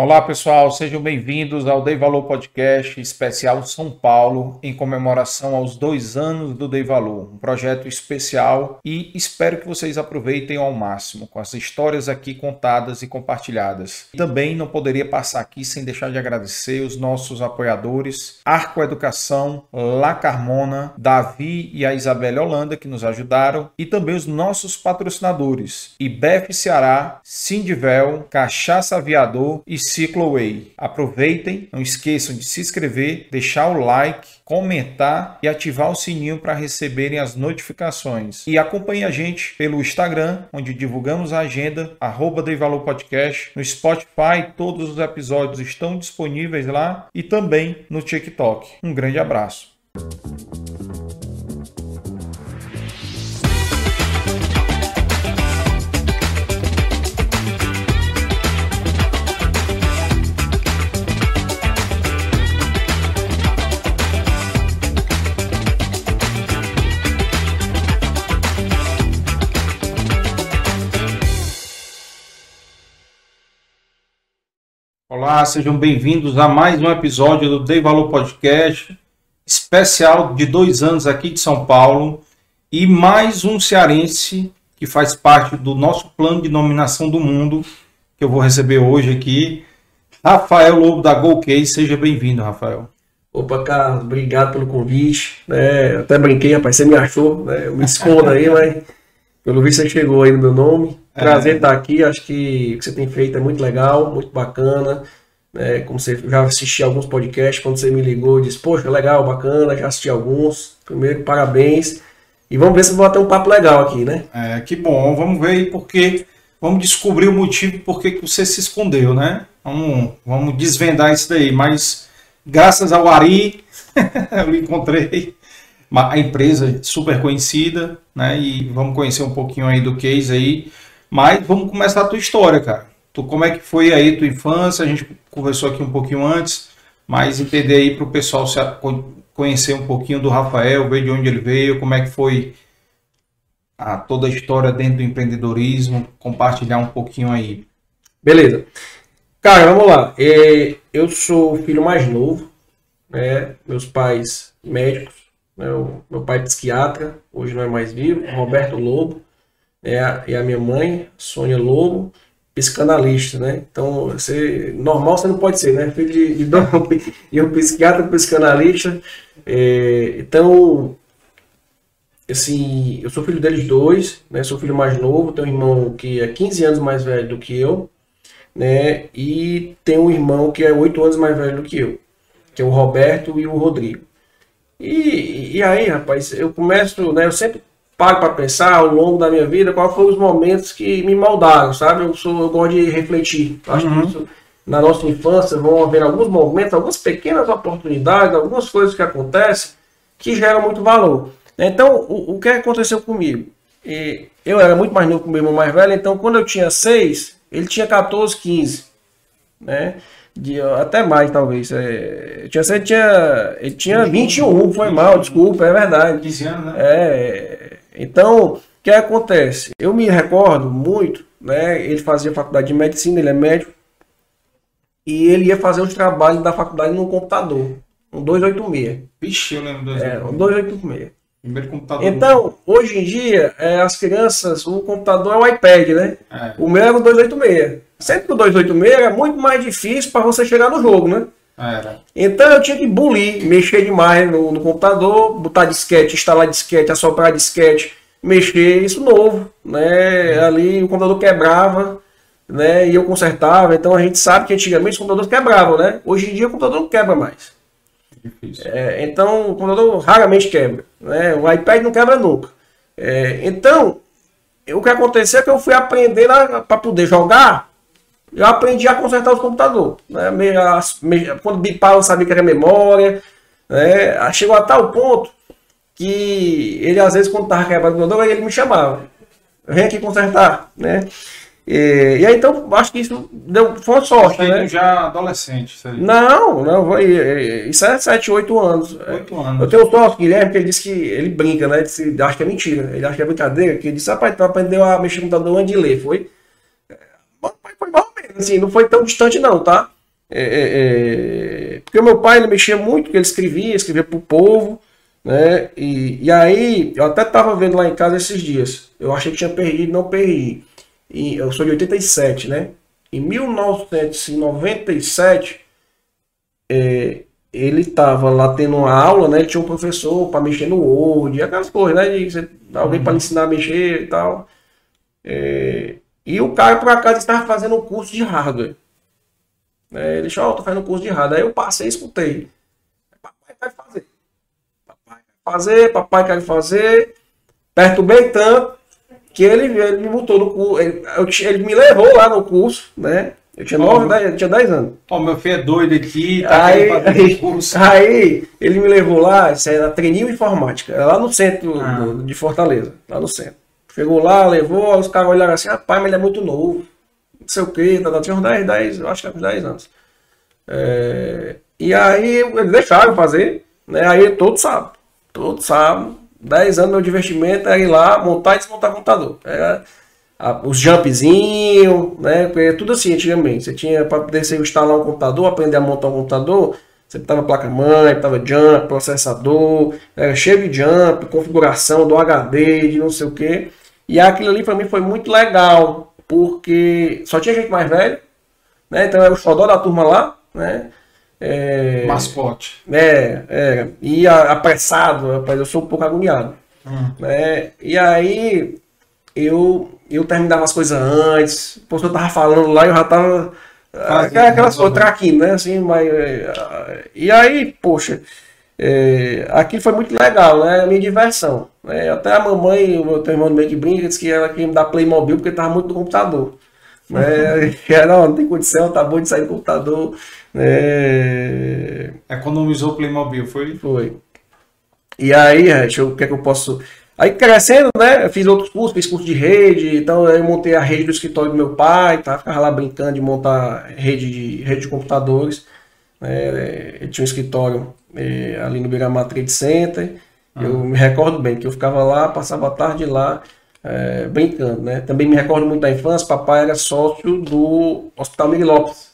Olá pessoal, sejam bem-vindos ao Dei Valor Podcast especial São Paulo, em comemoração aos dois anos do Dei Valor, um projeto especial e espero que vocês aproveitem ao máximo com as histórias aqui contadas e compartilhadas. Também não poderia passar aqui sem deixar de agradecer os nossos apoiadores, Arco Educação, La Carmona, Davi e a Isabelle Holanda que nos ajudaram e também os nossos patrocinadores, IBEF Ceará, Sindivel, Cachaça Aviador e Cicloway. Aproveitem, não esqueçam de se inscrever, deixar o like, comentar e ativar o sininho para receberem as notificações. E acompanhe a gente pelo Instagram, onde divulgamos a agenda, arroba Valor Podcast. No Spotify, todos os episódios estão disponíveis lá e também no TikTok. Um grande abraço. Olá, sejam bem-vindos a mais um episódio do Dei Valor Podcast, especial de dois anos aqui de São Paulo e mais um cearense que faz parte do nosso plano de nominação do mundo que eu vou receber hoje aqui, Rafael Lobo da Golcase. Seja bem-vindo, Rafael. Opa, Carlos, obrigado pelo convite. Né? Até brinquei, rapaz, você me achou, né? Eu me escondo aí, mas pelo visto você chegou aí no meu nome. Prazer é. estar aqui. Acho que o que você tem feito é muito legal, muito bacana. É, como você já assisti alguns podcasts, quando você me ligou, disse, poxa, legal, bacana, já assisti alguns. Primeiro, parabéns. E vamos ver se vou ter um papo legal aqui, né? É, que bom. Vamos ver aí porque vamos descobrir o motivo por que você se escondeu, né? Vamos, vamos desvendar isso daí. Mas graças ao Ari, eu encontrei a empresa super conhecida, né? E vamos conhecer um pouquinho aí do case aí. Mas vamos começar a tua história, cara. Tu, como é que foi aí tua infância? A gente conversou aqui um pouquinho antes, mas entender aí para o pessoal se, conhecer um pouquinho do Rafael, ver de onde ele veio, como é que foi a, toda a história dentro do empreendedorismo, compartilhar um pouquinho aí. Beleza. Cara, vamos lá. É, eu sou o filho mais novo, né? meus pais médicos, né? meu pai é psiquiatra, hoje não é mais vivo, Roberto Lobo é a, e a minha mãe, Sônia Lobo, psicanalista, né? Então, você, normal você não pode ser, né? Filho de, de dom, e um psiquiatra, psicanalista. É, então, assim, eu sou filho deles dois, né? Sou filho mais novo, tenho um irmão que é 15 anos mais velho do que eu, né? E tenho um irmão que é 8 anos mais velho do que eu, que é o Roberto e o Rodrigo. E, e aí, rapaz, eu começo, né? Eu sempre paro para pensar ao longo da minha vida quais foram os momentos que me moldaram, sabe? Eu, sou, eu gosto de refletir. Acho uhum. que isso, na nossa infância vão haver alguns momentos, algumas pequenas oportunidades, algumas coisas que acontecem que geram muito valor. Então, o, o que aconteceu comigo? E eu era muito mais novo que o meu irmão mais velho, então quando eu tinha 6, ele tinha 14, 15. Né? De, até mais, talvez. É, tinha, ele tinha, ele tinha 21, foi mal, desculpa, é verdade. 15 anos, né? É, então, o que acontece? Eu me recordo muito, né? Ele fazia faculdade de medicina, ele é médico, e ele ia fazer os trabalhos da faculdade no computador, um 286. Vixe, eu lembro do É, um 286. Primeiro computador. Então, hoje em dia, é, as crianças, o computador é o iPad, né? É. O meu era o 286. Sempre que o 286 é muito mais difícil para você chegar no jogo, né? Era. Então eu tinha que bulir, mexer demais no, no, computador, botar disquete, instalar disquete, assoprar disquete, mexer, isso novo, né? Ali o computador quebrava, né? E eu consertava. Então a gente sabe que antigamente os computadores quebravam, né? Hoje em dia o computador não quebra mais. É, então o computador raramente quebra, né? O iPad não quebra nunca. É, então o que aconteceu é que eu fui aprender para poder jogar eu aprendi a consertar os computadores. Né? quando bipava eu sabia que era memória. Né? Chegou a tal ponto que ele, às vezes, quando estava quebrado o computador, ele me chamava. Vem aqui consertar. Né? E, e aí, então, acho que isso deu, foi sorte. Né? já adolescente. Não, não, foi, isso é 7, 8 anos. 8 anos. Eu tenho um sócio, Guilherme, que ele disse que ele brinca, né? Disse, acho que é mentira. Ele acha que é brincadeira, que ele disse, rapaz, tu aprendeu a mexer no computador antes de ler, foi? foi ou menos, assim, não foi tão distante não, tá? É, é, é... porque o meu pai ele mexia muito, ele escrevia, escrevia pro povo, né? E, e aí, eu até tava vendo lá em casa esses dias, eu achei que tinha perdido, não perdi. E eu sou de 87, né? Em 1997, é, ele estava lá tendo uma aula, né? Tinha um professor para mexer no Word, aquelas coisas, né? De você, alguém para uhum. ensinar a mexer e tal. É, e o cara, por acaso, estava fazendo um curso de hardware. É, ele disse, ó, oh, tô fazendo um curso de hardware. Aí eu passei e escutei. Papai vai fazer. Papai vai fazer, papai quer fazer. Perturbei tanto que ele, ele me botou no curso. Ele, ele me levou lá no curso, né? Eu tinha 9, oh, eu tinha 10 anos. Ó, oh, meu filho é doido aqui, tá aí, aí, aí, ele me levou lá, isso era treininho informática, era lá no centro ah. do, de Fortaleza, lá no centro. Chegou lá, levou, os caras olharam assim, rapaz, mas ele é muito novo, não sei o que, tá, tinha uns 10, 10, eu acho que era uns 10 anos. É, e aí eles deixaram fazer, né? Aí todo sábado, todo sábado, 10 anos meu divertimento era ir lá, montar e desmontar computador. Era, os jumpzinhos, né? É tudo assim antigamente. Você tinha para poder você instalar um computador, aprender a montar um computador, você tava placa-mãe, tava jump, processador, era cheio de jump, configuração do HD, de não sei o que. E aquilo ali para mim foi muito legal, porque só tinha gente mais velha, né? Então era o xodó da turma lá, né? É, Mascote. É, é. E apressado, rapaz, eu sou um pouco agoniado. Hum. Né? E aí eu eu terminava as coisas antes, o professor tava falando lá e eu já tava. Ah, aquelas coisas, traquinho, né? Assim, mas, é, e aí, poxa, é, aqui foi muito legal, né? A minha diversão. Né? Até a mamãe, o meu irmão meio que brinca, disse que ela queria me dar Playmobil porque tava muito no computador. Né? não, não tem condição, tá bom de sair do computador. Né? Economizou o Playmobil, foi? Foi. E aí, deixa eu, o que é que eu posso Aí crescendo, né? Eu fiz outros cursos, fiz curso de rede, então eu montei a rede do escritório do meu pai, tá? Ficava lá brincando de montar rede de, rede de computadores. Né? Ele tinha um escritório é, ali no Beira Trade Center. Uhum. Eu me recordo bem que eu ficava lá, passava a tarde lá é, brincando, né? Também me recordo muito da infância, papai era sócio do Hospital Miguel Lopes.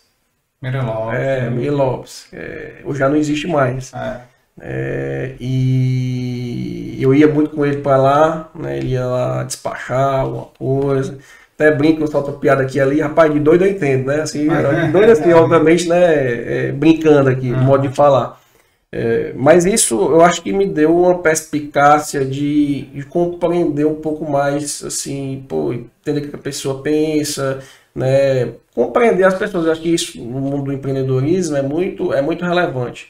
Miguel Lopes. É, Miguel Lopes. É, hoje já não existe mais. É. É, e eu ia muito com ele para lá, né? Ele ia lá despachar alguma coisa. Até brinco, eu solto piada aqui ali, rapaz, de doido eu entendo, né? Assim, de doido assim, obviamente, né? É, brincando aqui, no modo de falar. É, mas isso eu acho que me deu uma perspicácia de, de, compreender um pouco mais, assim, pô, entender o que a pessoa pensa, né? Compreender as pessoas. Eu acho que isso no mundo do empreendedorismo é muito, é muito relevante.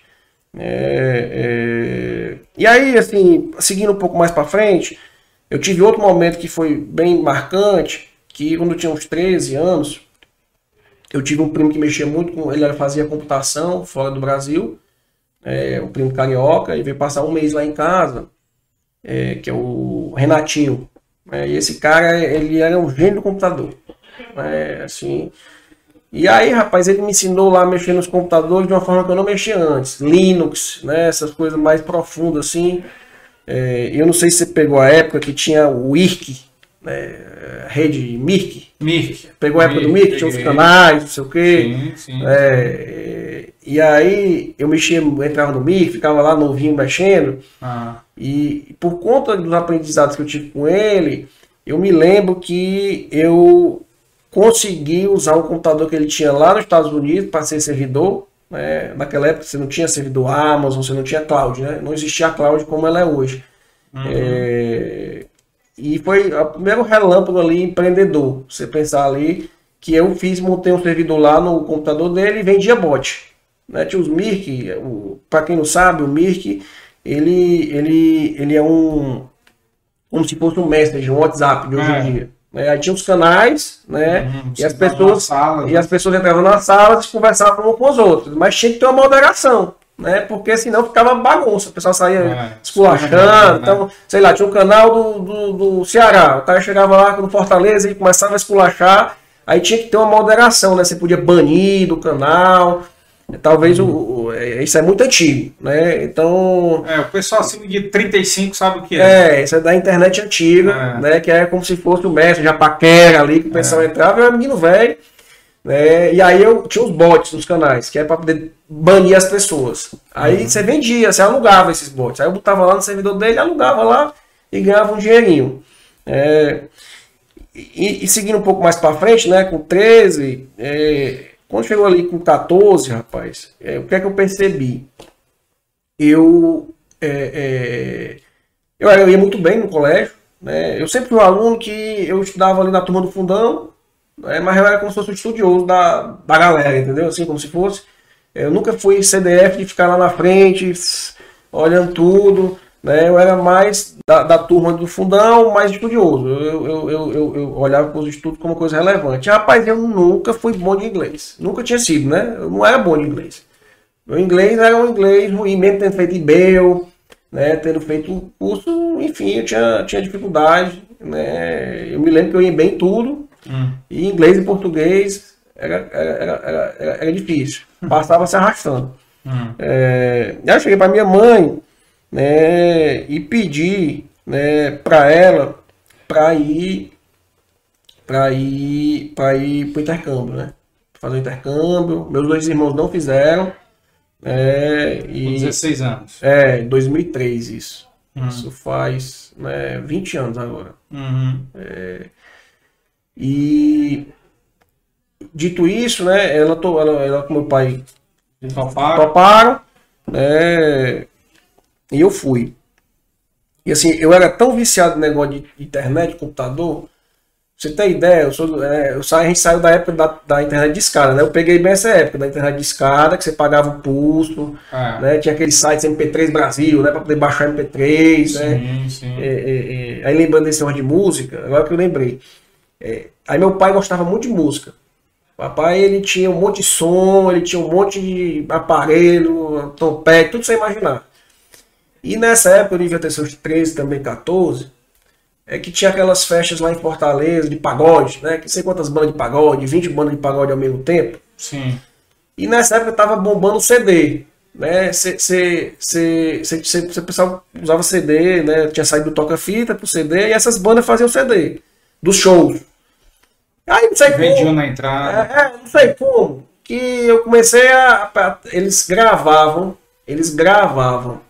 É, é... E aí, assim, seguindo um pouco mais para frente, eu tive outro momento que foi bem marcante, que quando eu tinha uns 13 anos, eu tive um primo que mexia muito com, ele fazia computação fora do Brasil, é, o primo carioca, e veio passar um mês lá em casa, é, que é o Renatinho. É, e esse cara, ele era um gênio do computador. É, assim, e aí, rapaz, ele me ensinou lá a mexer nos computadores de uma forma que eu não mexia antes. Linux, né? Essas coisas mais profundas assim. É, eu não sei se você pegou a época que tinha o IRC, né? rede Mirk. Mirk. Pegou a época do Mirk, tinha os canais, não sei o quê. Sim, sim. É, e aí eu mexia, entrava no Mirk, ficava lá novinho mexendo. Ah. E por conta dos aprendizados que eu tive com ele, eu me lembro que eu consegui usar o computador que ele tinha lá nos Estados Unidos para ser servidor. Né? Naquela época você não tinha servidor Amazon, você não tinha cloud, né? não existia a cloud como ela é hoje. Uhum. É... E foi o primeiro relâmpago ali empreendedor. Você pensar ali que eu fiz, montei um servidor lá no computador dele e vendia bot. Né? Tinha os Mirk, para quem não sabe, o Mirk ele, ele, ele é um como se fosse um message, um WhatsApp de hoje em é. dia. Né? Aí tinha os canais, né? Uhum, e as pessoas sala, e né? as pessoas entravam nas salas e conversavam uns com os outros. Mas tinha que ter uma moderação, né? Porque senão ficava bagunça. O pessoal saía é, esculachando. Né? Então, sei lá, tinha um canal do, do, do, Ceará. O cara chegava lá no Fortaleza e começava a esculachar. Aí tinha que ter uma moderação, né? Você podia banir do canal. Talvez o, o, é, isso é muito antigo, né? Então. É, o pessoal acima de 35 sabe o que é. É, isso é da internet antiga, é. né? Que é como se fosse o mestre, já paquera ali, que o pessoal é. entrava, era menino velho. Né? E aí eu tinha os bots nos canais, que é para poder banir as pessoas. Aí uhum. você vendia, você alugava esses bots. Aí eu botava lá no servidor dele, alugava lá e ganhava um dinheirinho. É, e, e, seguindo um pouco mais para frente, né, com 13, é, quando chegou ali com 14, rapaz, é, o que é que eu percebi? Eu, é, é, eu, eu ia muito bem no colégio, né? Eu sempre fui um aluno que eu estudava ali na turma do fundão, né? mas eu era como se fosse um estudioso da, da galera, entendeu? Assim, como se fosse. Eu nunca fui CDF de ficar lá na frente, olhando tudo. Né? Eu era mais da, da turma do fundão, mais estudioso. Eu, eu, eu, eu, eu olhava para os estudos como coisa relevante. Rapaz, eu nunca fui bom de inglês. Nunca tinha sido, né? Eu não era bom de inglês. Meu inglês era um inglês ruim, mesmo tendo feito IBEL, né? Tendo feito curso, enfim, eu tinha, tinha dificuldade. Né? Eu me lembro que eu ia bem em tudo. Hum. E inglês e português era, era, era, era, era difícil. Passava se arrastando. Hum. É, aí eu cheguei para minha mãe né, e pedi né, para ela para ir para ir para ir para o intercâmbio, né? Fazer o intercâmbio. Meus dois irmãos não fizeram. É, e, Com 16 anos. É, 2003 isso. Uhum. Isso faz né, 20 anos agora. Uhum. É, e dito isso, né, ela, ela, ela com meu pai toparam, toparam né, e eu fui. E assim, eu era tão viciado no negócio de internet, computador. Você tem ideia? Eu sou, é, eu saí, a gente saiu da época da, da internet de escada, né? Eu peguei bem essa época da internet de escada, que você pagava o custo, é. né? Tinha aqueles sites MP3 Brasil, né? Pra poder baixar MP3, né? sim, né? Sim. É, é, é, aí lembrando desse negócio de música, agora que eu lembrei. É, aí meu pai gostava muito de música. Papai ele tinha um monte de som, ele tinha um monte de aparelho, trompete, tudo sem imaginar. E nessa época, eu devia ter seus 13, também 14, é que tinha aquelas festas lá em Fortaleza de pagode, né? Que sei quantas bandas de pagode, 20 bandas de pagode ao mesmo tempo. Sim. E nessa época tava bombando o CD, né? Você pessoal usava CD, né? Tinha saído do toca-fita pro CD e essas bandas faziam CD dos shows. Aí não sei Vendiam como. na entrada. É, é, não sei como. Que eu comecei a, a. Eles gravavam. Eles gravavam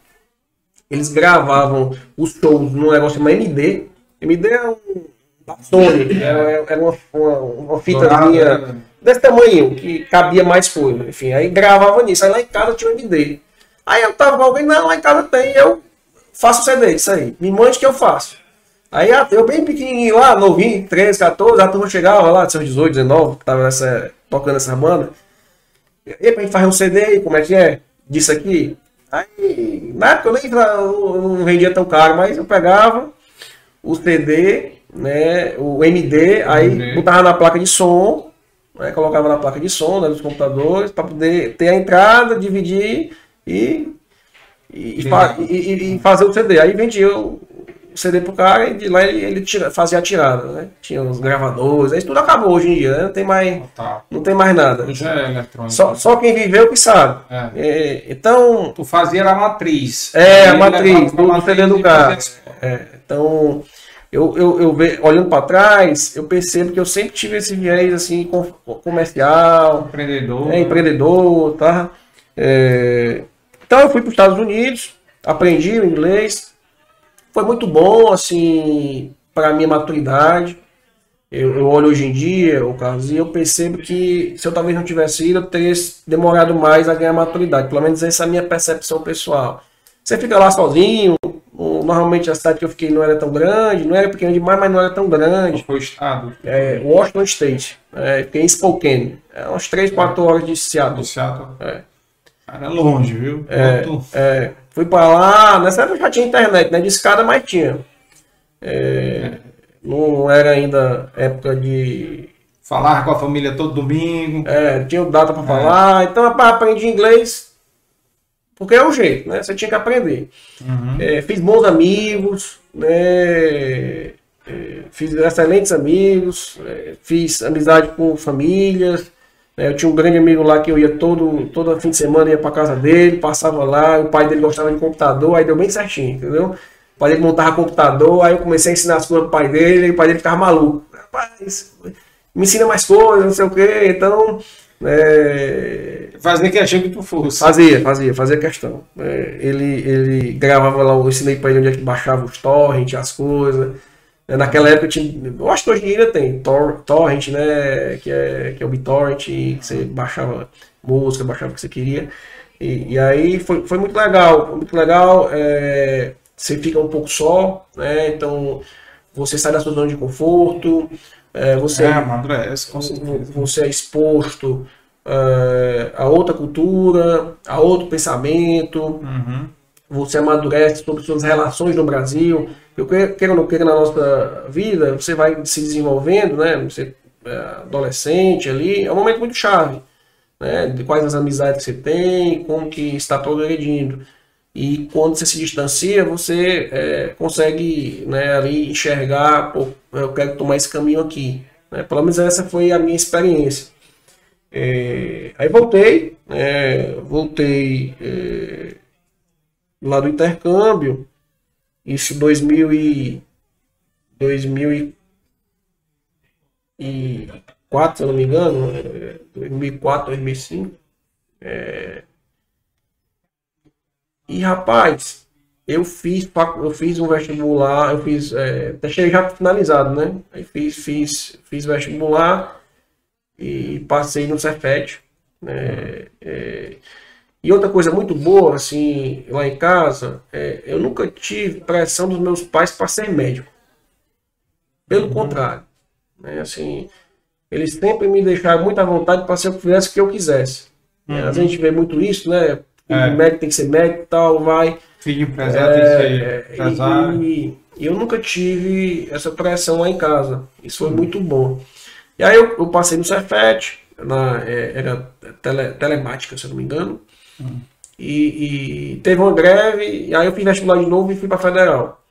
eles gravavam os shows num negócio chamado MD. MD é um Sony, era, era uma, uma, uma fitazinha né? desse tamanho, que cabia mais coisa. Enfim, aí gravava nisso. Aí lá em casa tinha um MD. Aí eu tava com alguém, não, lá em casa tem, eu faço CD, isso aí. Me mande que eu faço. Aí eu bem pequenininho lá, novinho, 13, 14, a turma chegava lá, de seus 18, 19, que tava nessa, tocando essa banda. E aí, pra gente fazer um CD, como é que é? Disso aqui. Aí, na época eu nem não vendia tão caro, mas eu pegava o CD, né, o MD, aí MD. botava na placa de som, né, colocava na placa de som né, dos computadores para poder ter a entrada, dividir e, e, e, e, fazer o CD. Aí vendia o, CD pro cara e de lá ele, ele tira, fazia a tirada, né? Tinha os gravadores, isso tudo acabou hoje em dia, né? Não tem mais, não tem mais nada. Já é eletrônico. Só, só quem viveu que sabe. É. É, então. Tu fazia a matriz. É, a matriz, do, do CD do cara. É, então, eu, eu, eu olhando para trás, eu percebo que eu sempre tive esse viés assim, comercial. Empreendedor. É, empreendedor, tá? É, então eu fui para os Estados Unidos, aprendi o inglês, foi muito bom, assim, para a minha maturidade. Eu, eu, olho hoje em dia, o Carlos, e eu percebo que se eu talvez não tivesse ido, eu teria demorado mais a ganhar maturidade. Pelo menos essa é a minha percepção pessoal. Você fica lá sozinho, normalmente a cidade que eu fiquei não era tão grande, não era pequena demais, mas não era tão grande. Foi o estado? É, Washington State. É, fiquei em Spokane. É umas 3, 4 horas de Seattle. De Seattle. É. Cara, é longe, viu? É, é, fui para lá, nessa época já tinha internet, né? De escada, mas tinha. É, não era ainda época de. Falar com a família todo domingo. É, tinha data para é. falar. Então, aprendi inglês. Porque é o jeito, né? Você tinha que aprender. Uhum. É, fiz bons amigos, né? É, fiz excelentes amigos, é, fiz amizade com famílias. É, eu tinha um grande amigo lá que eu ia todo, todo fim de semana, ia para casa dele, passava lá, o pai dele gostava de computador, aí deu bem certinho, entendeu? O pai dele montava computador, aí eu comecei a ensinar as coisas pro pai dele, e o pai dele ficava maluco. Rapaz, me ensina mais coisas, não sei o quê. Então, é... Fazia questão que tu fosse. Fazia, fazia, fazia questão. É, ele, ele gravava lá, eu ensinei pra ele onde é que baixava os torrent, as coisas. É, naquela época tinha. Eu acho que hoje em dia tem tor, torrent, né? Que é, que é o BitTorrent, que você baixava música, baixava o que você queria. E, e aí foi, foi muito legal, foi muito legal. É, você fica um pouco só, né? Então você sai da sua zona de conforto, é, você, é, amadurece, certeza. você é exposto é, a outra cultura, a outro pensamento, uhum. Você amadurece sobre suas relações no Brasil. Eu quero ou não queira na nossa vida, você vai se desenvolvendo, né? Você é adolescente ali, é um momento muito chave. Né? De quais as amizades que você tem, como que está progredindo. E quando você se distancia, você é, consegue né, ali enxergar, pô, eu quero tomar esse caminho aqui. Né? Pelo menos essa foi a minha experiência. É, aí voltei, é, voltei lá do intercâmbio, isso 2000 e, 2004, se eu não me engano, 2004, é, 2005. É, e rapaz, eu fiz, eu fiz um vestibular, eu fiz, é, cheguei já finalizado, né? Aí fiz, fiz, fiz vestibular e passei no Cefet. Né? É, e outra coisa muito boa, assim, lá em casa, é, eu nunca tive pressão dos meus pais para ser médico. Pelo uhum. contrário. Né? Assim, eles sempre me deixaram muito à vontade para ser o que fizesse o que eu quisesse. Uhum. Às vezes a gente vê muito isso, né? É. médico tem que ser médico e tal, vai. Filho empresário é, tem que ser é, empresário. E, e, eu nunca tive essa pressão lá em casa. Isso foi hum. muito bom. E aí eu, eu passei no Cefet, na, é, era tele, telemática, se eu não me engano. E, e, teve uma greve, e aí eu fiz vestibular de novo e fui para Federal.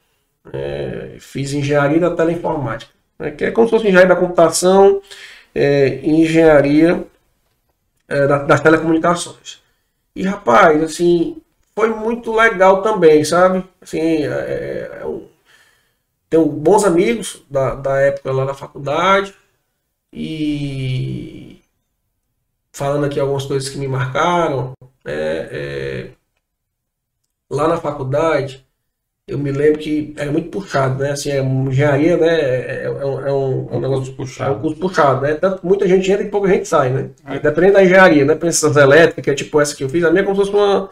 É, fiz engenharia da teleinformática, né, que é como se fosse engenharia da computação é, e engenharia é, das telecomunicações. E rapaz, assim, foi muito legal também, sabe? Assim, é, é, é tenho bons amigos da, da época lá na faculdade e falando aqui algumas coisas que me marcaram, é, é, lá na faculdade eu me lembro que era muito puxado, né? Assim, é engenharia, né? É, é, um, é um, é um negócio puxado. É um curso puxado, né? Tanto, muita gente entra e pouca gente sai, né? É. Dependendo da engenharia, né? Pensões elétricas, que é tipo essa que eu fiz, a minha é como se fosse uma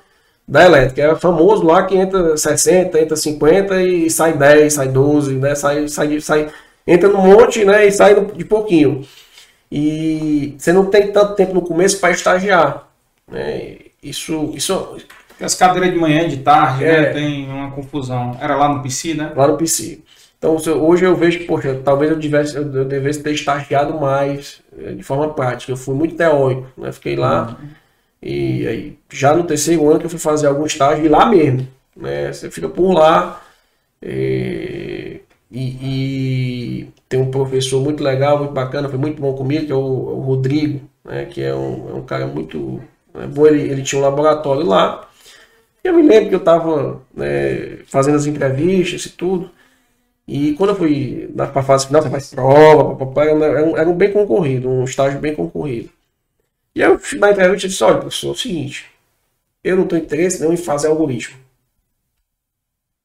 da elétrica. É famoso lá que entra 60, entra 50 e sai 10, sai 12, né? Sai, sai, sai, entra no monte, né? E sai de pouquinho. E você não tem tanto tempo no começo para estagiar. Né? Isso, isso as cadeiras de manhã, de tarde, né, é. né? Tem uma confusão. Era lá no PC, né? Lá no PC. Então hoje eu vejo que, poxa, talvez eu, tivesse, eu devesse ter estagiado mais eh, de forma prática. Eu fui muito teórico, né? Fiquei lá. Uhum. E aí, já no terceiro ano que eu fui fazer algum estágio, e lá mesmo. Né? Você fica por lá. E, e, e, tem um professor muito legal, muito bacana, foi muito bom comigo, que é o, o Rodrigo, né? que é um, é um cara muito né? bom. Ele, ele tinha um laboratório lá. Eu me lembro que eu estava né, fazendo as entrevistas e tudo. E quando eu fui para a fase final, você faz prova, papai, era, um, era um bem concorrido, um estágio bem concorrido. E eu na entrevista disse, olha, professor, é o seguinte, eu não tenho interesse nenhum em fazer algoritmo.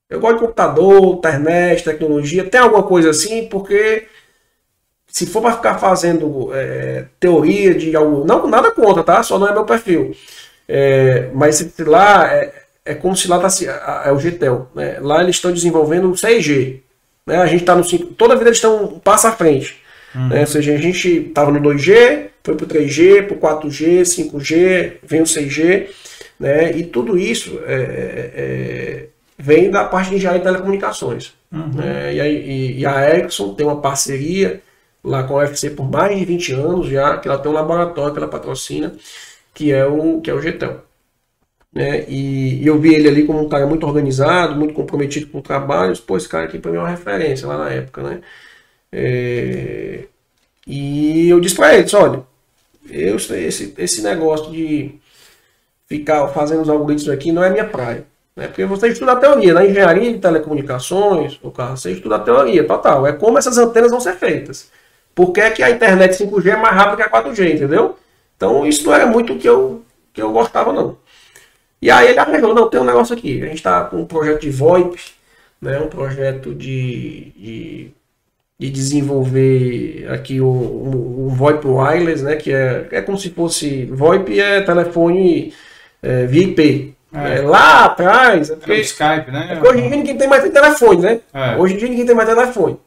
Eu gosto de computador, internet, tecnologia, tem alguma coisa assim, porque se for para ficar fazendo é, teoria de algo, não nada contra, tá? Só não é meu perfil. É, mas lá é, é como se lá tá, é o GTEL, né? Lá eles estão desenvolvendo o 6G. Né? A gente está no 5, toda a vida eles estão um passo à frente. Uhum. Né? Ou seja, a gente estava no 2G, foi para o 3G, para o 4G, 5G, vem o 6G, né? E tudo isso é, é, é, vem da parte de engenharia de telecomunicações. Uhum. Né? E, a, e, e, a Ericsson tem uma parceria lá com a UFC por mais de 20 anos já, que ela tem um laboratório que ela patrocina, que é o, que é o GTEL. Né? E, e, eu vi ele ali como um cara muito organizado, muito comprometido com o trabalho. Pô, esse cara aqui para mim é uma referência lá na época, né? É, e eu disse para ele, olha, eu, esse, esse negócio de ficar fazendo os algoritmos aqui não é minha praia. Né? Porque você estuda a teoria, na engenharia de telecomunicações, você estuda a teoria total. É como essas antenas vão ser feitas. Por que, é que a internet 5G é mais rápida que a 4G, entendeu? Então isso não era muito o que eu, que eu gostava, não. E aí ele arranjou, não, tem um negócio aqui. A gente está com um projeto de VoIP, né, um projeto de, de, de desenvolver aqui o, o, o, VoIP Wireless, né, que é, é como se fosse VoIP é telefone é. É. É, lá atrás. É porque, é o Skype, né? É hoje em dia ninguém tem mais telefone, né? É. Hoje em dia ninguém tem mais telefone.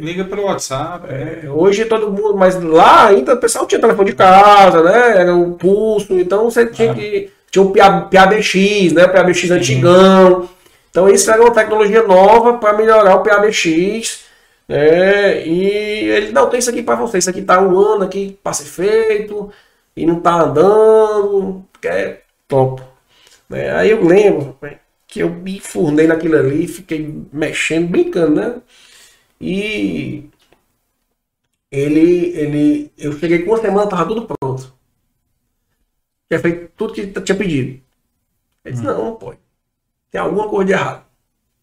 Liga pelo WhatsApp. Né? Hoje todo mundo, mas lá ainda o pessoal tinha telefone de casa, né? Era o pulso, então você tinha que. Tinha o PABX, né? O PABX antigão. Então isso era uma tecnologia nova para melhorar o PABX. Né? E ele, não, tem isso aqui para você, isso aqui tá um ano aqui para ser feito e não tá andando, que é top. Né? Aí eu lembro que eu me furnei naquilo ali, fiquei mexendo, brincando, né? E ele, ele, eu cheguei com uma semana, tava tudo pronto. Tinha feito tudo que tinha pedido. Ele disse, hum. não, não pode. Tem alguma coisa de errado.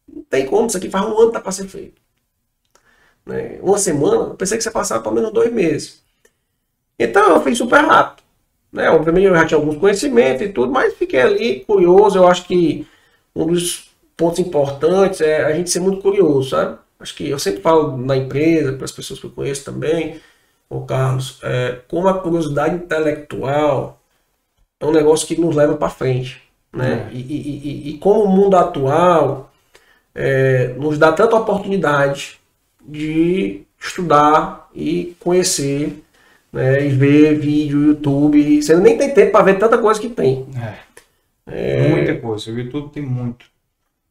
Não tem como, isso aqui faz um ano que tá para ser feito. Né? Uma semana, pensei que você passava pelo menos dois meses. Então eu fiz super rápido. Né? Obviamente eu já tinha alguns conhecimentos e tudo, mas fiquei ali curioso. Eu acho que um dos pontos importantes é a gente ser muito curioso, sabe? Acho que eu sempre falo na empresa, para as pessoas que eu conheço também, o Carlos, é, como a curiosidade intelectual é um negócio que nos leva para frente. Né? É. E, e, e, e, como o mundo atual é, nos dá tanta oportunidade de estudar e conhecer né, e ver vídeo, YouTube. Você nem tem tempo para ver tanta coisa que tem. É. é. Muita coisa. O YouTube tem muito.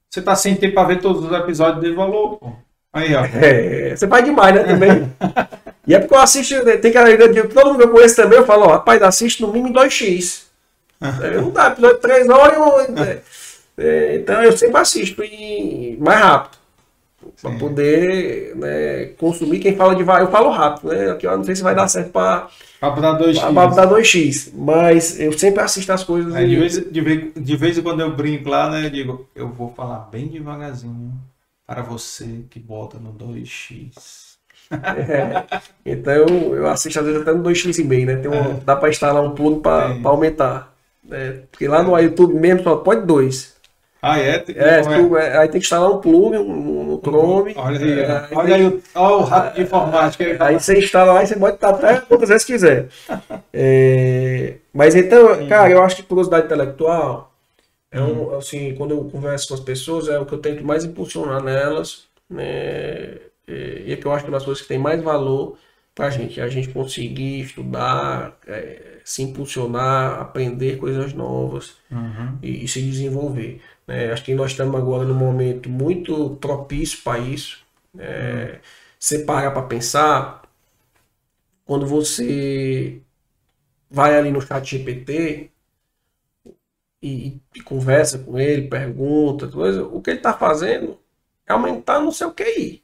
Você tá sem tempo para ver todos os episódios de valor, pô. Aí, ó. É, você vai demais, né, também. e é porque eu assisto, tem que todo mundo que eu conheço também, eu falo, ó, rapaz, assiste no mínimo 2x. é, não dá, episódio de 3 horas, eu, é, é, então eu sempre assisto e mais rápido. Para poder né, consumir. Quem fala de eu falo rápido, né? Aqui eu não sei se vai dar certo para dar 2x. Para dar 2x. Mas eu sempre assisto as coisas. É, de, vez, de, vez, de vez em quando eu brinco lá, né? Eu digo, eu vou falar bem devagarzinho para você que bota no 2x. É, então eu, eu assisto às vezes até no 2x e meio, né? Tem um, é. Dá para instalar um plano para aumentar. Né? Porque lá no YouTube mesmo só pode 2. Ah, é? Tem é, tu, é, aí tem que instalar um plug no, no Chrome. Olha aí, é, olha aí o, olha o rato de informática. Aí, aí você instala lá e você pode estar até quantas vezes quiser. é, mas então, cara, eu acho que curiosidade intelectual é um, assim, quando eu converso com as pessoas, é o que eu tento mais impulsionar nelas, né? E é que eu acho que é uma das coisas que tem mais valor para a gente, a gente conseguir estudar, é, se impulsionar, aprender coisas novas uhum. e, e, se desenvolver. Né? Acho que nós estamos agora num momento muito propício para isso. É, Você para para pensar, quando você vai ali no chat GPT e, e conversa com ele, pergunta, coisa, o que ele está fazendo é aumentar no seu QI.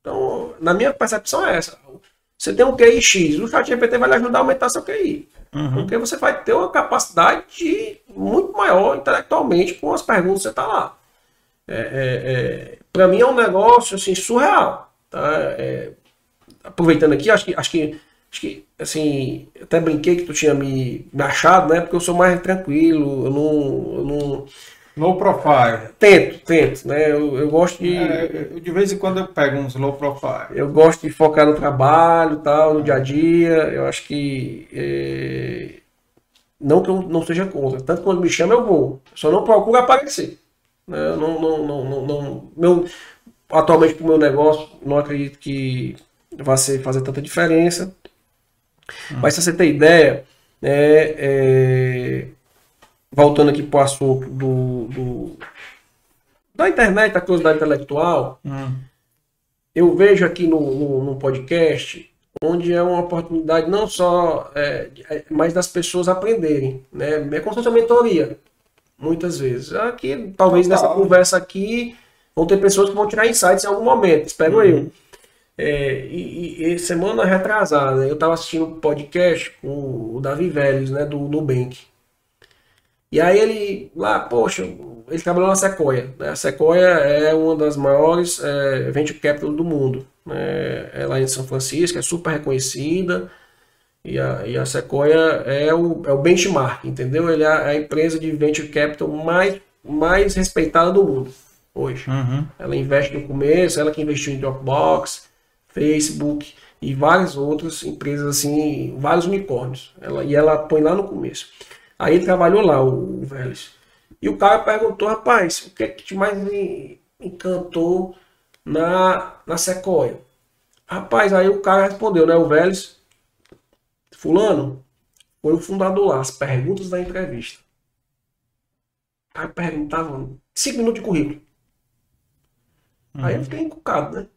Então, na minha percepção é essa. Você tem um QI X, o chat GPT vai lhe ajudar a aumentar seu QI. Uhum. Porque você vai ter uma capacidade muito maior intelectualmente com as perguntas que você está lá. É, é, é Para mim é um negócio assim, surreal. Tá? É, aproveitando aqui, acho que, acho que, acho que assim, até brinquei que tu tinha me, me achado, né? Porque eu sou mais tranquilo, eu não. Eu não Low profile. Tento, tento, né? Eu, eu gosto de. É, de vez em quando eu pego uns low profile. Eu gosto de focar no trabalho tal, no dia a dia. Eu acho que. É... Não que eu não seja contra. Tanto quando me chama, eu vou. Só não procuro aparecer. Né? Não, não, não, não, não, meu, atualmente, para o meu negócio, não acredito que vai ser, fazer tanta diferença. Hum. Mas se você tem ideia, é, é voltando aqui para o assunto do, do, da internet, da curiosidade intelectual, hum. eu vejo aqui no, no, no, podcast onde é uma oportunidade não só, é, é, mas das pessoas aprenderem, né? É como se fosse uma mentoria, muitas vezes. Aqui, talvez Total. nessa conversa aqui, vão ter pessoas que vão tirar insights em algum momento, espero uhum. eu. É, e, e, semana retrasada, eu estava assistindo um podcast com o Davi Vélez, né, do Nubank. E aí ele lá, poxa, ele trabalhou na Sequoia. Né? A Sequoia é uma das maiores é, venture capital do mundo. né? ela é em São Francisco, é super reconhecida. E a, e a Sequoia é o, é o benchmark, entendeu? Ele é a empresa de venture capital mais, mais respeitada do mundo hoje. Uhum. Ela investe no começo, ela que investiu em Dropbox, Facebook e várias outras empresas assim, vários unicórnios. Ela, e ela põe lá no começo. Aí ele trabalhou lá, o, o Vélez. E o cara perguntou, rapaz, o que é que te mais me encantou na, na Sequoia? Rapaz, aí o cara respondeu, né? O Vélez, Fulano foi o fundador lá, as perguntas da entrevista. O cara perguntava cinco minutos de currículo. Uhum. Aí eu fiquei encucado, né?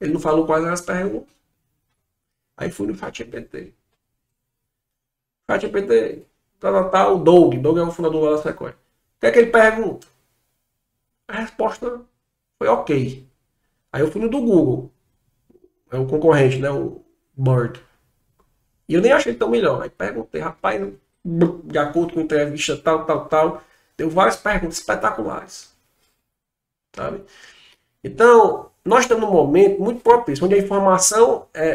Ele não falou quais eram as perguntas. Aí fui no FATGPT. FATGPT, tá, tá, tá, o Doug. Doug é o fundador da Sequoia. O que é que ele pergunta? A resposta foi ok. Aí eu fui no do Google. É o concorrente, né? O Bird. E eu nem achei tão melhor. Aí perguntei, rapaz, de acordo com entrevista, tal, tal, tal. Deu várias perguntas espetaculares. Sabe? Então, nós estamos num momento muito propício, onde a informação é,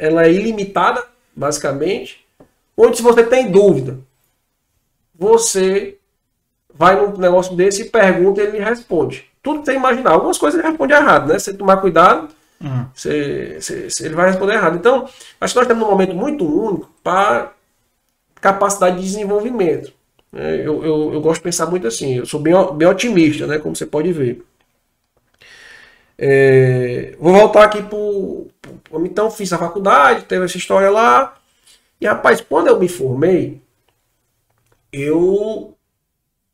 é, ela é ilimitada, basicamente. Onde se você tem dúvida, você vai num negócio desse e pergunta e ele responde. Tudo que você imaginar. Algumas coisas ele responde errado, né? Se você tomar cuidado, Uhum. Você, você, ele vai responder errado. Então, acho que nós temos um momento muito único para capacidade de desenvolvimento. É, eu, eu, eu, gosto de pensar muito assim, eu sou bem, bem otimista, né, como você pode ver. É, vou voltar aqui para o. Então, fiz a faculdade, teve essa história lá. E rapaz, quando eu me formei, eu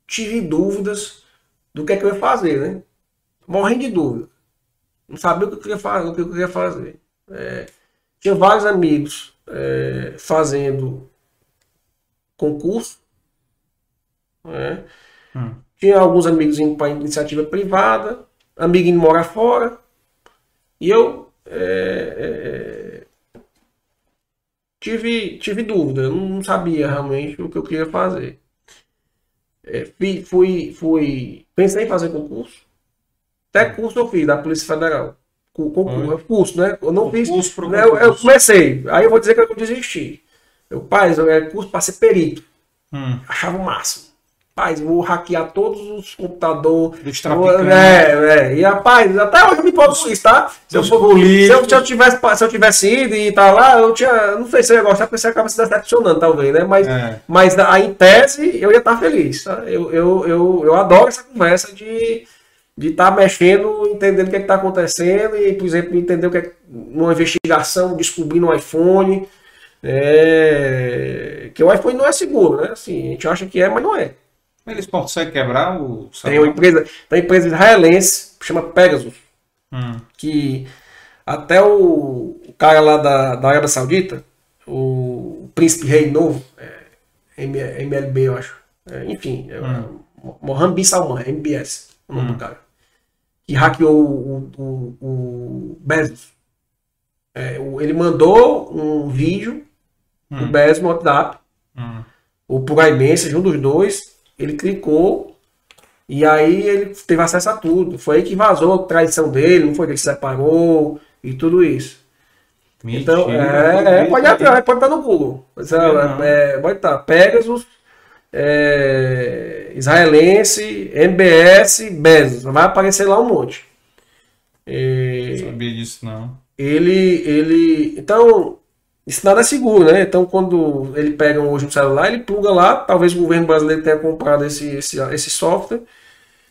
tive dúvidas do que é que eu ia fazer, né? Morrendo de dúvida. Não sabia o que eu queria fazer. O que eu queria fazer. É, tinha vários amigos é, fazendo concurso. Né? Hum. Tinha alguns amigos indo para iniciativa privada, amigo indo morar fora. E eu é, é, tive, tive dúvida, eu não sabia realmente o que eu queria fazer. É, fui, fui, pensei em fazer concurso, até curso eu fiz da Polícia Federal. Concurso, curso, né? Eu não o fiz. Curso né? eu, eu, comecei. Aí eu vou dizer que eu desisti. Eu, paz, eu era curso para ser perito. Hum. Achava o máximo. Paz, vou hackear todos os computadores. Dos traficantes. É, é. E rapaz, até hoje eu me posso com isso, tá? Se eu, for, se, eu, se, eu tivesse, se eu tivesse ido e tá lá, eu tinha. Não sei se eu ia gostar, porque você acaba se decepcionando, talvez, né? Mas, é. mas aí, em tese, eu ia estar feliz. Tá? Eu, eu, eu, eu adoro essa conversa de de estar tá mexendo, entendendo o que é está acontecendo e, por exemplo, entender o que é uma investigação, descobrindo um iPhone. É... Que o iPhone não é seguro, né? Assim, a gente acha que é, mas não é. Eles conseguem quebrar o. Tem uma empresa, tem uma empresa israelense, chama Pegasus, hum. que até o, o, cara lá da, da Arábia Saudita, o príncipe rei novo, é, MLB, eu acho. É, enfim, é, hum. Mohammed bin Salman, MBS, o nome hum. do cara que hackeou o, o, o Bezos. É, ele mandou um vídeo hum. do Bezos no WhatsApp, hum. ou por iMessage, um dos dois. Ele clicou e aí ele teve acesso a tudo. Foi aí que vazou a traição dele, não foi que ele se separou e tudo isso. Mentira, então, é, é, pode, pode estar no Google. É, pode estar. Pegasus é, israelense, MBS, Bezos. Vai aparecer lá um monte. É, não sabia disso, não. Ele, ele. Então, isso nada é seguro, né? Então, quando ele pega hoje um celular, ele pluga lá. Talvez o governo brasileiro tenha comprado esse, esse, esse software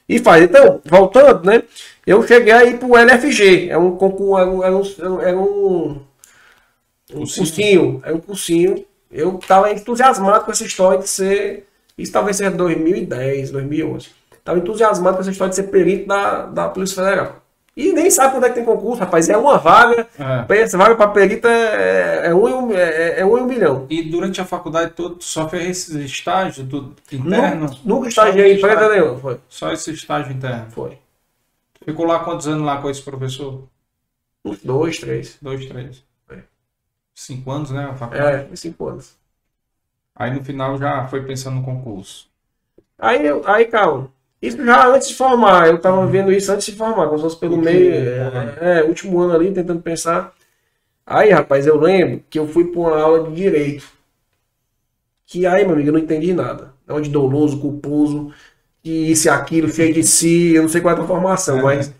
e faz. Então, voltando, né? Eu cheguei aí pro LFG. É um concurso, é um, é um, é um, um cursinho. É um cursinho. Eu estava entusiasmado com essa história de ser isso talvez seja 2010, 2011. Estava entusiasmado com essa história de ser perito da, da Polícia Federal. E nem sabe quando é que tem concurso, rapaz. É uma vaga. É. Essa vaga para perito é, é, um, é, é um em um milhão. E durante a faculdade toda, só fez esses estágios do interno? Nunca, nunca estagiei em empresa nenhuma, foi. Só esse estágio interno? Foi. Ficou lá quantos anos lá com esse professor? Dois, três. Dois, três. É. Cinco anos, né? A faculdade? É, cinco anos. Aí no final já foi pensando no concurso. Aí, aí calma. Isso já antes de formar, eu tava vendo isso antes de formar, como se fosse pelo meio, é, é, último ano ali, tentando pensar. Aí, rapaz, eu lembro que eu fui para uma aula de direito. Que aí, meu amigo, eu não entendi nada. Onde doloso, culposo, que isso e aquilo, cheio de si, eu não sei qual é a tua formação, é. mas.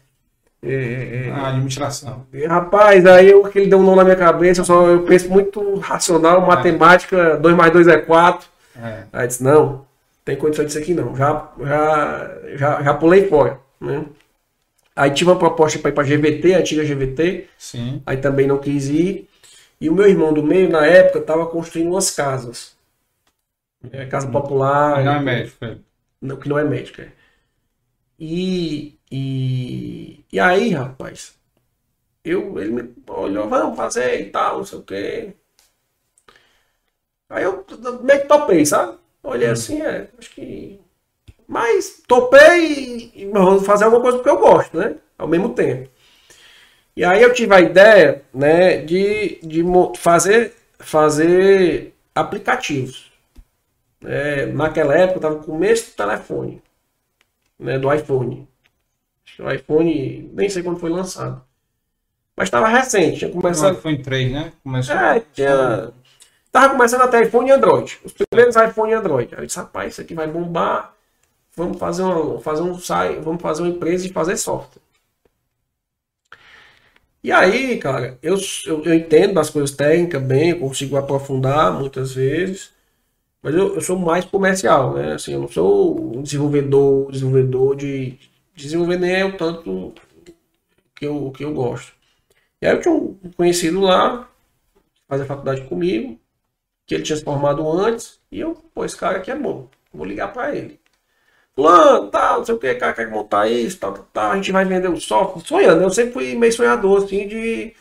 É, é, é. a administração. Rapaz, aí eu, que ele deu um nome na minha cabeça, eu, só, eu penso muito racional, é. matemática, 2 mais 2 é 4. É. Aí disse, não, tem condição disso aqui não. Já, já, já, já pulei fora. Né? Aí tive uma proposta para ir para GVT, a antiga GVT. Sim. Aí também não quis ir. E o meu irmão do meio, na época, estava construindo umas casas. É, casa popular. Não é médico, é. Não, que não é médico, é. E, e, e aí, rapaz, eu, ele me olhou, vamos fazer e tal, não sei o quê. Aí eu meio que topei, sabe? Olhei hum. assim, é, acho que. Mas topei e vou fazer alguma coisa porque eu gosto, né? Ao mesmo tempo. E aí eu tive a ideia, né, de, de fazer, fazer aplicativos. É, naquela época eu estava no começo do telefone, né, do iPhone. O iPhone, nem sei quando foi lançado. Mas estava recente, tinha começado. O iPhone 3, né? Começou. É, tinha Tava começando até iPhone e Android. Os primeiros iPhone e Android. Aí eu disse, rapaz, isso aqui vai bombar. Vamos fazer, uma, fazer um site, vamos fazer uma empresa de fazer software. E aí, cara, eu, eu, eu entendo das coisas técnicas bem, eu consigo aprofundar muitas vezes, mas eu, eu sou mais comercial, né? Assim, eu não sou um desenvolvedor, desenvolvedor de desenvolver nem é o tanto que eu, que eu gosto. E aí eu tinha um conhecido lá, faz a faculdade comigo, que ele tinha se formado antes, e eu, pô, esse cara aqui é bom, vou ligar para ele. Plano, tal, não sei o que, cara quer montar isso, tal, tal, tal, a gente vai vender o software, sonhando, eu sempre fui meio sonhador, assim, de,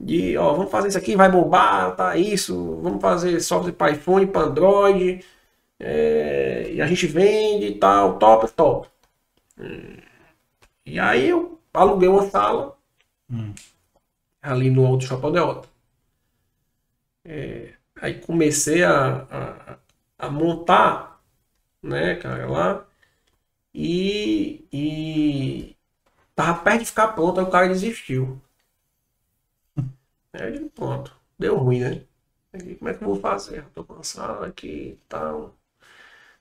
de, ó, vamos fazer isso aqui, vai bombar, tá, isso, vamos fazer software para iPhone, para Android, é, e a gente vende e tal, top, top. E aí eu aluguei uma sala, hum. ali no Auto Shop Aldeota. É, Aí comecei a, a, a montar, né, cara, lá. E, e tava perto de ficar pronto, aí o cara desistiu. Aí eu digo, pronto, deu ruim, né? Aí, como é que eu vou fazer? Tô cansado aqui e tal.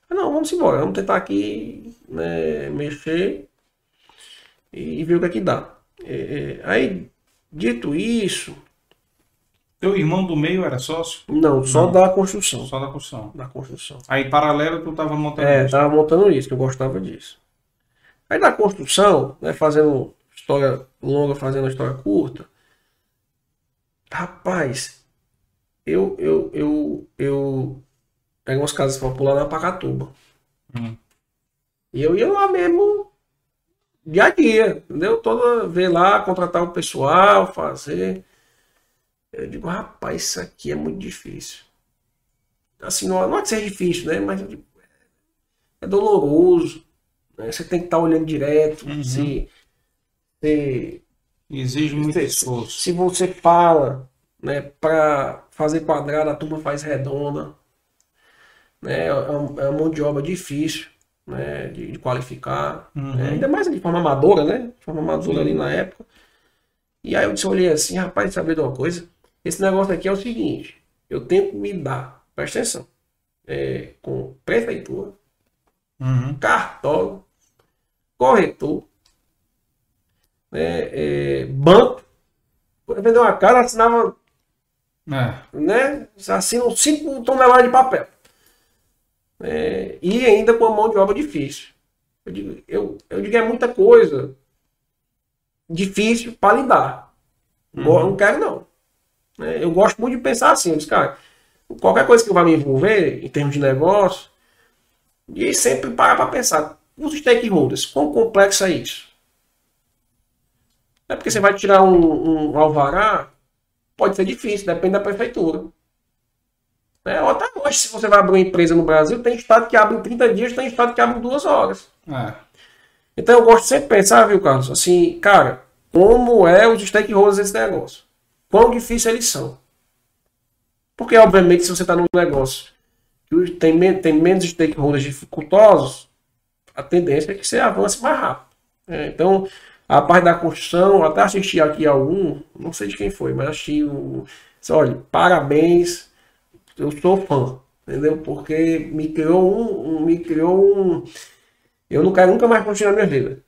Não, vamos embora, vamos tentar aqui né, mexer e ver o que é que dá. É, é, aí, dito isso, teu irmão do meio era sócio? Não, só Não. da construção. Só da construção. Da construção. Aí, paralelo, tu tava montando é, isso? É, tava montando isso, que eu gostava disso. Aí, na construção, né, fazendo história longa, fazendo história curta, rapaz, eu, eu, eu, eu peguei umas casas populares na Pacatuba. Hum. E eu ia lá mesmo, dia a dia, entendeu? Toda vez lá, contratar o pessoal, fazer. Eu digo, rapaz, isso aqui é muito difícil. Assim, não, não é que seja difícil, né? Mas digo, é doloroso. Né? Você tem que estar tá olhando direto. Uhum. Se, se, Exige muito se, esforço. Se você fala né, para fazer quadrado, a turma faz redonda. Né? É, uma, é uma mão de obra difícil né, de, de qualificar. Uhum. Né? Ainda mais de forma amadora, né? De forma amadora ali na época. E aí eu disse, olhei assim, rapaz, saber de uma coisa? Esse negócio aqui é o seguinte: eu tenho que me dar, presta atenção, é, com prefeitura, uhum. cartório, corretor, né, é, banco. Vender uma casa, assinava. É. Né, assinam 5 toneladas de papel. É, e ainda com a mão de obra difícil. Eu digo, eu, eu digo é muita coisa difícil para lidar. Uhum. Não quero, não. Né? Eu gosto muito de pensar assim, disse, cara, qualquer coisa que vá me envolver em termos de negócio, e sempre parar para pensar, os stakeholders, quão complexo é isso? É porque você vai tirar um, um alvará, pode ser difícil, depende da prefeitura. É, até hoje, se você vai abrir uma empresa no Brasil, tem estado que abre em 30 dias, tem estado que abre em 2 horas. É. Então eu gosto sempre de pensar, viu, Carlos, assim, cara, como é os stakeholders desse negócio? Quão difícil eles são. Porque, obviamente, se você está num negócio que tem, tem menos stakeholders dificultosos, a tendência é que você avance mais rápido. É, então, a parte da construção, até assisti aqui algum, não sei de quem foi, mas assisti o. Olha, parabéns, eu sou fã, entendeu? Porque me criou um. um me criou um. Eu não quero nunca mais continuar minha vida.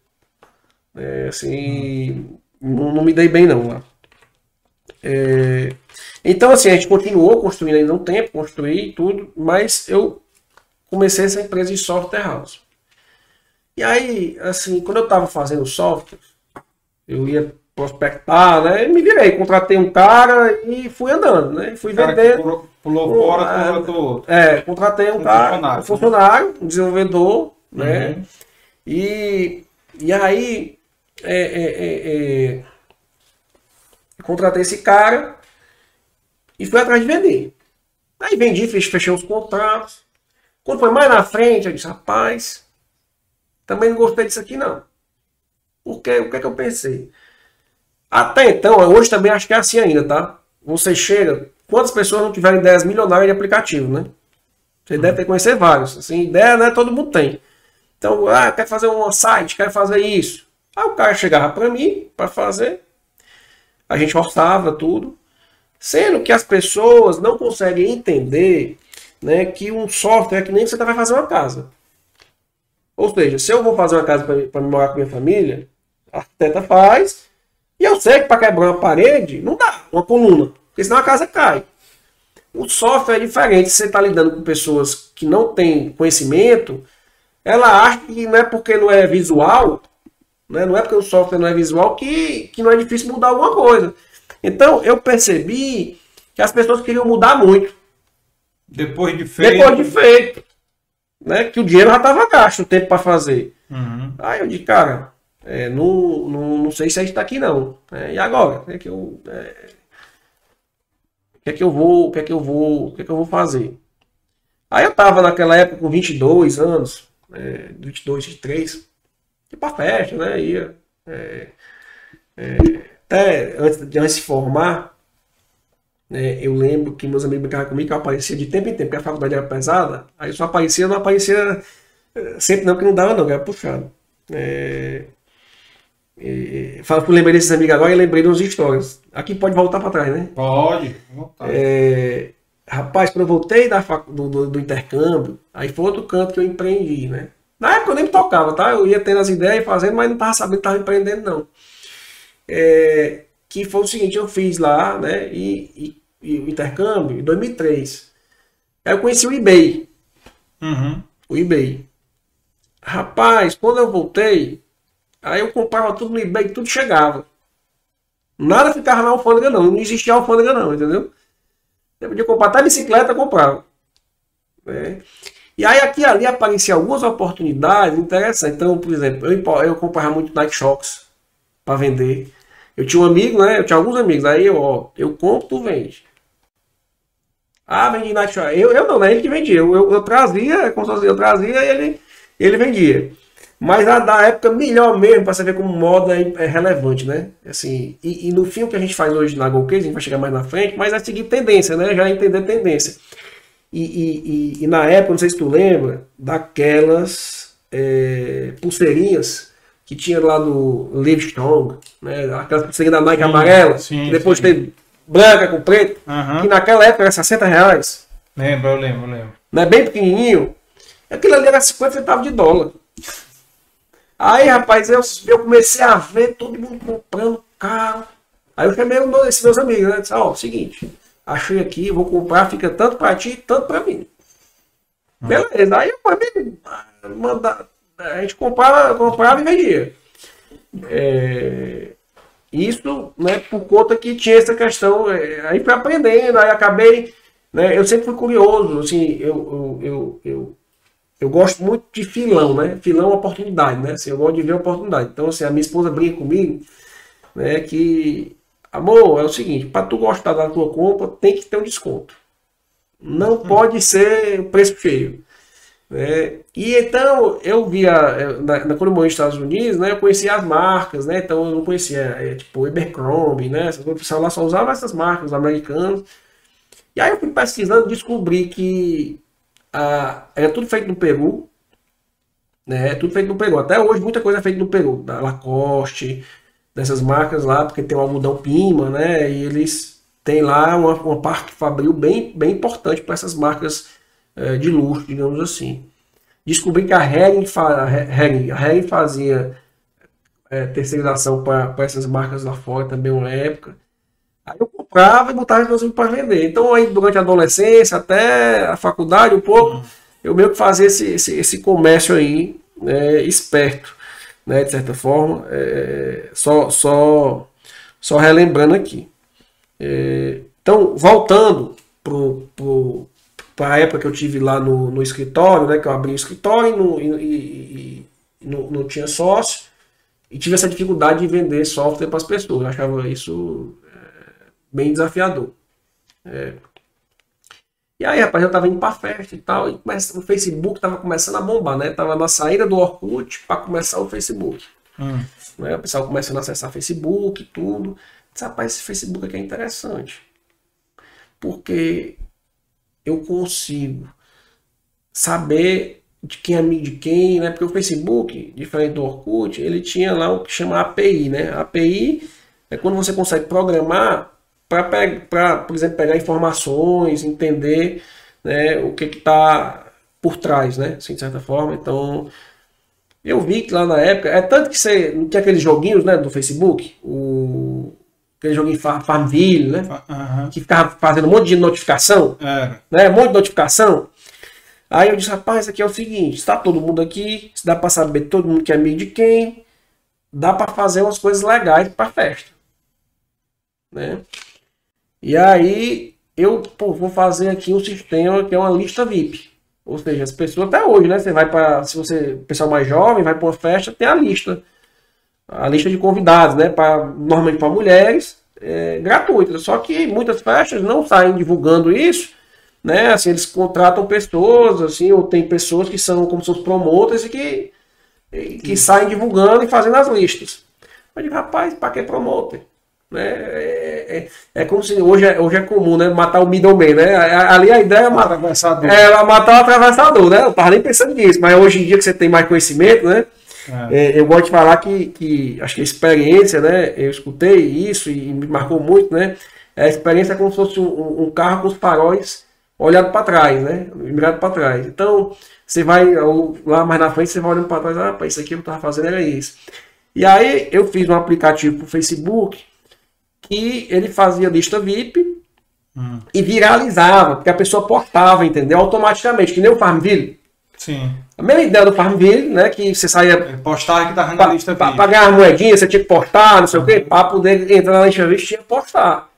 É, assim, não, não, me dei bem não lá. É, então, assim, a gente continuou construindo ainda um tempo, construí tudo, mas eu comecei essa empresa de software house. E aí, assim, quando eu estava fazendo software, eu ia prospectar, né? Me virei, contratei um cara e fui andando, né? Fui vender. Pulou, pulou fora, contratou. É, contratei um, um cara, funcionário, um funcionário, um desenvolvedor, né? Uhum. E, e aí é, é, é, é, contratei esse cara e fui atrás de vender. Aí vendi, fechei os contratos. Quando foi mais na frente, eu disse, rapaz, também não gostei disso aqui não. Por quê? O que é que eu pensei? Até então, hoje também acho que é assim ainda, tá? Você chega, quantas pessoas não tiveram ideias milionárias de aplicativo, né? Você deve ter conhecer vários. Assim, ideia, né? Todo mundo tem. Então, ah, quer fazer um site, quer fazer isso. Aí o cara chegava para mim para fazer. A gente orçava tudo. Sendo que as pessoas não conseguem entender né, que um software é que nem você vai fazer uma casa. Ou seja, se eu vou fazer uma casa para morar com minha família, a arquiteta faz, e eu sei que para quebrar uma parede, não dá, uma coluna, porque senão a casa cai. O software é diferente, você está lidando com pessoas que não têm conhecimento, ela acha que não é porque não é visual, né, não é porque o software não é visual que, que não é difícil mudar alguma coisa. Então eu percebi que as pessoas queriam mudar muito. Depois de feito. Depois de feito né, que o dinheiro já estava gasto, o tempo para fazer. Uhum. Aí eu disse, cara, é, não, não, não sei se a gente está aqui não. É, e agora? O que é que eu. É, o que é que eu vou. O que é que eu vou. O que é que eu vou fazer? Aí eu estava naquela época com 22 anos, é, 22, 23, ia pra festa, né? Ia. É, é, até antes de, de formar, né? Eu lembro que meus amigos brincavam comigo que eu aparecia de tempo em tempo, porque a faculdade era pesada, aí eu só aparecia, não aparecia eh, sempre não, que não dava não, que era puxado. É... E, falo, lembrei desses amigos agora e lembrei de umas histórias. Aqui pode voltar para trás, né? Pode, voltar. É... Rapaz, quando eu voltei da do, do, do, intercâmbio, aí foi outro canto que eu empreendi, né? Na época eu nem me tocava, tá? Eu ia tendo as ideias e fazendo, mas não tava sabendo que tava empreendendo, não. É... Que foi o seguinte, eu fiz lá, né? E, e e o intercâmbio em 2003. Aí eu conheci o eBay. Uhum. O eBay. Rapaz, quando eu voltei, aí eu comprava tudo no eBay, tudo chegava. Nada ficava na alfândega não, não existia alfândega não, entendeu? Eu podia comprar até bicicleta, comprava. Né? E aí aqui ali apareciam algumas oportunidades interessantes. Então, por exemplo, eu, eu comprava muito Nike Shocks para vender. Eu tinha um amigo, né? Eu tinha alguns amigos. Aí eu, ó, eu compro, tu vende. Ah, vendi Night Shy. Eu, eu não, né? Ele que vendia. Eu, eu, eu trazia, como se eu trazia e ele, ele vendia. Mas a da época melhor mesmo, para você ver como moda é, é relevante, né? Assim, e, e, no fim o que a gente faz hoje na GoCase, a gente vai chegar mais na frente, mas é seguir tendência, né? Já entender tendência. E, e, e, na época, não sei se tu lembra, daquelas é, pulseirinhas que tinha lá no Livestrong, né? Aquelas pulseirinhas da Nike sim, amarela, sim, depois sim. teve branca com preto, uhum. que naquela época era 60 reais. Lembro, eu lembro, lembro. Não é bem pequenininho. Aquilo ali era 50 centavos de dólar. Aí, rapaz, eu, eu comecei a ver todo mundo comprando carro. Aí eu chamei um esses meus amigos, né? Disse, ó, oh, seguinte, achei aqui, vou comprar, fica tanto pra ti, tanto pra mim. Hum. Beleza, aí eu manda, a gente comprava, comprava e vendia. É, isso, né, por conta que tinha essa questão, é, aí fui aprendendo, aí acabei, né, eu sempre fui curioso, assim, eu, eu, eu, eu, eu gosto muito de filão, né, filão é oportunidade, né, assim, eu gosto de ver oportunidade. Então, assim, a minha esposa brinca comigo, né, que, amor, é o seguinte, para tu gostar da tua compra, tem que ter um desconto. Não hum. pode ser preço cheio. Né? E então eu via, na, quando eu morei nos Estados Unidos, né, eu conhecia as marcas, né? Então eu não conhecia, é, tipo, Abercrombie, né? O pessoal lá só usava essas marcas americanas. E aí eu fui pesquisando descobri que a, era tudo feito no Peru. Né? Tudo feito no Peru. Até hoje muita coisa é feita no Peru. Da Lacoste, dessas marcas lá, porque tem o algodão Pima, né? E eles têm lá uma, uma parte fabril bem, bem importante para essas marcas é, de luxo, digamos assim. Descobri que a Hering, a Hering, a Hering fazia é, terceirização para essas marcas lá fora também uma época. Aí eu comprava e botava inclusive para vender. Então aí durante a adolescência até a faculdade um pouco, uhum. eu meio que fazia esse, esse, esse comércio aí né, esperto né, de certa forma. É, só, só, só relembrando aqui. É, então, voltando para a época que eu tive lá no, no escritório, né, que eu abri o escritório e, no, e, e, não, não tinha sócio, e tive essa dificuldade de vender software para as pessoas. Eu achava isso é, bem desafiador. É, e aí, rapaz, eu tava indo pra festa e tal, e o Facebook tava começando a bombar, né? Tava na saída do Orkut para começar o Facebook. Hum. Né? O pessoal começando a acessar Facebook e tudo. Disse, rapaz, esse Facebook aqui é interessante. Porque eu consigo saber de quem é amigo de quem, né? Porque o Facebook, diferente do Orkut, ele tinha lá o que chama API, né? A API é quando você consegue programar para, por exemplo, pegar informações, entender né, o que está por trás, né? Assim, de certa forma. Então, eu vi que lá na época, é tanto que você não tinha aqueles joguinhos né, do Facebook, o, aquele joguinho Farmville, né? Uhum. Que ficava fazendo um monte de notificação, é. né? Um monte de notificação. Aí eu disse, rapaz, aqui é o seguinte, está todo mundo aqui, dá para saber todo mundo que é amigo de quem, dá para fazer umas coisas legais para festa, né? E aí eu pô, vou fazer aqui um sistema que é uma lista VIP. Ou seja, as pessoas até hoje, né? Você vai para, se você, pessoal mais jovem, vai para uma festa, tem a lista, a lista de convidados, né? Para normalmente para mulheres, é, gratuita. Só que muitas festas não saem divulgando isso, né? Assim, eles contratam pessoas, assim, ou tem pessoas que são como seus promotores e que que saem divulgando e fazendo as listas. Eu digo, rapaz, para que promoter? Né? É, é, é, como se hoje é, hoje é comum né? matar o middleman. Né? Ali a ideia é matar, é, matar o atravessador. Né? Eu estava nem pensando nisso, mas hoje em dia que você tem mais conhecimento, né? É. é. eu gosto de falar que, que acho que a experiência, né? Eu escutei isso e me marcou muito, né? A experiência é como se fosse um, um carro com os faróis olhado para trás, né? Mirado para trás. Então, você vai lá mais na frente, você vai olhando para trás, ah, isso aqui eu estava fazendo era isso. E aí eu fiz um aplicativo para o Facebook que ele fazia lista VIP hum. e viralizava, porque a pessoa portava, entendeu? Automaticamente, que nem o Farmville. Sim. A mesma ideia do Farmville, né? Que você saía. É, postar que tava na lista VIP. Para ganhar moedinha, você tinha que postar, não sei uhum. o quê, para poder entrar na lista VIP, tinha que postar.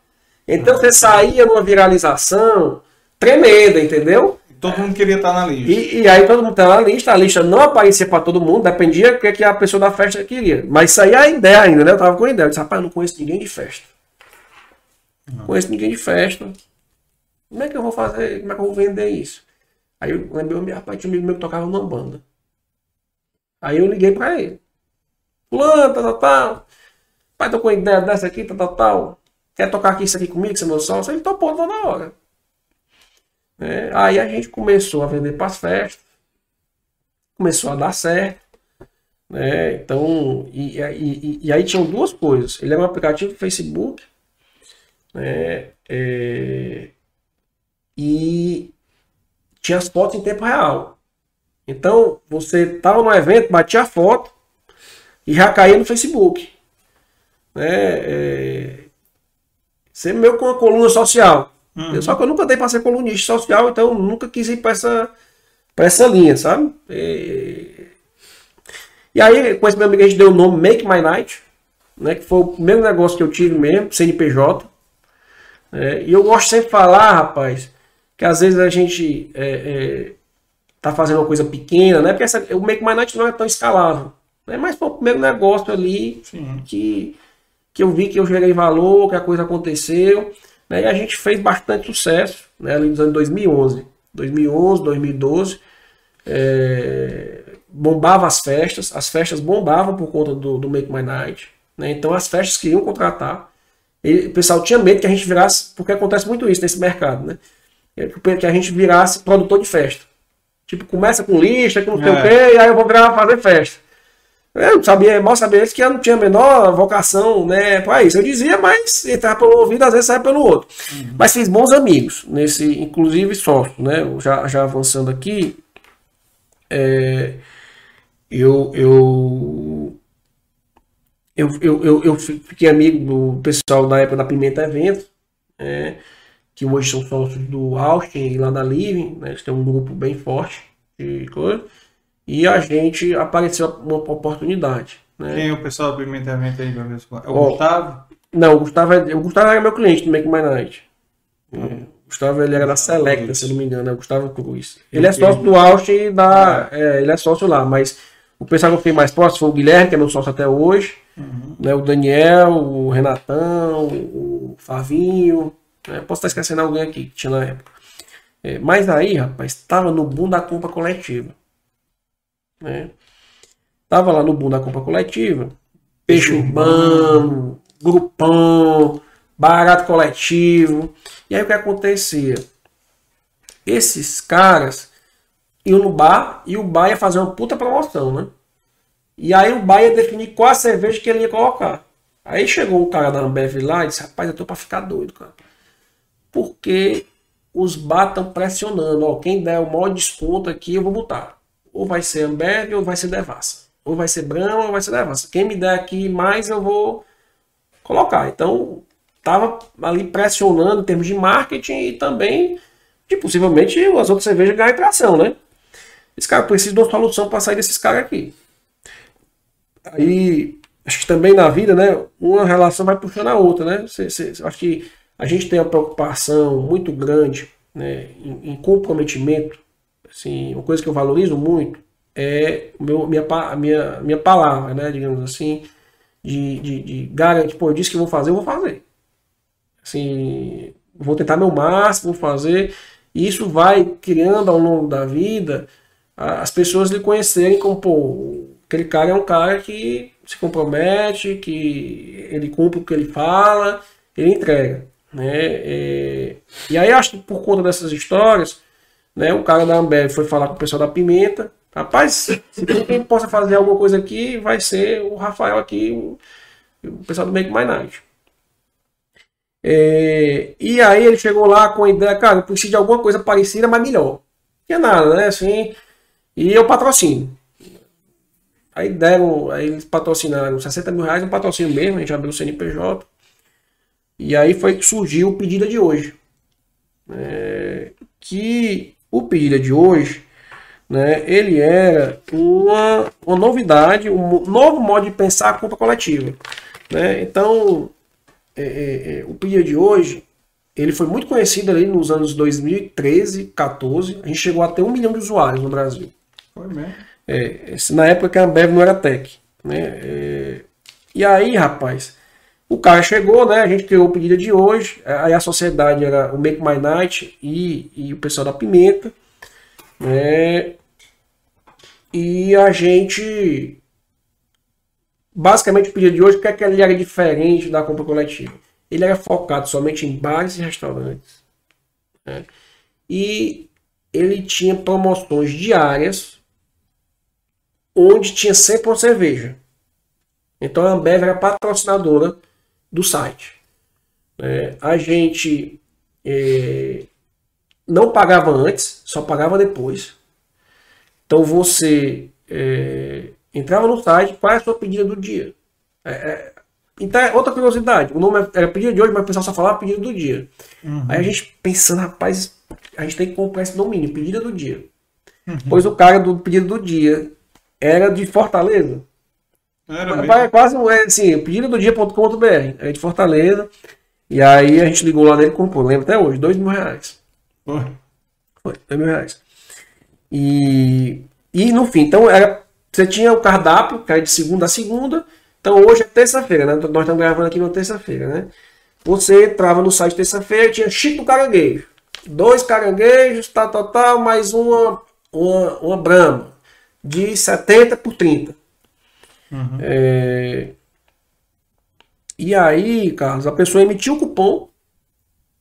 Então uhum. você saía numa viralização tremenda, entendeu? Todo mundo queria estar na lista. E, e aí todo mundo estava na lista, a lista não aparecia para todo mundo, dependia do que, que a pessoa da festa queria. Mas isso aí é a ideia ainda, né? Eu tava com a ideia. Eu disse, rapaz, eu não conheço ninguém de festa. Não conheço ninguém de festa. Como é que eu vou fazer? Como é que eu vou vender isso? Aí eu lembrei, rapaz, tinha um amigo meu que tocava numa banda. Aí eu liguei pra ele. Fulano, tal, tal. Pai, tô com ideia dessa aqui, tal, tal, tal. Quer tocar aqui isso aqui comigo, seu meu sócio? Ele topou toda hora. É, aí a gente começou a vender para as festas. Começou a dar certo. Né? Então, e, e, e, aí tinham duas coisas. Ele é um aplicativo do Facebook né? É, e tinha as fotos em tempo real. Então, você estava no evento, batia a foto e já caía no Facebook. Né? É, sempre meio com uma coluna social. Uhum. Só que eu nunca dei para ser colunista social, então nunca quis ir para essa, essa linha, sabe? E, e aí, com esse meu amigo, a gente deu o nome Make My Night, né? Que foi o primeiro negócio que eu tive mesmo, CNPJ. É, e eu gosto sempre de falar, rapaz, que às vezes a gente é, é, tá fazendo uma coisa pequena, né? Porque essa, o Make My Night não é tão escalável. Né? Mas foi o primeiro negócio ali que, que eu vi que eu gerei valor, que a coisa aconteceu. Né? E a gente fez bastante sucesso né? ali nos anos 2011. 2011, 2012. É, bombava as festas, as festas bombavam por conta do, do Make My Night. Né? Então as festas queriam contratar. E o pessoal tinha medo que a gente virasse, porque acontece muito isso nesse mercado, né? Que a gente virasse produtor de festa. Tipo, começa com lista, com não sei é. o quê, e aí eu vou virar fazer festa. Eu sabia, mal sabia eles que eu não tinha a menor vocação, né, para isso. Eu dizia, mas entrar pelo ouvido, às vezes sai pelo outro. Uhum. Mas fiz bons amigos, nesse, inclusive sócio, né? Já, já avançando aqui, é, eu, eu, eu, eu, eu, eu, fiquei amigo do pessoal da época da Pimenta Evento, é, que hoje são sócios do Austin e lá da Living, né? Eles têm um grupo bem forte de coisa. E a gente apareceu uma oportunidade. Né? Quem é o pessoal do implementamento aí, meu Deus? É o oh, Gustavo? Não, o Gustavo, é, o Gustavo era meu cliente do Make My Night. O Gustavo ele era da Selecta, se não me engano, é o Gustavo Cruz. Ele é sócio do Austin e da. É. é, ele é sócio lá, mas o pessoal que eu fiquei mais próximo foi o Guilherme, que é meu sócio até hoje. Uhum. Né, o Daniel, o Renatão, o Favinho. Né, posso estar esquecendo alguém aqui que tinha na época. É, mas aí, rapaz, estava no boom da compra coletiva. Né? Tava lá no boom da compra coletiva, peixe urbano, grupão, barato coletivo. E aí o que acontecia? Esses caras iam no bar e o bar ia fazer uma puta promoção, né? E aí o bar ia definir qual a cerveja que ele ia colocar. Aí chegou o cara da Ambev lá e disse, rapaz, eu tô pra ficar doido, cara. Porque os bar estão pressionando, ó, quem der o maior desconto aqui eu vou botar ou vai ser Amberg ou vai ser Devassa. Ou vai ser Brahma ou vai ser Devassa. Quem me der aqui mais eu vou colocar. Então, estava ali pressionando em termos de marketing e também de possivelmente as outras cervejas ganharem tração, né? Esse cara precisa de uma solução para sair desses caras aqui. Aí, acho que também na vida, né? Uma relação vai puxando a outra, né? Cê, cê, acho que a gente tem uma preocupação muito grande né, em, em comprometimento Assim, uma coisa que eu valorizo muito é meu, minha, minha, minha palavra, né? Digamos assim, de, de, de garantir, pô, eu disse que vou fazer, eu vou fazer. Assim, vou tentar meu máximo, vou fazer. E isso vai criando ao longo da vida as pessoas lhe conhecerem como, pô, aquele cara é um cara que se compromete, que ele cumpre o que ele fala, ele entrega. Né? É, e aí acho que por conta dessas histórias, né? O cara da Ambev foi falar com o pessoal da Pimenta. Rapaz, se tem quem possa fazer alguma coisa aqui, vai ser o Rafael aqui, o, o pessoal do Make My Night. É, e aí ele chegou lá com a ideia, cara, eu preciso de alguma coisa parecida, mas melhor. Não tinha nada, né? Assim, e eu patrocino. Aí deram, aí eles patrocinaram 60 mil reais, um patrocínio mesmo, a gente abriu o CNPJ. E aí foi que surgiu o pedido de hoje. É, que o pedido de hoje, né, ele era uma, uma novidade, um novo modo de pensar a compra coletiva. Né? Então, é, é, é o pedido de hoje, ele foi muito conhecido ali nos anos 2013, 14. A gente chegou a ter um milhão de usuários no Brasil. Foi mesmo? É, na época que a Ambev não era tech. Né? É, e aí, rapaz, o cara chegou, né? A gente criou o pedido de hoje. Aí a sociedade era o Make My Night e, e o pessoal da Pimenta. Né? E a gente. Basicamente o pedido de hoje, o que é que ele era diferente da compra coletiva? Ele era focado somente em bares e restaurantes. Né? E ele tinha promoções diárias onde tinha sempre uma cerveja. Então a Ambev era patrocinadora do site. É, a gente é, não pagava antes, só pagava depois. Então você é, entrava no site, qual é a sua pedida do dia? É, é então, é outra curiosidade, o nome era pedido de hoje, mas o pessoal só falava pedido do dia. Uhum. Aí a gente pensando, rapaz, a gente tem que comprar esse domínio, pedida do dia. Uhum. Pois o cara do pedido do dia era de Fortaleza. Era Vai, quase é assim, pedido do dia.com.br, é de Fortaleza. E aí a gente ligou lá nele e comprou, lembro até hoje, dois mil reais. Foi. Foi, dois mil reais. E, e no fim, então era, você tinha o cardápio, que era de segunda a segunda. Então hoje é terça-feira, né? Nós estamos gravando aqui na terça-feira, né? Você entrava no site terça-feira tinha Chico do Caranguejo. Dois caranguejos, tal, tal, tal, mais uma, uma, uma brama. De 70 por 30. Uhum. É... E aí, Carlos, a pessoa emitiu o cupom,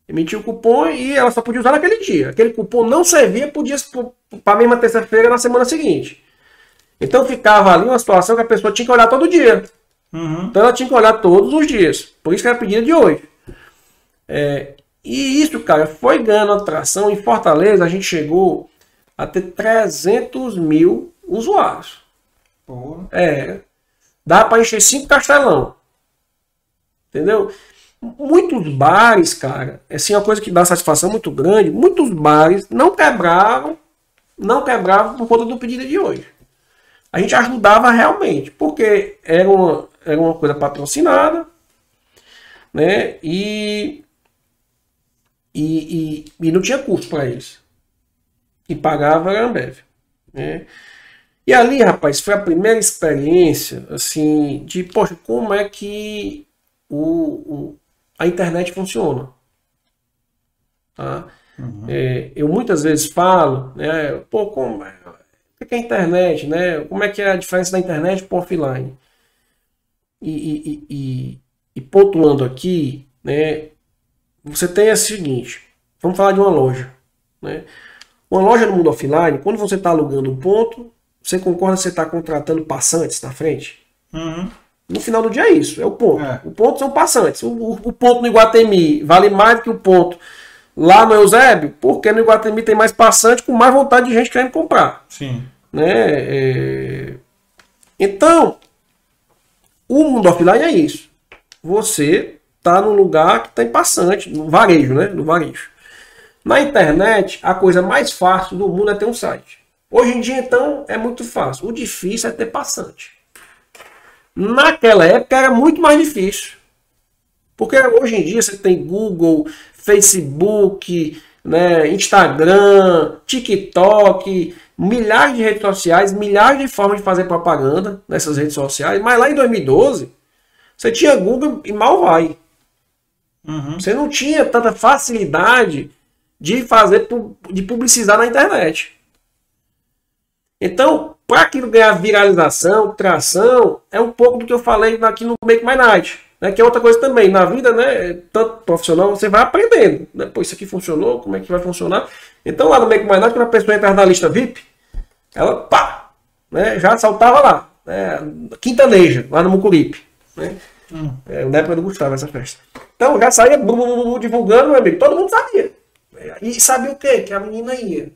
emitiu o cupom e ela só podia usar naquele dia. Aquele cupom não servia para a mesma terça-feira na semana seguinte. Então ficava ali uma situação que a pessoa tinha que olhar todo dia. Uhum. Então ela tinha que olhar todos os dias. Por isso que era pedida de hoje. É, e isso, cara, foi ganhando atração. Em Fortaleza, a gente chegou a ter 300 mil usuários. Porra. É. Dá para encher cinco castelão. Entendeu? Muitos bares, cara, assim, é uma coisa que dá satisfação muito grande. Muitos bares não quebravam, não quebravam por conta do pedido de hoje. A gente ajudava realmente, porque era uma, era uma coisa patrocinada, né? E, e, e, e não tinha custo para eles. E pagava a Ambev. Né? E ali, rapaz, foi a primeira experiência, assim, de, poxa, como é que o, o a internet funciona. Tá? Uhum. É, eu muitas vezes falo, né, pô, como é, o que é a internet, né? Como é que é a diferença da internet para offline? E, e, e, e, pontuando aqui, né, você tem o seguinte, vamos falar de uma loja, né? Uma loja no mundo offline, quando você está alugando um ponto, você concorda que você está contratando passantes na frente? Uhum. No final do dia é isso, é o ponto. É. O ponto são passantes. O, o, o, ponto no Iguatemi vale mais do que o ponto lá no Eusébio, porque no Iguatemi tem mais passante com mais vontade de gente querendo comprar. Sim. Né? É... Então, o mundo offline é isso. Você está num lugar que tem passante, no varejo, né? No varejo. Na internet, a coisa mais fácil do mundo é ter um site. Hoje em dia, então, é muito fácil. O difícil é ter passante. Naquela época era muito mais difícil. Porque hoje em dia você tem Google, Facebook, né, Instagram, TikTok, milhares de redes sociais, milhares de formas de fazer propaganda nessas redes sociais. Mas lá em 2012, você tinha Google e mal vai. Uhum. Você não tinha tanta facilidade de fazer, de publicizar na internet. Então, para aquilo ganhar viralização, tração, é um pouco do que eu falei aqui no Make My Night. Né, que é outra coisa também. Na vida, né, tanto profissional, você vai aprendendo. Né, Pô, isso aqui funcionou, como é que vai funcionar. Então, lá no Make My Night, quando a pessoa entra na lista VIP, ela, pá, né, já saltava lá. Né, quintaneja, lá no Mucuripe. Né? Hum. É, na época do Gustavo, essa festa. Então, já saía divulgando, meu amigo. Todo mundo sabia. E sabia o quê? Que a menina ia.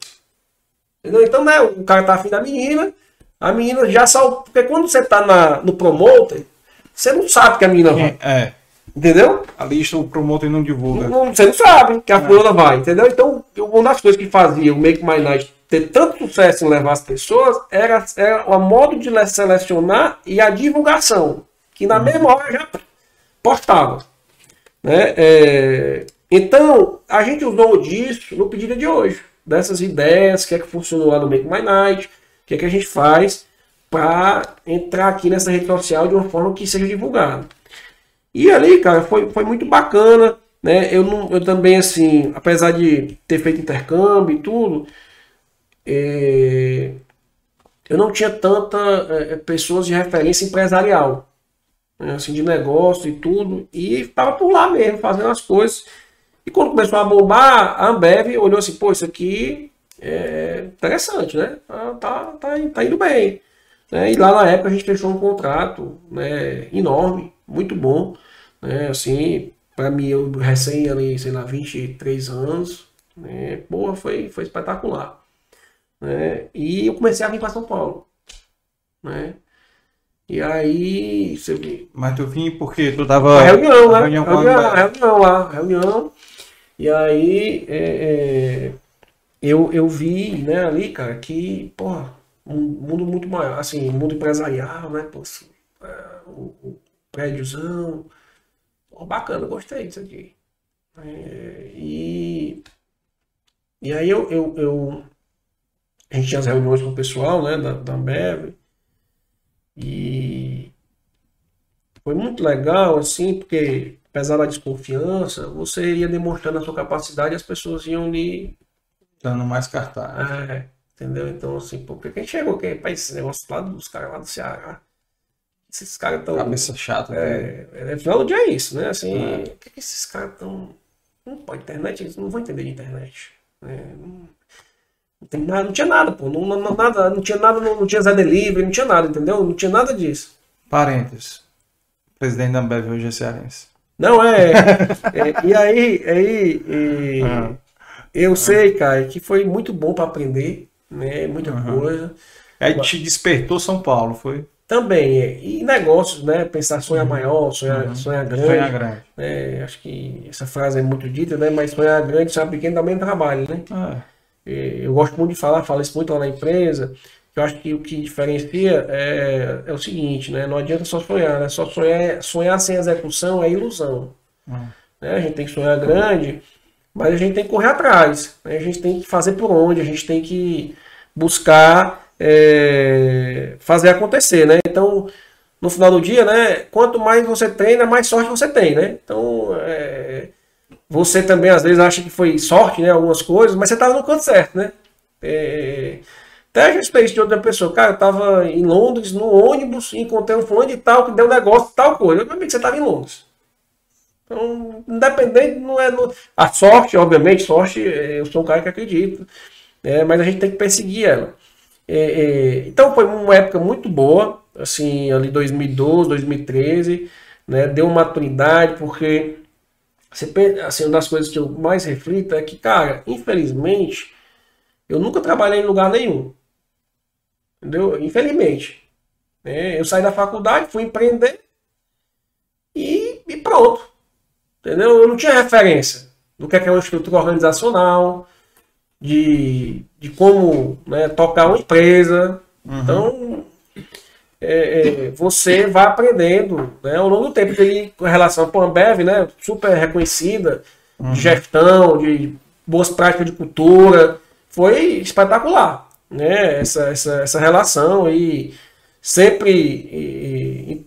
Entendeu? Então, né, o cara tá afim da menina, a menina já saltou. Porque quando você tá na, no promoter, você não sabe que a menina vai. É. Entendeu? A lista o promoter não divulga. Não, você não sabe que a é. fulana vai, entendeu? Então, uma das coisas que fazia o Make My Night ter tanto sucesso em levar as pessoas era, era o modo de selecionar e a divulgação. Que na uhum. mesma hora já postava. Né? É, então, a gente usou disso no pedido de hoje dessas ideias, o que é que funcionou lá no Make My Night, o que é que a gente faz para entrar aqui nessa rede social de uma forma que seja divulgada. E ali, cara, foi, foi muito bacana, né? Eu, não, eu também, assim, apesar de ter feito intercâmbio e tudo, é, eu não tinha tanta é, pessoas de referência empresarial, né? assim, de negócio e tudo, e estava por lá mesmo, fazendo as coisas. E quando começou a bombar, a Ambev olhou assim, pô, isso aqui é interessante, né? Tá, tá, tá, tá indo bem. Né? E lá na época a gente fechou um contrato né, enorme, muito bom. Né? Assim, para mim, eu recém ali, sei lá, 23 anos, né? Porra, foi, foi espetacular. Né? E eu comecei a vir para São Paulo. Né? E aí. Você... Mas tu vim porque tu tava. A reunião, né? Reunião, reunião, reunião lá, reunião. E aí é, é, eu, eu vi, né, ali, cara, que, porra, um mundo muito maior, assim, mundo empresarial, né, pô, assim, é, o, o prédiozão, pô, bacana, gostei disso aqui. É, e, e aí eu, eu, eu, a gente tinha as reuniões com o pessoal, né, da, da Ambev, e foi muito legal, assim, porque apesar da desconfiança, você ia demonstrando a sua capacidade e as pessoas iam lhe. Dando mais cartaz. É, entendeu? Então, assim, porque quem chegou aqui para esse negócio lá dos caras lá do Ceará? Esses caras estão. Cabeça chata. É, né? é, final do dia é isso, né? Assim, é. o que, que esses caras estão. Não pode internet, eles não vão entender de internet. Né? Não, tem nada, não tinha nada, pô. Não, não, nada, não tinha nada, não, não tinha Zé Delivery, não tinha nada, entendeu? Não tinha nada disso. Parênteses. O presidente da Ambev hoje é cearense. Não, é. é e aí, aí e, uhum. eu sei, cara, que foi muito bom para aprender, né? Muita uhum. coisa. Aí te despertou São Paulo, foi? Também, é. e negócios, né? Pensar sonhar uhum. maior, sonhar, uhum. sonhar grande. Sonhar grande. É, acho que essa frase é muito dita, né? Mas sonhar grande, sonhar pequeno também trabalho, né? Ah. É, eu gosto muito de falar, falo isso muito lá na empresa. Eu acho que o que diferencia é, é o seguinte, né? Não adianta só sonhar, né? Só sonhar, sonhar sem execução é ilusão. Uhum. Né? A gente tem que sonhar grande, mas a gente tem que correr atrás. Né? A gente tem que fazer por onde, a gente tem que buscar é, fazer acontecer, né? Então, no final do dia, né? Quanto mais você treina, mais sorte você tem, né? Então, é, você também às vezes acha que foi sorte, né? Algumas coisas, mas você estava no canto certo, né? É, até a respeito de outra pessoa, cara, eu estava em Londres, no ônibus, encontrei um fulano de tal que deu um negócio, tal coisa. Meu amigo, você estava em Londres. Então, independente, não é. No... A sorte, obviamente, sorte, eu sou um cara que acredita. É, mas a gente tem que perseguir ela. É, é, então foi uma época muito boa, assim, ali 2012, 2013, né? Deu maturidade, porque você, assim, uma das coisas que eu mais reflito é que, cara, infelizmente, eu nunca trabalhei em lugar nenhum. Entendeu? Infelizmente. É, eu saí da faculdade, fui empreender e, e pronto. Entendeu? Eu não tinha referência do que é, que é uma estrutura organizacional, de, de como né, tocar uma empresa. Uhum. Então, é, é, você vai aprendendo né, ao longo do tempo. Tem relação com a Ambev, né, super reconhecida, uhum. de gestão, de boas práticas de cultura. Foi espetacular né, essa, essa, essa relação e sempre e, e,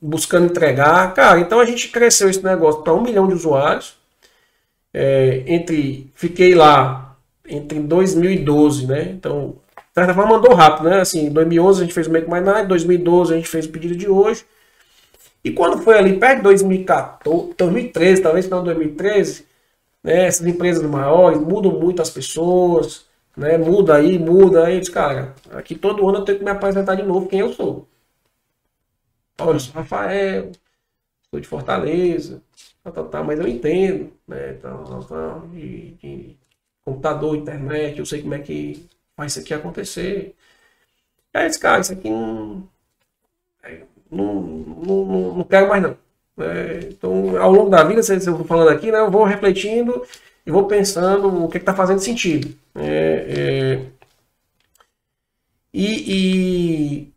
buscando entregar. Cara, então a gente cresceu esse negócio para um milhão de usuários. É, entre fiquei lá entre 2012, né? Então, de certa forma andou rápido, né? Assim, em 2011 a gente fez o Make My Night, em 2012 a gente fez o pedido de hoje. E quando foi ali perto de 2014, 2013, talvez não 2013, né? Essas empresas maiores mudam muito as pessoas, né? Muda aí, muda aí. Cara, aqui todo ano eu tenho que me apresentar de novo quem eu sou. Olha, eu sou Rafael, sou de Fortaleza, tá, tá, tá, mas eu entendo, né? Então, então, de, de computador, internet, eu sei como é que faz isso aqui acontecer. Aí esse cara, isso aqui não, é, não, não, não, não quero mais não. É, então, ao longo da vida, vocês estão falando aqui, né, eu vou refletindo e vou pensando o que está fazendo sentido. É, é, e, e,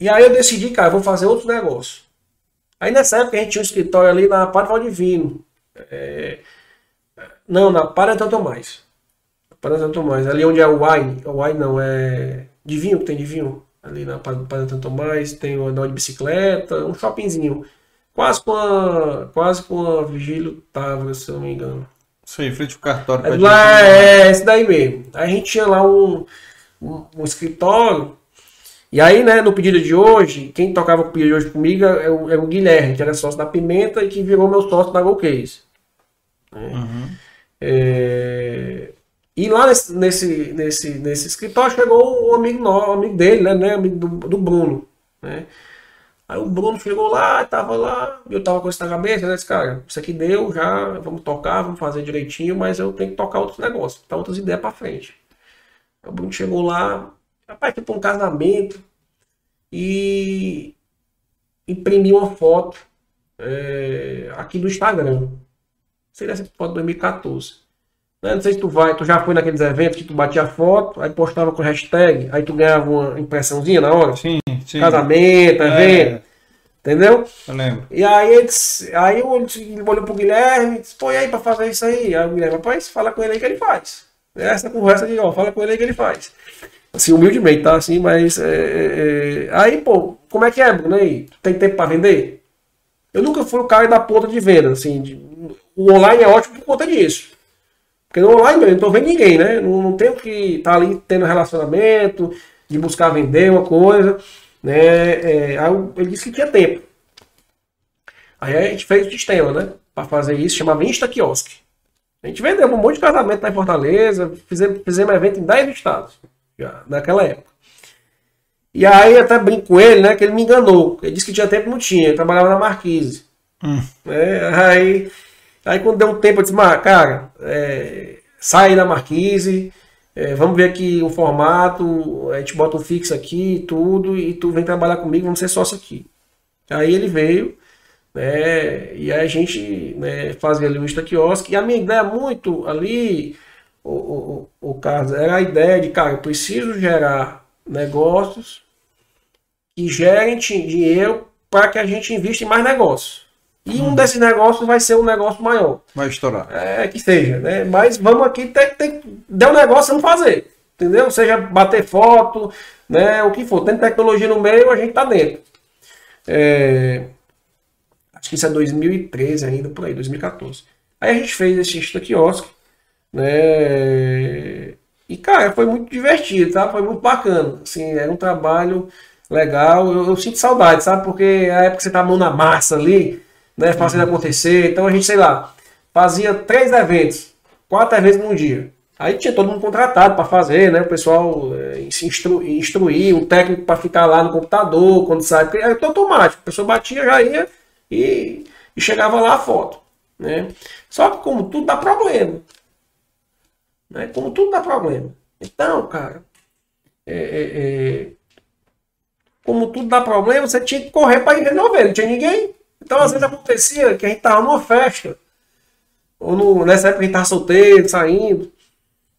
e, aí eu decidi, cara, vou fazer outro negócio. Aí nessa época a gente tinha um escritório ali na Padre Valdivino. É, não, na Padre Tanto Mais. Paraná Tomás. Ali onde é o Wine. O Wine não, é. De vinho que tem de vinho. Ali na Paraná Tomás. Tem o andar de bicicleta. Um shoppingzinho. Quase com a. Quase com a Vigílio Távora, se eu não me engano. Isso aí, frente ao cartório. É, lá é esse daí mesmo. A gente tinha lá um, um, um, escritório. E aí, né, no pedido de hoje, quem tocava o pedido de hoje comigo é o, é o Guilherme, que era sócio da Pimenta e que virou meu sócio da GoCase. Uhum. É, e lá nesse, nesse, nesse, nesse escritório chegou um amigo, nosso, um amigo dele, né, né amigo do, do Bruno. Né? Aí o Bruno chegou lá, tava lá, eu tava com isso na cabeça, né? Disse, cara, isso aqui deu, já vamos tocar, vamos fazer direitinho, mas eu tenho que tocar outros negócios, botar outras ideias para frente. Aí o Bruno chegou lá, rapaz, foi para um casamento e imprimiu uma foto é, aqui do Instagram. Seria essa foto de 2014. Né? Não sei se tu vai, tu já foi naqueles eventos que tu batia foto, aí postava com hashtag, aí tu ganhava uma impressãozinha na hora. Sim, sim. Casamento, é. evento. É. Entendeu? Eu lembro. E aí ele, aí eu olhou pro Guilherme e disse, pô, e aí pra fazer isso aí? Aí o Guilherme, rapaz, fala com ele aí que ele faz. Essa conversa aqui, ó, fala com ele aí que ele faz. Assim, humildemente, tá? Assim, mas. É, é, é aí, pô, como é que é, Bruno? Aí, tem tempo pra vender? Eu nunca fui o cara da ponta de venda, assim. De, o online é ótimo por conta disso. Porque no online eu não tô vendo ninguém, né? Não, não tenho que estar tá ali tendo relacionamento, de buscar vender uma coisa. Né? É, aí ele disse que tinha tempo. Aí a gente fez o sistema, né? Para fazer isso, chamava Insta Kiosk. A gente vendeu um monte de casamento em Fortaleza, fizemos, fizemos evento em 10 estados, já, naquela época. E aí até brinco com ele, né, que ele me enganou. Ele disse que tinha tempo, não tinha, ele trabalhava na Marquise. Hum. É, aí, aí quando deu um tempo, eu disse, cara, é, sai da Marquise, é, vamos ver aqui o formato, a gente bota um fixo aqui tudo, e tu vem trabalhar comigo, vamos ser sócio aqui. Aí ele veio, né, e aí a gente né, fazia ali um quiosque, e a minha ideia muito ali, o, o, o caso, era a ideia de, cara, eu preciso gerar negócios que gerem dinheiro para que a gente invista em mais negócios. E um desses negócios vai ser um negócio maior. Vai estourar. É, que seja, né? Mas vamos aqui, tem, tem, deu um negócio, vamos fazer. Entendeu? Seja bater foto, né? O que for. Tem tecnologia no meio, a gente tá dentro. É, acho que isso é 2013 ainda, por aí, 2014. Aí a gente fez esse Insta Quiosque, né? E, cara, foi muito divertido, tá? Foi muito bacana. Assim, era um trabalho legal. Eu, eu sinto saudade, sabe? Porque a época que você tá a mão na massa ali, né, fazendo acontecer. Então a gente, sei lá, fazia três eventos, quatro eventos num dia. Aí tinha todo mundo contratado para fazer, né? O pessoal é, se instru, instruir, um técnico para ficar lá no computador quando sai, é automático. A pessoa batia, já ia e, e chegava lá a foto. Né? Só que como tudo dá problema. Né? Como tudo dá problema. Então, cara, é, é, é como tudo dá problema, você tinha que correr para resolver. Não tinha ninguém. Então, às vezes acontecia que a gente tava numa festa, ou no, nessa época a gente tava solteiro, saindo,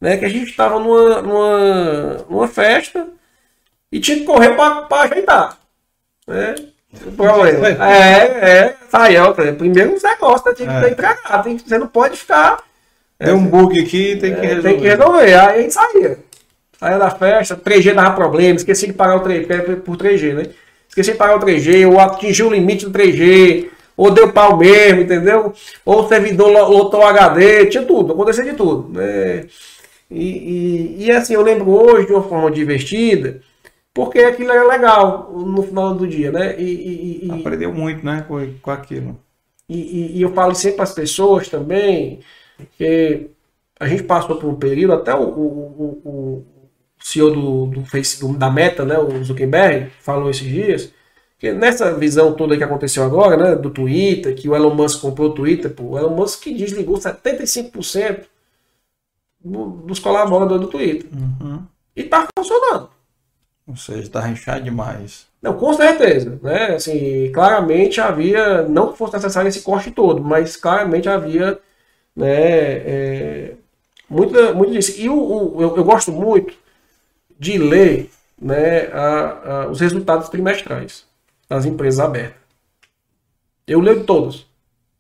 né? Que a gente tava numa, numa, numa festa e tinha que correr para ajeitar. Né? O problema. É, é, Saiu, primeiro você gosta, tem que é. entregar, tem, você não pode ficar. Tem um bug aqui, tem que resolver. Tem que resolver. Aí a gente saía. Saía da festa, 3G dava problema, esqueci de pagar o 3G, por 3G, né? Esqueci de pagar o 3G, ou atingiu o limite do 3G, ou deu pau mesmo, entendeu? Ou o servidor lotou o HD, tinha tudo, acontecia de tudo. Né? E, e, e, assim, eu lembro hoje de uma forma divertida, porque aquilo era legal no final do dia, né? E, e Aprendeu muito, né, com, com aquilo. E, eu falo sempre para as pessoas também que a gente passou por um período, até o, o, o, CEO do, do Facebook, da Meta, né, o Zuckerberg, falou esses dias, que nessa visão toda que aconteceu agora, né, do Twitter, que o Elon Musk comprou o Twitter, pô, o Elon Musk que desligou 75% do, dos colaboradores do Twitter. Uhum. E tá funcionando. Ou seja, tá inchado demais. Não, com certeza, né, assim, claramente havia, não que fosse necessário esse corte todo, mas claramente havia, né, é, muito, muito disso. E o, o eu, eu gosto muito de ler né, a, a, os resultados trimestrais das empresas abertas. Eu leio todos.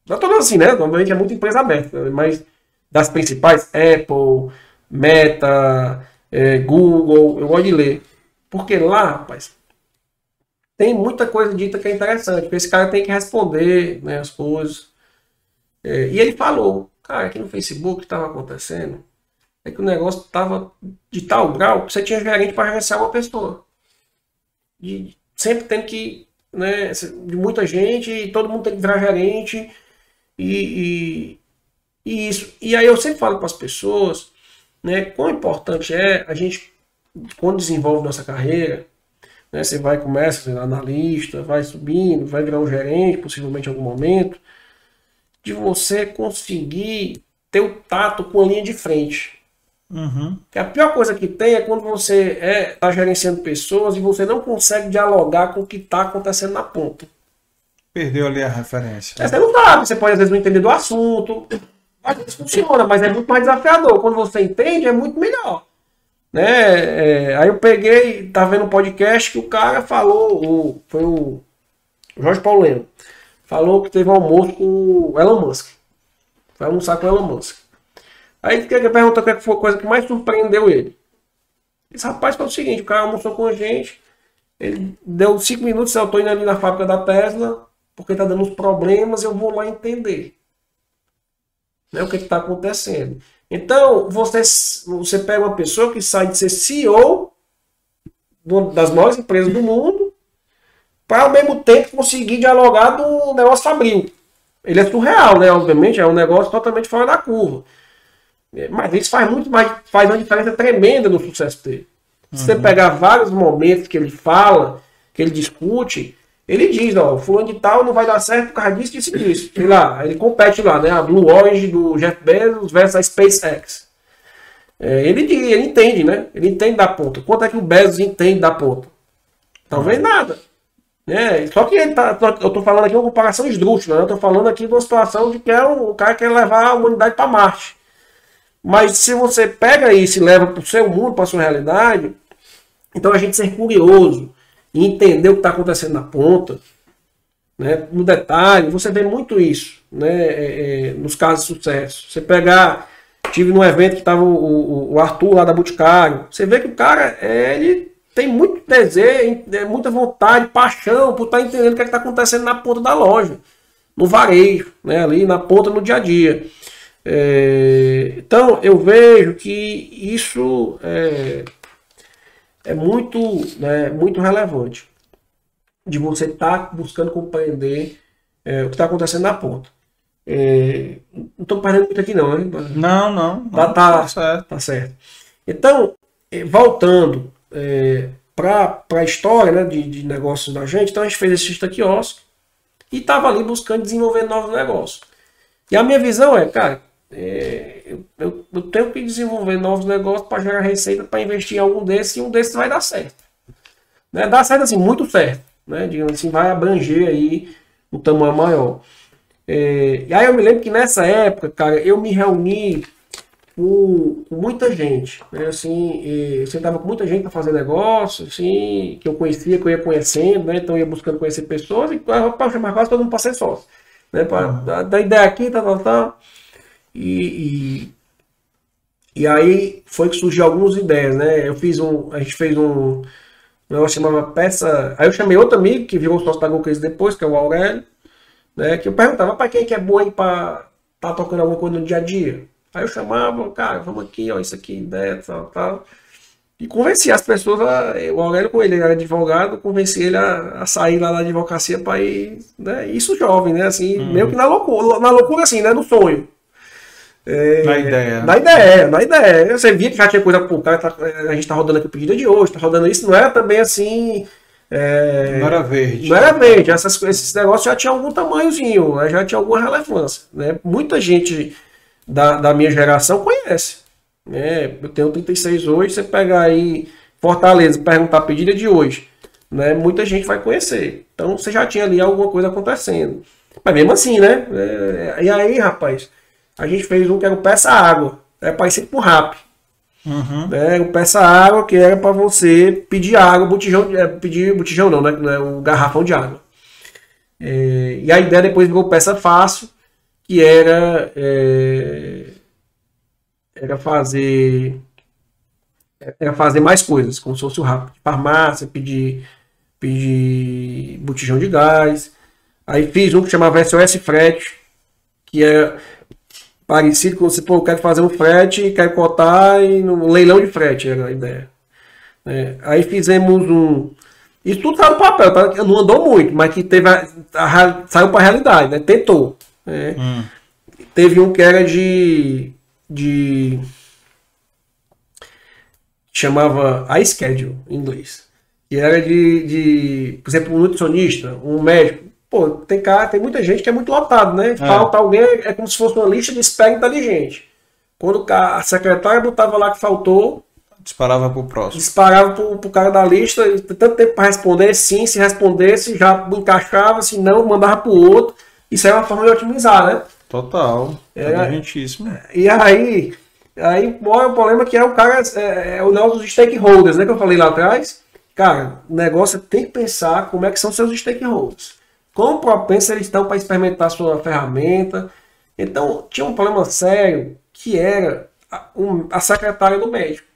Não todas assim, né? Normalmente é muita empresa aberta, mas das principais, Apple, Meta, é, Google, eu gosto de ler. Porque lá, rapaz, tem muita coisa dita que é interessante. Porque esse cara tem que responder né, as coisas. É, e ele falou, cara, aqui no Facebook estava acontecendo é que o negócio estava de tal grau que você tinha gerente para gerenciar uma pessoa. E sempre tem que, né, de muita gente, e todo mundo tem que virar gerente, e, e, e isso. E aí eu sempre falo para as pessoas, né, quão importante é a gente, quando desenvolve nossa carreira, né, você vai, começa sendo analista, vai subindo, vai virar um gerente, possivelmente em algum momento, de você conseguir ter o tato com a linha de frente. Uhum. a pior coisa que tem é quando você está é, tá gerenciando pessoas e você não consegue dialogar com o que está acontecendo na ponta. Perdeu ali a referência. Você não dá, você pode às vezes não entender do assunto. Às vezes funciona, mas é muito mais desafiador. Quando você entende, é muito melhor. Né? É, aí eu peguei, tá vendo um podcast que o cara falou, o, foi o Jorge Paulo Leno, falou que teve um almoço com o Elon Musk. Foi almoçar com o Elon Musk. Aí ele pergunta qual foi a coisa que mais surpreendeu ele. Esse rapaz foi o seguinte, o cara almoçou com a gente, ele deu cinco minutos, eu estou indo ali na fábrica da Tesla, porque está dando uns problemas, eu vou lá entender. Né, o que está acontecendo. Então, você, você pega uma pessoa que sai de ser CEO das maiores empresas do mundo, para ao mesmo tempo conseguir dialogar do negócio fabril. Ele é surreal, né? Obviamente, é um negócio totalmente fora da curva. É, mas isso faz muito mais, faz uma diferença tremenda no sucesso dele. Se você uhum. pegar vários momentos que ele fala, que ele discute, ele diz, ó, fulano de tal não vai dar certo por causa disso, disso, disso. Sei lá, ele compete lá, né? A Blue Origin do Jeff Bezos versus a SpaceX. É, ele, ele entende, né? Ele entende da ponta. Quanto é que o Bezos entende da ponta? Talvez uhum. nada. É, só que ele tá, eu estou falando aqui uma comparação esdrúxula, né? eu estou falando aqui de uma situação de que é um, o cara quer levar a humanidade para Marte. Mas se você pega isso e leva para o seu mundo, para a sua realidade, então a gente ser curioso e entender o que está acontecendo na ponta, né? no detalhe, você vê muito isso né? É, é, nos casos de sucesso. Você pegar, tive num evento que estava o, o, o, Arthur lá da Boticário, você vê que o cara, é, ele tem muito desejo, é, muita vontade, paixão por estar tá entendendo o que é está acontecendo na ponta da loja, no varejo, né? ali na ponta no dia a dia. É, então eu vejo que isso é, é muito, né, muito relevante de você estar tá buscando compreender é, o que está acontecendo na ponta. É, não estou perdendo muito aqui não, né? Não, não. Tá, não tá, tá, certo. tá certo. Então, é, voltando é, para a história né, de, de negócios da gente, então a gente fez esse quiosque e estava ali buscando desenvolver novos negócios. E a minha visão é, cara, é, eu, eu, eu, tenho que desenvolver novos negócios para gerar receita para investir em algum desses e um desses vai dar certo. Né? Dá certo assim, muito certo. Né? Digamos assim, vai abranger aí um tamanho maior. É, e aí eu me lembro que nessa época, cara, eu me reuni com, com muita gente. Né? Assim, eu sentava com muita gente para fazer negócio, assim, que eu conhecia, que eu ia conhecendo, né? então eu ia buscando conhecer pessoas e para chamar quase todo mundo para ser sócio. Né? Pra, da, da ideia aqui, tal, tal, tal. E, e, e, aí foi que surgiu algumas ideias, né? Eu fiz um. A gente fez um. Um negócio chamava peça. Aí eu chamei outro amigo que virou sócio da Golcase depois, que é o Aurélio, né? Que eu perguntava para quem que é bom aí para tá tocando alguma coisa no dia a dia. Aí eu chamava, cara, vamos aqui, ó, isso aqui, ideia, tal, tal. E convenci as pessoas, a, o Aurélio com ele, ele era advogado, convenci ele a, a sair lá da advocacia para ir, né? Isso jovem, né? Assim, uhum. meio que na loucura, na loucura assim, né? No sonho. É, na ideia. Na ideia, na ideia. Você via que já tinha coisa por cá, tá, a gente tá rodando aqui o pedido de hoje, tá rodando isso, não era também assim. É, não era verde. Não era verde. Essas, esses negócios já tinham algum tamanhozinho, né, já tinha alguma relevância. Né? Muita gente da, da minha geração conhece. Né? Eu tenho 36 hoje, você pegar aí Fortaleza perguntar pedido de hoje, né? muita gente vai conhecer. Então você já tinha ali alguma coisa acontecendo. Mas mesmo assim, né? É, e aí, rapaz a gente fez um que era o Peça Água. Era parecido com o Rap. Uhum. Né? O Peça Água, que era para você pedir água, botijão, é, pedir botijão não, né? É o garrafão de água. É, e a ideia depois virou Peça Fácil, que era, é, era fazer era fazer mais coisas, como se fosse o Rap. Farmácia, pedir, pedir botijão de gás. Aí fiz um que chamava SOS Frete, que é parecido com você, pô, eu quero fazer um frete, quero cotar e no leilão de frete, era a ideia. É, aí fizemos um. Isso tudo saiu no papel, tá? não andou muito, mas que teve a, a, saiu para a realidade, né? Tentou. Né? Hum. Teve um que era de. de chamava a schedule em inglês. Que era de, de, por exemplo, um nutricionista, um médico, Pô, tem cara, tem muita gente que é muito lotado, né? É. Falta alguém, é como se fosse uma lista de espera inteligente. Quando a secretária botava lá que faltou, disparava pro próximo. Disparava pro, pro cara da lista, e tanto tempo para responder, sim, se respondesse, já encaixava, se não, mandava pro outro. Isso é uma forma de otimizar, né? Total. É, inteligentíssimo. E aí, aí o problema é que é o cara, é, é o negócio dos stakeholders, né? Que eu falei lá atrás. Cara, o negócio é tem que pensar como é que são seus stakeholders quão propensos eles estão para experimentar sua ferramenta. Então, tinha um problema sério que era a, um, a secretária do médico.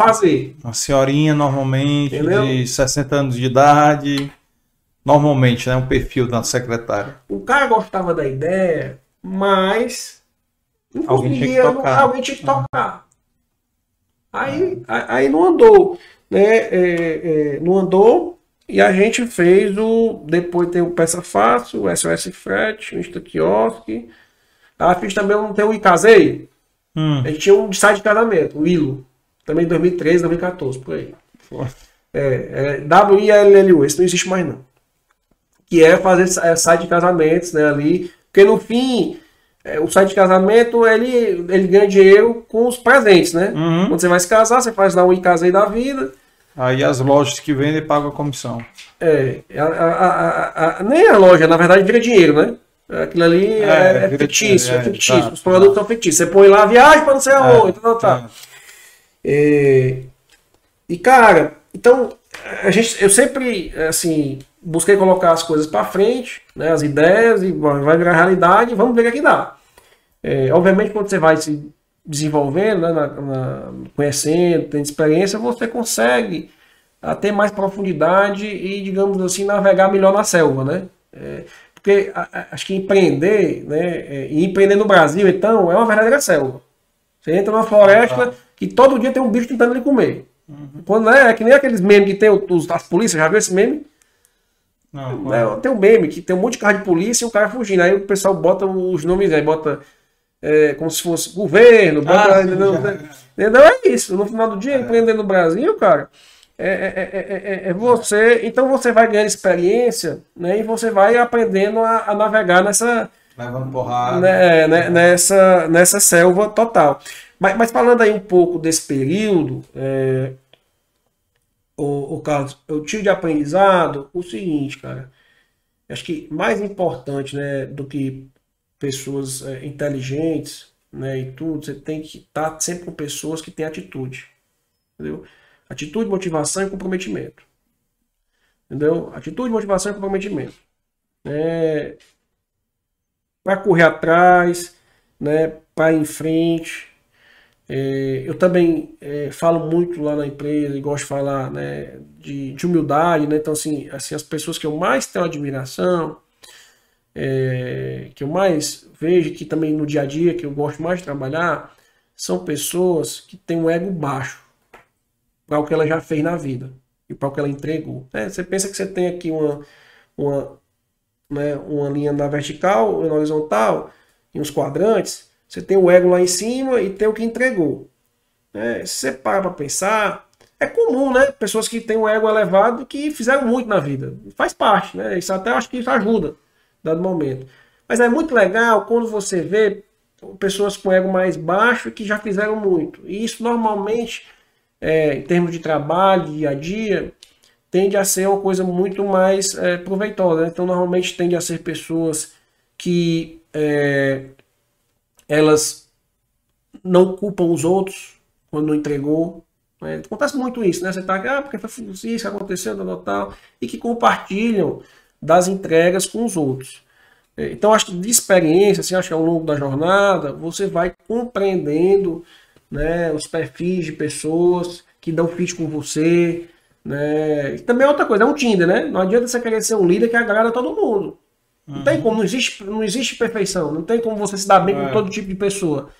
Fazer. Uma senhorinha, normalmente, Entendeu? de 60 anos de idade. Normalmente, né? Um perfil da secretária. O cara gostava da ideia, mas. Não alguém tinha que tocar. Alguém tinha que tocar. Aí, aí não andou. Né? É, é, não andou e a gente fez o. Depois tem o Peça Fácil, o SOS Frete, o Insta Kiosk. Ela fiz também um, tem um Icasei. Hum. A gente tinha um de site de casamento, o Ilo. Também em 2013, 2014, por aí. É, é W-I-L-L-U, esse não existe mais não. Que é fazer é, site de casamentos, né, ali. Porque no fim, é, o site de casamento, ele, ele ganha dinheiro com os presentes, né? Uhum. Quando você vai se casar, você faz lá um Icasei da vida. Aí as lojas que vendem pagam a comissão. É, a, a, a, nem a loja, na verdade, vira dinheiro, né? Aquilo ali é, é, é fictício, é, é fictício. Tá, Os produtos tá. são fictícios. Você põe lá viagem para não ser aonde, é, tá, tá. É, e cara, então a gente, eu sempre assim busquei colocar as coisas para frente, né, as ideias e vai virar realidade. Vamos ver o que, é que dá. É, obviamente, quando você vai se desenvolvendo, né, na, na, conhecendo, tendo experiência, você consegue ter mais profundidade e, digamos assim, navegar melhor na selva, né? É, porque acho que empreender, né? É, e empreender no Brasil, então, é uma verdadeira selva. Você entra numa floresta ah, que todo dia tem um bicho tentando lhe comer. Uhum. Quando é, é que nem aqueles memes que tem os, as polícias, já viu esse meme? Não, é, tem um meme que tem um monte de carro de polícia e um cara fugindo. Aí o pessoal bota os nomes aí, bota é, como se fosse governo, bota. Ah, entendeu? entendeu? É isso. No final do dia, é. empreender no Brasil, cara, é, é, é, você. Então você vai ganhando experiência, né? E você vai aprendendo a, a navegar nessa. Levando porrada. Né, né, nessa, nessa selva total. Mas, mas falando aí um pouco desse período, é, o, o Carlos, eu tive de aprendizado o seguinte, cara. Acho que mais importante, né, do que pessoas é, inteligentes, né, e tudo, você tem que estar sempre com pessoas que têm atitude, entendeu? Atitude, motivação e comprometimento. Entendeu? Atitude, motivação e comprometimento. É, para correr atrás, né, para ir em frente. É, eu também é, falo muito lá na empresa e gosto de falar né, de, de, humildade, né? Então, assim, assim, as pessoas que eu mais tenho admiração, é, que eu mais vejo, que também no dia a dia, que eu gosto mais de trabalhar, são pessoas que têm um ego baixo para o que ela já fez na vida e para o que ela entregou. É, você pensa que você tem aqui uma, uma, né, uma linha na vertical, na horizontal, e uns quadrantes, você tem o ego lá em cima e tem o que entregou. É, se você para para pensar, é comum, né? Pessoas que têm um ego elevado que fizeram muito na vida. Faz parte, né? Isso até acho que isso ajuda, dado momento. Mas é muito legal quando você vê pessoas com ego mais baixo que já fizeram muito. E isso normalmente é, em termos de trabalho, dia a dia, tende a ser uma coisa muito mais é, proveitosa. Né? Então, normalmente tende a ser pessoas que é, elas não culpam os outros quando não entregou. Né? Acontece muito isso, né? Você tá, ah, porque foi isso que aconteceu, tal, tal, e que compartilham das entregas com os outros. É, então, acho que de experiência, assim, acho que ao longo da jornada, você vai compreendendo né, os perfis de pessoas que dão fit com você, né? E também é outra coisa, é um Tinder, né? Não adianta você querer ser um líder que agrada todo mundo. Não uhum. tem como, não existe, não existe perfeição, não tem como você se dar bem é. com todo tipo de pessoa.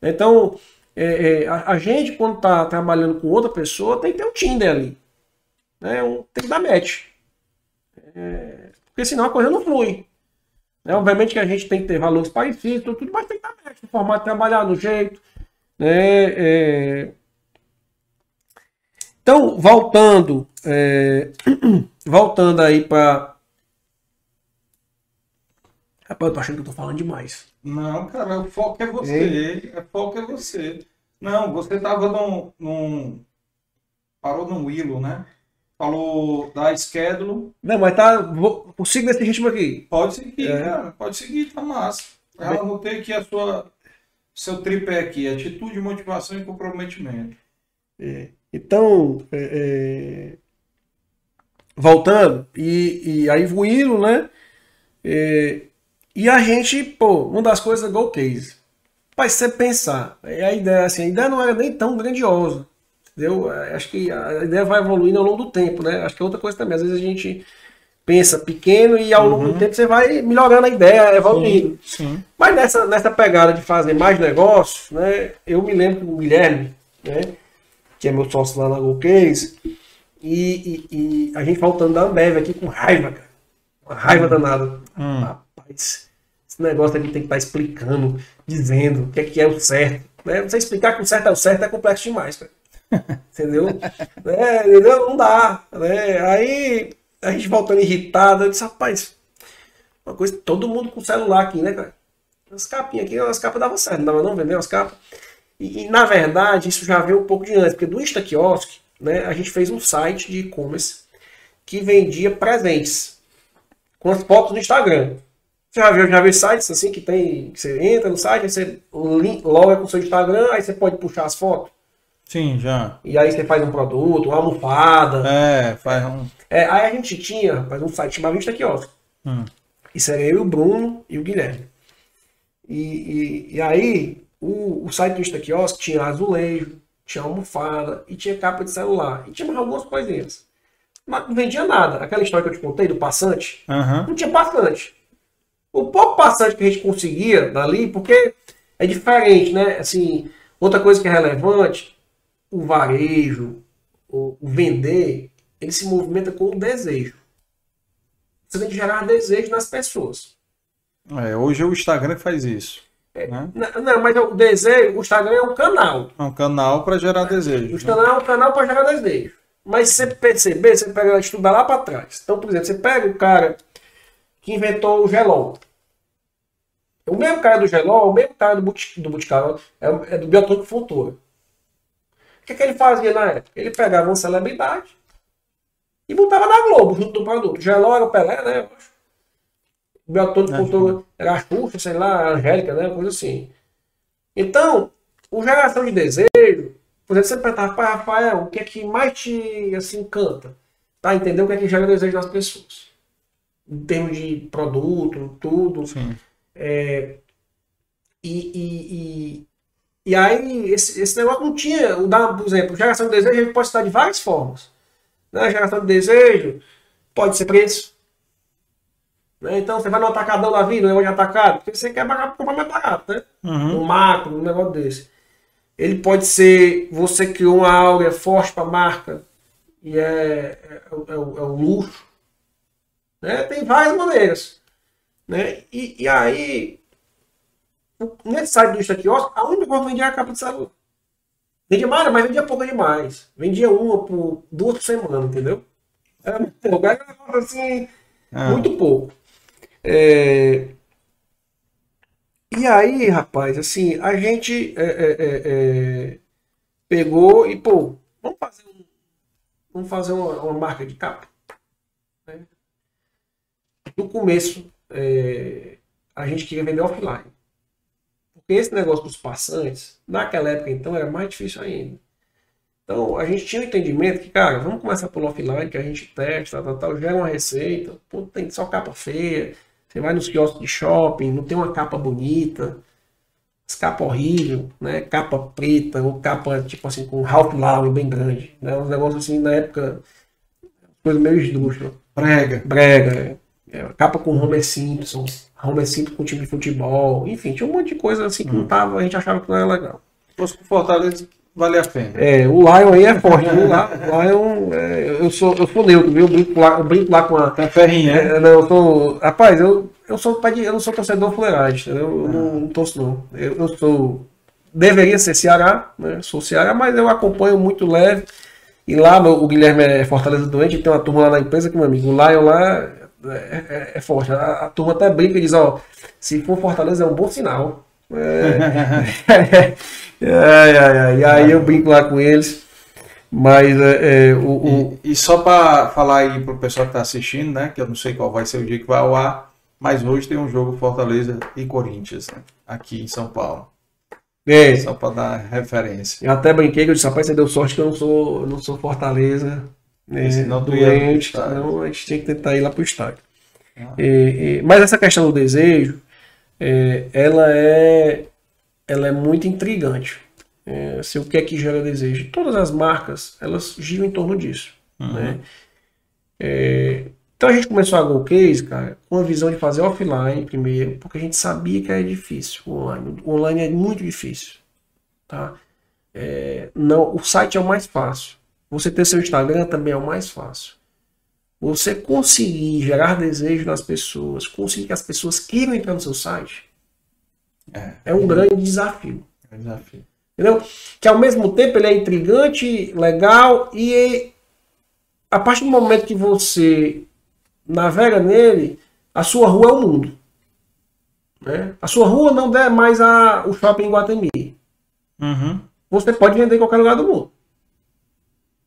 Então, é, é, a, a, gente, quando está trabalhando com outra pessoa, tem que ter um Tinder ali. Né? Um, tem que dar match. É, porque senão a coisa não flui. É, obviamente que a gente tem que ter valores parecidos, tudo, mas tem que match no formato trabalhar, no jeito. Né? É... Então, voltando, é... voltando aí para. Rapaz, eu tô achando que eu tô falando demais. Não, cara, o foco é você. O foco é você. Não, você tava num. num... Parou num Willow, né? Falou da schedule. Não, mas tá. Vou, siga esse ritmo aqui. Pode seguir, é. cara. Pode seguir, tá massa. Eu anotei aqui a sua, seu tripé aqui, atitude, motivação e comprometimento. É. Então, é, é... voltando, e, e aí voando, né? É, e a gente, pô, uma das coisas é Go Case. Mas você pensar, a ideia, assim, a ideia não era nem tão grandiosa. Entendeu? Acho que a ideia vai evoluindo ao longo do tempo, né? Acho que é outra coisa também. Às vezes a gente pensa pequeno e ao longo do uhum. tempo você vai melhorando a ideia, evoluindo. Sim, sim. Mas nessa, nessa pegada de fazer mais negócios, né, eu me lembro que o Guilherme, né, que é meu sócio lá na GoCase, e, e, e, a gente faltando da Ambev aqui com raiva, cara. Uma raiva danada. Hum. Rapaz, esse negócio aqui tem que estar tá explicando, dizendo o que é que é o certo. Né? Você explicar que o certo é o certo é complexo demais, cara. entendeu? é, entendeu? Não dá. Né? Aí a gente voltando irritado, eu disse, rapaz, uma coisa, todo mundo com celular aqui, né, cara? As capinhas aqui, as capas davam certo, não dava não vender as capas. E, e, na verdade, isso já veio um pouco de antes, porque do Insta Kiosk, né, a gente fez um site de e-commerce que vendia presentes com as fotos no Instagram. Você já viu, já viu sites assim que tem. Que você entra no site, você loga com o seu Instagram, aí você pode puxar as fotos. Sim, já. E aí você faz um produto, uma almofada. É, faz um. É, aí a gente tinha, faz um site chamado Insta Kiosk. Hum. Isso era eu, o Bruno e o Guilherme. E, e, e aí, o, o site do Insta Kiosk tinha azulejo, tinha almofada e tinha capa de celular. E tinha mais algumas coisinhas. Mas não vendia nada. Aquela história que eu te contei do passante, uhum. não tinha passante. O pouco passante que a gente conseguia dali, porque é diferente, né? Assim, outra coisa que é relevante, o varejo, o, vender, ele se movimenta com o desejo. Você tem que gerar desejo nas pessoas. É, hoje é o Instagram que faz isso. É, né? Não, não, mas o desejo, o Instagram é um canal. É um canal para gerar desejo. O Instagram né? é um canal para gerar desejo. Mas se você perceber, você pega estudar lá para trás. Então, por exemplo, você pega o cara que inventou o gelol. O mesmo cara do gelol, o mesmo cara do, buti, do Boticário, é, é do Biotônico Fontoura. O que, que ele fazia na época? Ele pegava uma celebridade e botava na Globo junto do produto. Gelol era o Pelé, né? O Biotônico Fontoura era a Xuxa, sei lá, a Angélica, né? Coisa assim. Então, o geração de desejo por exemplo, você perguntar para Rafael, o que é que mais te assim, encanta? Tá? Entender o que é que gera desejo nas pessoas. Em termos de produto, tudo. Sim. É, e, e, e, e, aí, esse, esse negócio não tinha, o da, por exemplo, geração de desejo a gente pode estar de várias formas. Né? Geração de desejo pode ser preço. Né? Então você vai no atacadão da vida, um negócio de atacado, porque você quer comprar mais barato, né? Uhum. Um macro, um negócio desse. Ele pode ser, você criou uma áurea forte para a marca e é, é, é, é, o, é o luxo. Né? Tem várias maneiras. Né? E, e aí, nesse site do Instaquiosco, a única coisa que vendia era a capa de celular. Vendia mais, mas vendia pouco demais. Vendia uma por duas por semana, entendeu? Era muito assim, ah. muito pouco. É, e aí, rapaz, assim, a gente é, é, é, é, pegou e, pô, vamos fazer, um, vamos fazer uma, uma marca de capa. Né? No começo, é, a gente queria vender offline. Porque esse negócio dos passantes, naquela época então, era mais difícil ainda. Então, a gente tinha o um entendimento que, cara, vamos começar pelo offline, que a gente testa, tal, tal, gera uma receita, pô, tem só capa feia, você vai nos quiosques de shopping, não tem uma capa bonita, as capas horrível, né? Capa preta, ou capa tipo assim com Ralph Lauren bem grande, né? Uns negócios assim na época, coisa meio esdrúxula. Brega. Brega. É. é, capa com Homer Simpson, Homer Simpson com time de futebol, enfim, tinha um monte de coisa assim que hum. não tava, a gente achava que não era legal. Se fosse com Fortaleza, vale a pena. É, o Lion aí é forte. o Lion, é, eu, sou, eu sou neutro, viu? Eu brinco lá, eu brinco lá com a. Tá ferrinha, é, não, eu sou. Rapaz, eu, eu sou eu não sou torcedor fuleiragem, eu ah. não, não torço não. Eu, eu, sou. Deveria ser Ceará, né? Sou Ceará, mas eu acompanho muito leve. E lá o Guilherme é Fortaleza doente, tem uma turma lá na empresa que, meu amigo, o Lion lá é, é, é forte. A, a, turma até brinca e diz, ó, se for Fortaleza é um bom sinal. É. E aí eu brinco lá com eles. Mas é, é o, o... E, e, só para falar aí pro pessoal que está assistindo, né? Que eu não sei qual vai ser o dia que vai ao ar, mas hoje tem um jogo Fortaleza e Corinthians, né, aqui em São Paulo. É. Só para dar referência. Eu até brinquei que eu disse, rapaz, você deu sorte que eu não sou, eu não sou Fortaleza. Né, senão doente, então a gente tem que tentar ir lá pro estádio. Ah. Mas essa questão do desejo, é, ela é ela é muito intrigante. É, se o que é que gera desejo? Todas as marcas elas giram em torno disso. Uhum. Né? É, então a gente começou a Go Case, cara, com a visão de fazer offline primeiro, porque a gente sabia que era difícil o online. O online é muito difícil. Tá? É, não, o site é o mais fácil. Você ter seu Instagram também é o mais fácil. você conseguir gerar desejo nas pessoas, conseguir que as pessoas queiram entrar no seu site, é, é um grande desafio. É um desafio. Entendeu? Que ao mesmo tempo ele é intrigante, legal e a partir do momento que você navega nele, a sua rua é o mundo. Né? A sua rua não é mais a, o shopping Guatemi. Uhum. Você pode vender em qualquer lugar do mundo.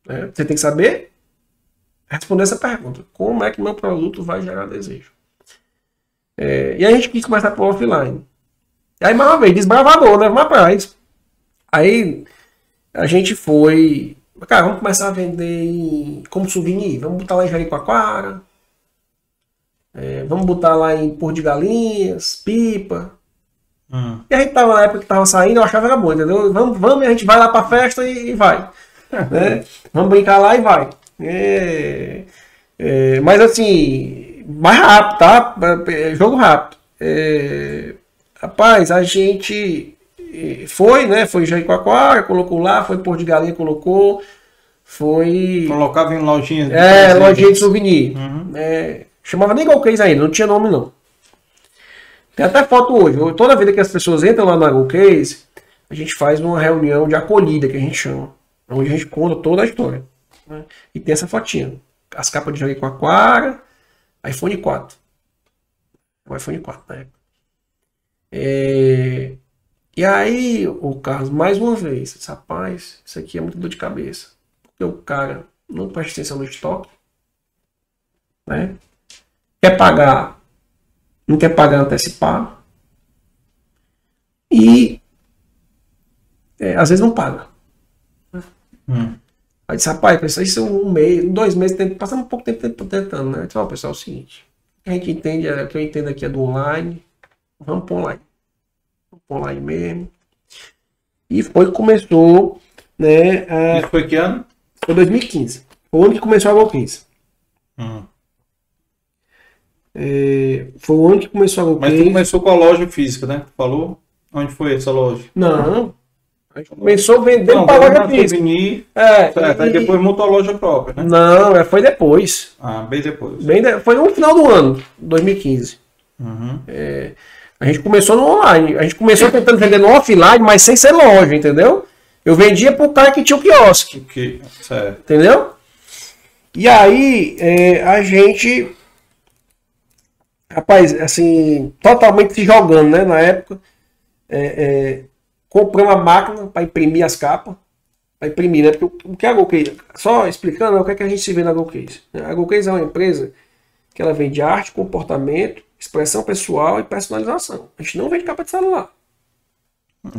Né? Você tem que saber responder essa pergunta. Como é que meu produto vai gerar desejo? É, e aí a gente quis começar por offline. E aí, mais uma vez, desbravador, né? Vamos atrás. Aí a gente foi. Cara, vamos começar a vender como souvenir. Vamos botar lá em Jericoacoara. É, vamos botar lá em Porto de Galinhas, Pipa. Uhum. E a gente tava na época que tava saindo, eu achava que era bom, entendeu? Vamos, vamos, a gente vai lá pra festa e, e vai. né? Vamos brincar lá e vai. É, é, mas assim, mais rápido, tá? É, jogo rápido. É, rapaz, a gente foi, né? Foi Jaicoacoara, colocou lá, foi Porto de Galinha, colocou. Foi. Colocava em lojinha. É, lojinha de souvenir. Uhum. É, chamava nem Golcase ainda, não tinha nome não. Tem até foto hoje. Toda vida que as pessoas entram lá na Golcase, a gente faz uma reunião de acolhida, que a gente chama. Onde a gente conta toda a história. Né? E tem essa fotinha. As capas de Jaicoacoara, iPhone 4. O iPhone 4 na época. É... E aí, o Carlos, mais uma vez, disse, rapaz, isso aqui é muito dor de cabeça. Porque o cara não presta atenção no estoque, né? Quer pagar, não quer pagar antecipado. E é, às vezes não paga. Hum. Aí disse, rapaz, isso um mês, dois meses, passando um pouco tempo tentando, né? Eu disse, ó, pessoal, é o seguinte, o que a gente entende, é, o que eu entendo aqui é do online, vamos para online online mesmo. E foi que começou, né? A... Isso foi que ano? Foi 2015. Foi o ano que começou a Golcase. Hum. É, foi o ano que começou a Golcase. Mas tu começou com a loja física, né? Tu falou? Onde foi essa loja? Não. A gente começou vendendo para a loja física. É, certo, e... aí depois montou a loja própria, né? Não, é, foi depois. Ah, bem depois. Bem de... Foi no final do ano, 2015. Uhum. É, a gente começou no online. A gente começou tentando vender no offline, mas sem ser loja, entendeu? Eu vendia pro cara que tinha o quiosque. Que, certo. Entendeu? E aí é, a gente. Rapaz, assim, totalmente se jogando, né? Na época. É, é, comprei uma máquina para imprimir as capas. Para imprimir, né? Porque o que é a GoCase? Só explicando o que, é que a gente se vê na GoCase. A GoCase é uma empresa que ela vende arte, comportamento expressão pessoal e personalização. A gente não vende capa de celular.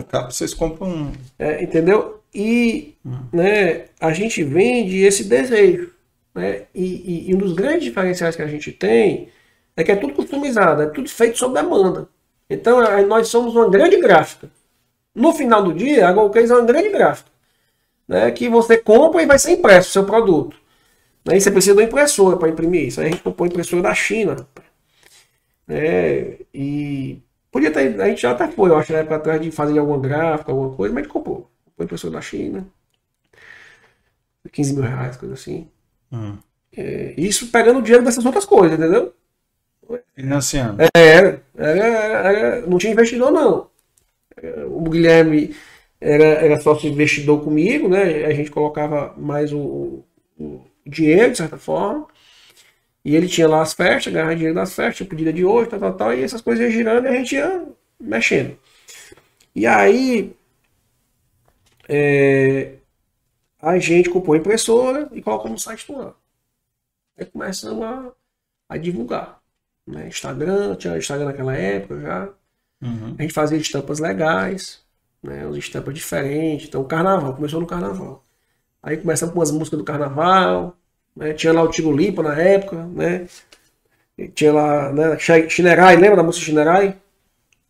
Capa vocês compram. É, entendeu? E hum. né, a gente vende esse desejo. Né? E, e, e, um dos grandes diferenciais que a gente tem é que é tudo customizado, é tudo feito sob demanda. Então nós somos uma grande gráfica. No final do dia, a Golcase é uma grande gráfica. Né, que você compra e vai ser impresso o seu produto. Aí né, você precisa de uma impressora para imprimir isso. Aí a gente comprou impressora da China. É, e podia ter, a gente já até foi, eu acho, na época atrás de fazer alguma gráfica, alguma coisa, mas a gente comprou. Comprou impressora da China. 15 mil reais, coisa assim. Hum. É, isso pegando o dinheiro dessas outras coisas, entendeu? Financiando. É, era, era, era, não tinha investidor, não. O Guilherme era, era sócio investidor comigo, né? A gente colocava mais o, o dinheiro, de certa forma. E ele tinha lá as festas, ganhava dinheiro das festas, pedida de hoje, tal, tal, tal, e essas coisas iam girando e a gente ia mexendo. E aí é, a gente comprou a impressora e colocou no site do ar. Aí começamos a, a divulgar. Né? Instagram, tinha Instagram naquela época já. Uhum. A gente fazia estampas legais, né? Umas estampas diferentes. Então, carnaval, começou no carnaval. Aí começamos com as músicas do carnaval, né? Tinha lá o Tiro Limpo na época, né? Tinha lá, né? Shinerai, lembra da música Shinerai?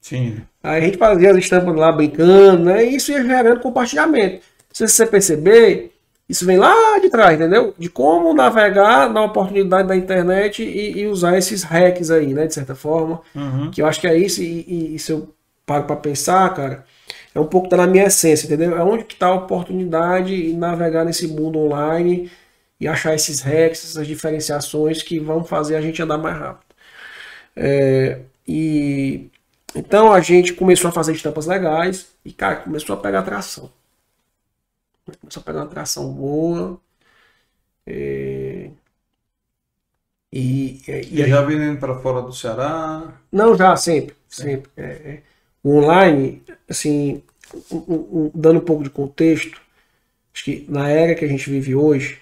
Sim. Aí a gente fazia as estampas lá brincando, né? E isso ia gerando compartilhamento. Se você perceber, isso vem lá de trás, entendeu? De como navegar na oportunidade da internet e, e usar esses hacks aí, né? De certa forma. Uhum. Que eu acho que é isso. E, e, e se eu paro para pensar, cara, é um pouco da minha essência, entendeu? É onde que está a oportunidade de navegar nesse mundo online e achar esses hacks, essas diferenciações que vão fazer a gente andar mais rápido. É, e então a gente começou a fazer estampas legais e, cara, começou a pegar atração. Começou a pegar uma atração boa. É, e, e, e, já vendendo para fora do Ceará? Não, já, sempre. sempre. É, é. o online, assim, um, um, dando um pouco de contexto, acho que na era que a gente vive hoje,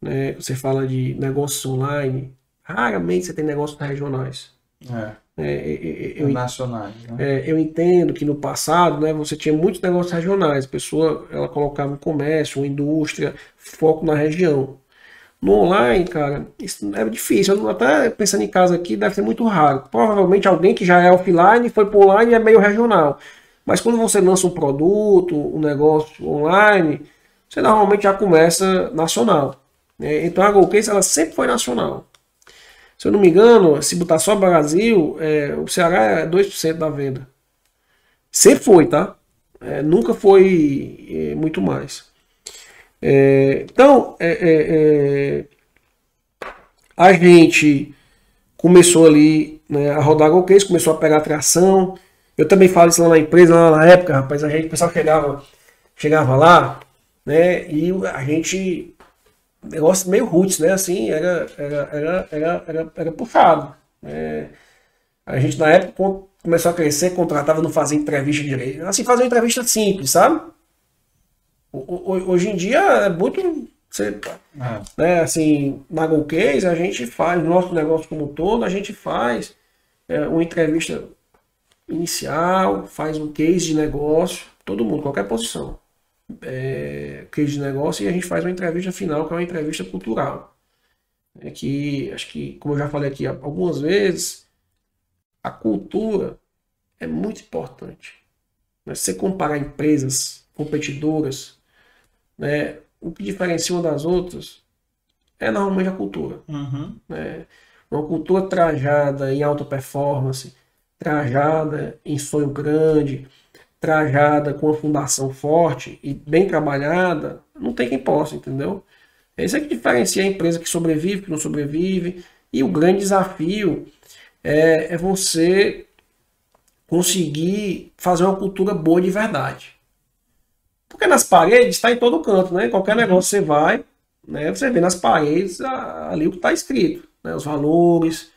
né, você fala de negócios online, raramente você tem negócios regionais. É. É, eu, nacionais. Né? É, eu entendo que no passado né, você tinha muitos negócios regionais. A pessoa ela colocava um comércio, uma indústria, foco na região. No online, cara, isso é difícil. Eu até pensando em casa aqui, deve ser muito raro. Provavelmente alguém que já é offline foi para online e é meio regional. Mas quando você lança um produto, um negócio online, você normalmente já começa nacional. Né? Então a GoCase ela sempre foi nacional. Se eu não me engano, se botar só Brasil, é, o Ceará é 2% da venda. Sempre foi, tá? É, nunca foi é, muito mais. É, então, é, é, a gente começou ali né, a rodar GoCase, começou a pegar tração. Eu também falo isso lá na empresa, lá na época, rapaz, a gente, o pessoal chegava, chegava lá, né, e a gente negócio meio roots, né? Assim, era, era, era, era, era, era puxado. É, a gente, na época, começou a crescer, contratava, não fazia entrevista direito. Assim, fazia uma entrevista simples, sabe? Hoje em dia é muito. Você, é. né, assim, na Go Case, a gente faz, nosso negócio como todo, a gente faz é, uma entrevista inicial, faz um case de negócio, todo mundo, qualquer posição é, case de negócio e a gente faz uma entrevista final, que é uma entrevista cultural. É que, acho que, como eu já falei aqui algumas vezes, a cultura é muito importante. Né? Se você comparar empresas competidoras, né, o que diferencia uma das outras é normalmente a cultura. Uhum. Né? Uma cultura trajada em alta performance, trajada em sonho grande, trajada com a fundação forte e bem trabalhada, não tem quem possa, entendeu? É isso que diferencia a empresa que sobrevive, que não sobrevive. E o grande desafio é, é você conseguir fazer uma cultura boa de verdade. Porque nas paredes está em todo canto, né? Qualquer uhum. negócio você vai, né? Você vê nas paredes ali o que está escrito, né? Os valores.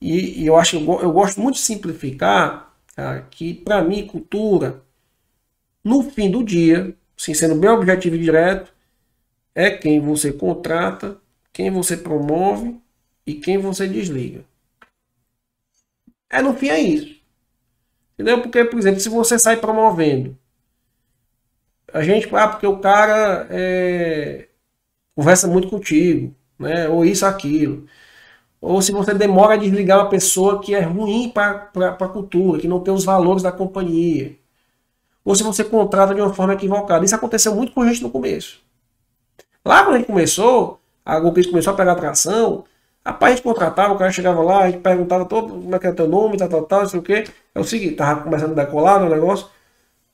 E, e eu acho eu, eu gosto muito de simplificar Cara, que para mim, cultura, no fim do dia, assim, sendo bem objetivo e direto, é quem você contrata, quem você promove e quem você desliga. É no fim é isso. Entendeu? Porque, por exemplo, se você sai promovendo, a gente, ah, porque o cara é, conversa muito contigo, né? Ou isso, aquilo ou se você demora a desligar uma pessoa que é ruim para a cultura, que não tem os valores da companhia, ou se você contrata de uma forma equivocada. Isso aconteceu muito com a gente no começo. Lá quando a gente começou, a Golpes começou a pegar atração, a gente contratava, o cara chegava lá, a gente perguntava todo como é que é teu nome, tal, tal, tal, não sei o quê. É o seguinte, tava começando a decolar no negócio,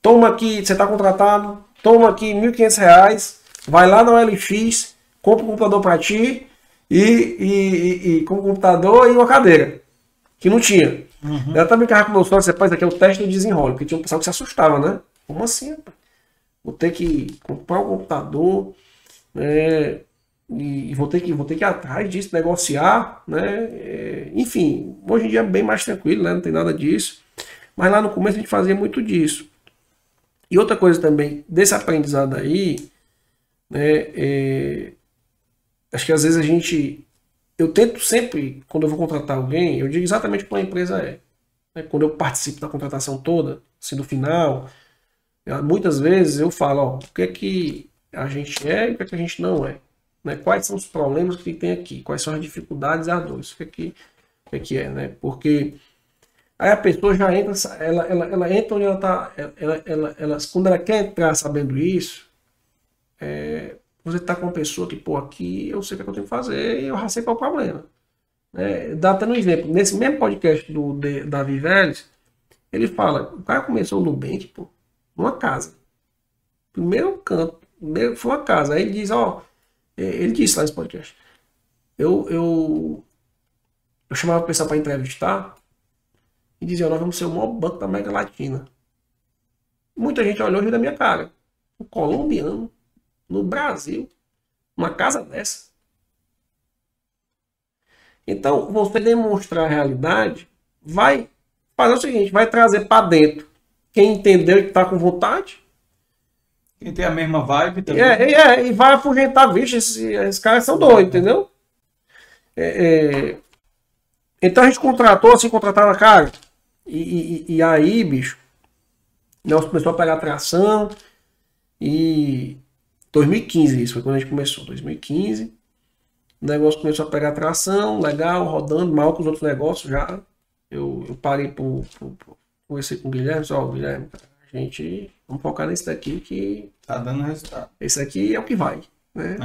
toma aqui, você está contratado, toma aqui R$ 1.500, vai lá na OLX, compra um computador para ti, e, e, e, com um computador e uma cadeira, que não tinha. Uhum. Ela também ficava com meus sócio, rapaz, aqui é o teste do desenrolo, porque tinha um pessoal que se assustava, né? Como assim? Rapaz? Vou ter que comprar um computador, né? E, vou ter que vou ter que ir atrás disso, negociar, né? É, enfim, hoje em dia é bem mais tranquilo, né? Não tem nada disso. Mas lá no começo a gente fazia muito disso. E outra coisa também, desse aprendizado aí, né? É, Acho que às vezes a gente. Eu tento sempre, quando eu vou contratar alguém, eu digo exatamente o que a empresa é. Né? Quando eu participo da contratação toda, assim, no final, muitas vezes eu falo, ó, o que é que a gente é e o que é que a gente não é. Né? Quais são os problemas que tem aqui, quais são as dificuldades as dores, o que é que, o que, é, que é, né? Porque aí a pessoa já entra, ela, ela, ela entra onde ela está, ela, ela, ela, quando ela quer entrar sabendo isso, é, você está com uma pessoa que, pô, aqui eu sei o que, é que eu tenho que fazer e eu já sei qual é o problema. É, dá até um exemplo. Nesse mesmo podcast do de, Davi Vélez, ele fala, o cara começou no Nubank, pô, numa casa. Primeiro canto, primeiro foi uma casa. Aí ele diz, ó, Ele disse lá nesse podcast. Eu, eu, eu chamava o pessoal para entrevistar e dizia: Nós vamos ser o maior banco da América Latina. Muita gente olhou e riu da minha cara. Um colombiano, no Brasil, uma casa dessa. Então, você demonstrar a realidade vai fazer o seguinte: vai trazer para dentro quem entendeu e está com vontade. Quem tem a mesma vibe também. É, é, e vai afugentar, vixe, esses, esses caras são doidos, entendeu? É, é... Então a gente contratou, assim, contratava cara. E, e, e aí, bicho, nós começou a pegar tração. E 2015 isso foi quando a gente começou, 2015. O negócio começou a pegar tração, legal, rodando, mal com os outros negócios já. Eu, eu parei por, por, por conversei com o Guilherme, só, Guilherme, a gente vamos focar nesse daqui que. Tá dando resultado. Esse aqui é o que vai. Né?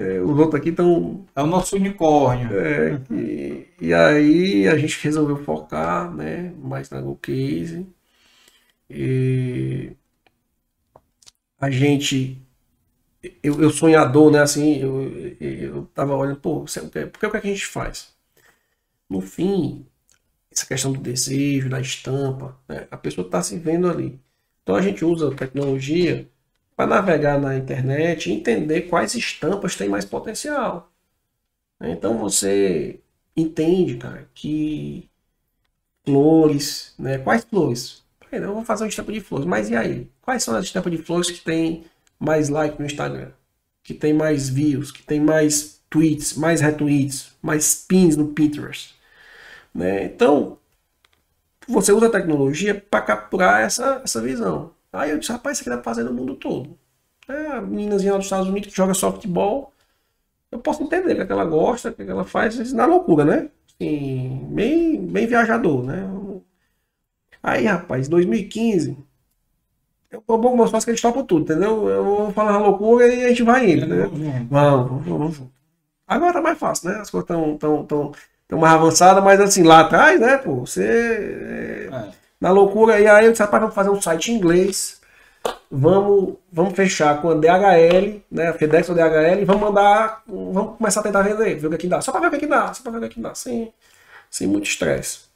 É, os outros aqui estão. É o nosso unicórnio. É, e, e, aí a gente resolveu focar né, mais na Go Case. E a gente. Eu, eu sonhador, né? Assim, eu, eu tava olhando, pô, porque, porque o que, é que a gente faz? No fim, essa questão do desejo, da estampa, né? a pessoa está se vendo ali. Então a gente usa a tecnologia para navegar na internet e entender quais estampas têm mais potencial. Então você entende, cara, que flores, né? Quais flores? Eu vou fazer uma estampa de flores, mas e aí? Quais são as estampas de flores que tem mais like no Instagram? Que tem mais views, que tem mais tweets, mais retweets, mais pins no Pinterest? Né? Então, você usa a tecnologia para capturar essa, essa visão. Aí eu disse, rapaz, isso aqui dá pra fazer no mundo todo. É, a meninazinha lá dos Estados Unidos que joga softball, eu posso entender o que, ela gosta, o que, ela faz, na loucura, né? Assim, bem, bem viajador, né? Aí, rapaz, 2015, eu vou mostrar que a gente topa tudo, entendeu? Eu vou falar uma loucura e a gente vai indo, né? Vamos, vamos, vamos. Agora tá mais fácil, né? As coisas estão tão, tão, tão mais avançadas, mas assim, lá atrás, né, pô, você. É. Na loucura, e aí eu disse, rapaz, vamos fazer um site em inglês. Vamos, vamos fechar com a DHL, né? A FedEx ou DHL, e vamos mandar. Vamos começar a tentar vender, ver o que, é que dá. Só pra ver o que, é que dá, só pra ver o que, é que dá, sem, sem muito estresse.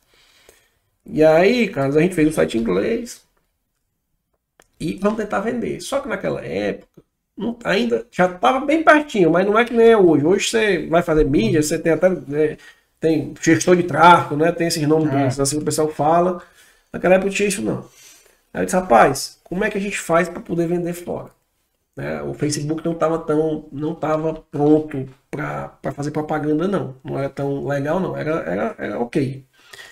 E aí, Carlos, a gente fez um site em inglês e vamos tentar vender. Só que naquela época, não, ainda já estava bem pertinho, mas não é que nem é hoje. Hoje você vai fazer mídia, você tem até né, tem gestor de tráfego, né? Tem esses nomes é. assim que o pessoal fala. Naquela época não tinha isso não. Aí eu disse, rapaz, como é que a gente faz para poder vender fora? Né? O Facebook não estava tão, não estava pronto para fazer propaganda não. Não era tão legal não. Era, era, era ok.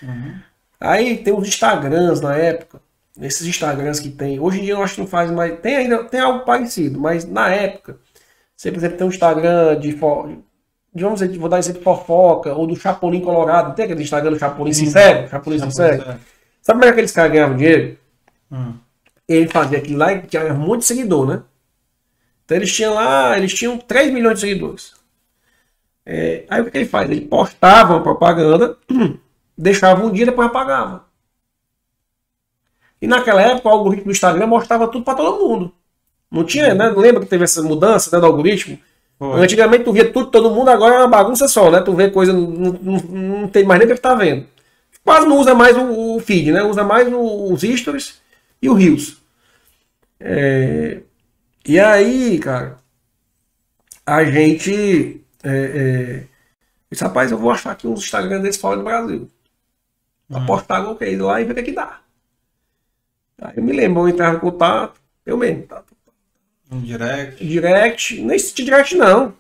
Uhum. Aí tem os Instagrams na época. Esses Instagrams que tem. Hoje em dia eu acho que não faz mais. Tem ainda tem algo parecido, mas na época, você, por exemplo, tem um Instagram de, de vamos dizer, vou dar exemplo de fofoca, ou do Chapolin Colorado. Tem aquele Instagram do Chapolin Sincero? Chapolin Sincero. Sabe como é que aqueles caras ganhavam dinheiro? Hum. Ele fazia aquilo lá e tinha muito seguidor, né? Então eles tinham lá, eles tinham 3 milhões de seguidores. É, aí o que ele faz? Ele postava uma propaganda deixava um dia e depois apagava. E naquela época o algoritmo do Instagram mostrava tudo para todo mundo. Não tinha, né? Lembra que teve essa mudança né, do algoritmo? Foi. Antigamente tu via tudo, todo mundo, agora é uma bagunça só, né? Tu vê coisa, não, não, não tem mais nem o que tá vendo. Quase não usa mais o, o feed, né? Usa mais o, os stories e o Reels. É... E aí, cara, a gente. É, é... Disse, rapaz, eu vou achar aqui uns Instagram desse fora do Brasil. Hum. Apostar qualquer coisa lá e ver o que, dá. Eu me lembro, eu entrava em contato, eu mesmo. Tá, Um direct? Direct, nem esse direct não.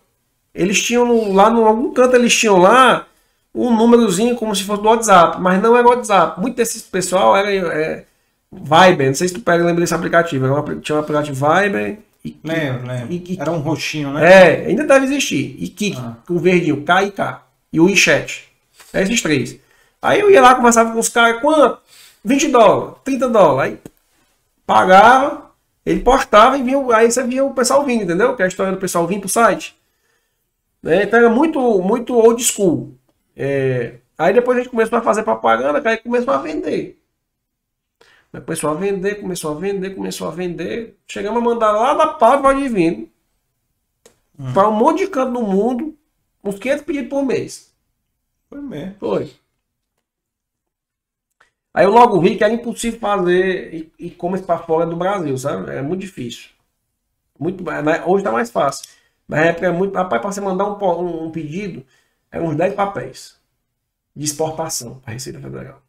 Eles tinham no, lá no algum canto, eles tinham lá um númerozinho como se fosse do WhatsApp, mas não era WhatsApp. Muito desse pessoal era é, Viber, não sei se tu pega lembra desse aplicativo. Era uma, tinha um aplicativo Viber. E, lembro, lembro. E, e, era um roxinho, né? É, ainda deve existir. E Kik, ah. com o verdinho, K e K. E o WeChat. É esses três. Aí eu ia lá, conversava com os caras, quanto? 20 dólares, 30 dólares. Aí pagava, ele postava e vinha, aí você via o pessoal vindo, entendeu? Que é a história do pessoal vir pro site. Né? Então era muito, muito old school. É, aí depois a gente começou a fazer propaganda, aí começou a vender. Começou a vender, começou a vender, começou a vender. Chegamos a mandar lá da Pávora de vindo. Hum. Para um monte de canto no mundo, uns 500 pedidos por mês. Foi mesmo. Foi. Aí eu logo vi que era impossível fazer e-commerce para fora do Brasil, sabe? É muito difícil. Muito, né? hoje está mais fácil. Na época é muito. Rapaz, para você mandar um, um, pedido, é uns 10 papéis de exportação para a Receita Federal.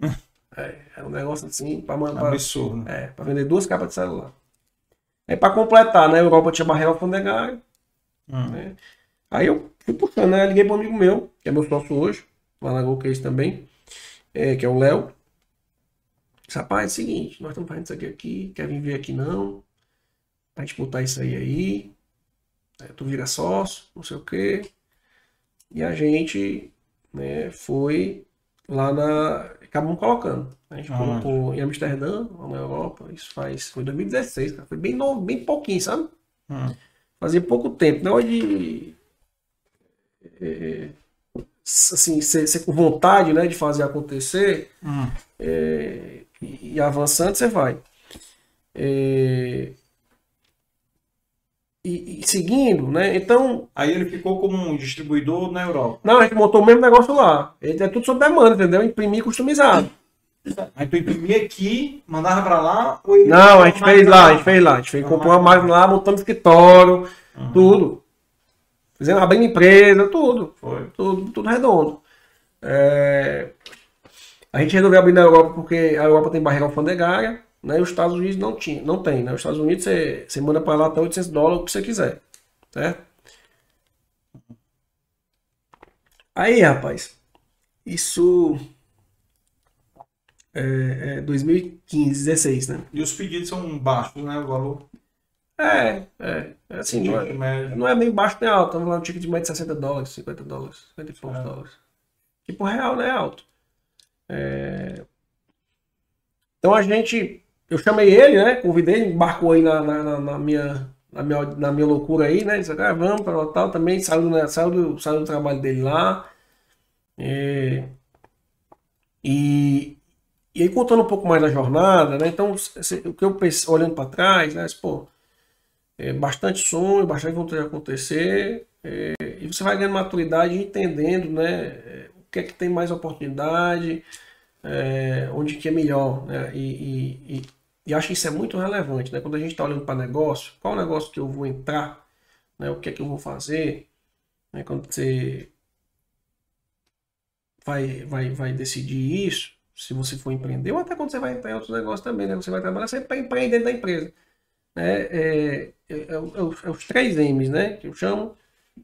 é, é um negócio assim para mandar. Absurdo. É, para vender duas capas de celular. Aí para completar, né? A Europa tinha barreira alfandegária. Hum. Né? Aí eu fui puxando, né? Liguei para um amigo meu, que é meu sócio hoje, o Alagoa Case também, é, que é o Léo. Rapaz, é o seguinte, nós estamos fazendo isso aqui aqui, quer vir ver aqui não? Gente botar isso aí aí. tu vira sócio, não sei o quê. E a gente né, foi lá na. Acabamos colocando. A gente ah, colocou em Amsterdã, na Europa. Isso faz. Foi 2016, cara. Foi bem novo, bem pouquinho, sabe? Hum. Fazia pouco tempo. Não é de. É, assim, ser, ser, com vontade né, de fazer acontecer. Hum. É, e, avançando, você vai. É, e, e, seguindo, né? Então. Aí ele ficou como um distribuidor na Europa. Não, a gente montou o mesmo negócio lá. Ele é tudo sob demanda, entendeu? Imprimir customizado. Aí tu imprimia aqui, mandava pra lá? Não, a gente fez lá, a gente fez lá. A gente fez, comprou uma máquina lá, montamos escritório, uhum. tudo. Fizemos abrindo empresa, tudo. Foi. Tudo, tudo redondo. É... A gente resolveu abrir na Europa porque a Europa tem barreira alfandegária, né? E os Estados Unidos não tinha, não tem, né? Os Estados Unidos você, você manda para lá até 800 dólares o que você quiser, certo? Aí, rapaz, isso é, é 2015, 16, né? E os pedidos são baixos, né? O valor. É, é. é assim, não é, não é, nem baixo nem alto. Estamos lá no ticket de mais de 60 dólares, 50 dólares, 50 e poucos é. dólares. Que por real não é alto. É... Então a gente. Eu chamei ele, né? Convidei, embarcou aí na, na, na, minha, na, minha, na minha loucura aí, né? Disse, ah, vamos para o tal também. Saiu, né? saiu, do, saiu do trabalho dele lá. É... E, e aí contando um pouco mais da jornada, né? Então, o que eu pensei, olhando para trás, né? Pô, é bastante sonho, bastante vontade de acontecer. É, e você vai ganhando maturidade entendendo, né? Que é que tem mais oportunidade, é, onde que é melhor. Né? E, e, e, e, acho que isso é muito relevante. Né? Quando a gente está olhando para negócio, qual negócio que eu vou entrar, né? o que é que eu vou fazer, né? quando você vai, vai, vai decidir isso, se você for empreender, ou até quando você vai entrar em outros negócios também, né? você vai trabalhar sempre para empreender da empresa. Né? É, é, é, é, os três M's né? que eu chamo.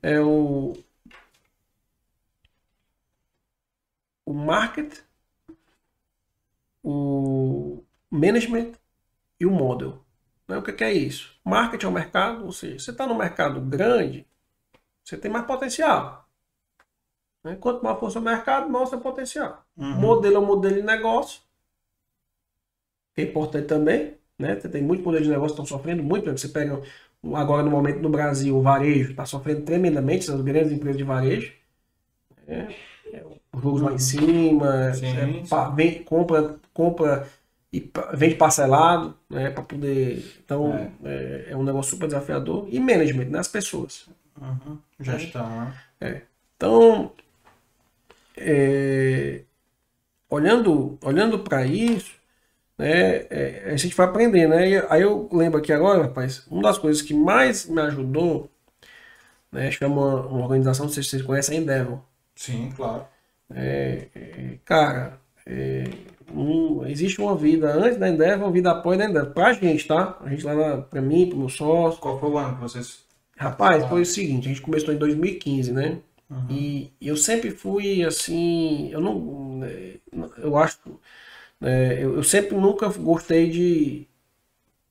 É o o market, o management e o model. Né? O que é isso? Market é o mercado, ou seja, você está no mercado grande, você tem mais potencial. Né? Quanto mais for o mercado, maior o seu potencial. Uhum. Modelo é um modelo de negócio, que é importante também. Né? Você tem muitos modelos de negócio que estão sofrendo muito. Você pega agora no momento no Brasil, o varejo está sofrendo tremendamente, as grandes empresas de varejo. Né? Juros lá em cima, é, vem, compra, compra e vende parcelado, né, para poder. Então é. É, é. um negócio super desafiador. E management, né, as pessoas. Uhum. Gestão, né? É. Então, é, olhando, olhando para isso, né, é, a gente vai aprender, né? E aí eu lembro aqui agora, rapaz, uma das coisas que mais me ajudou, né, chama uma, uma organização, não sei se vocês conhecem, a Endeavor. Sim, claro. É, é, cara, é, um, existe uma vida antes da Endeavor, uma vida após da Endeavor. Pra gente, tá? A gente lá, na, pra mim, pro meu sócio. Qual foi o ano que vocês. Rapaz, foi o seguinte: a gente começou em 2015, né? Uhum. E eu sempre fui assim. Eu não. Eu acho. É, eu, eu, sempre nunca gostei de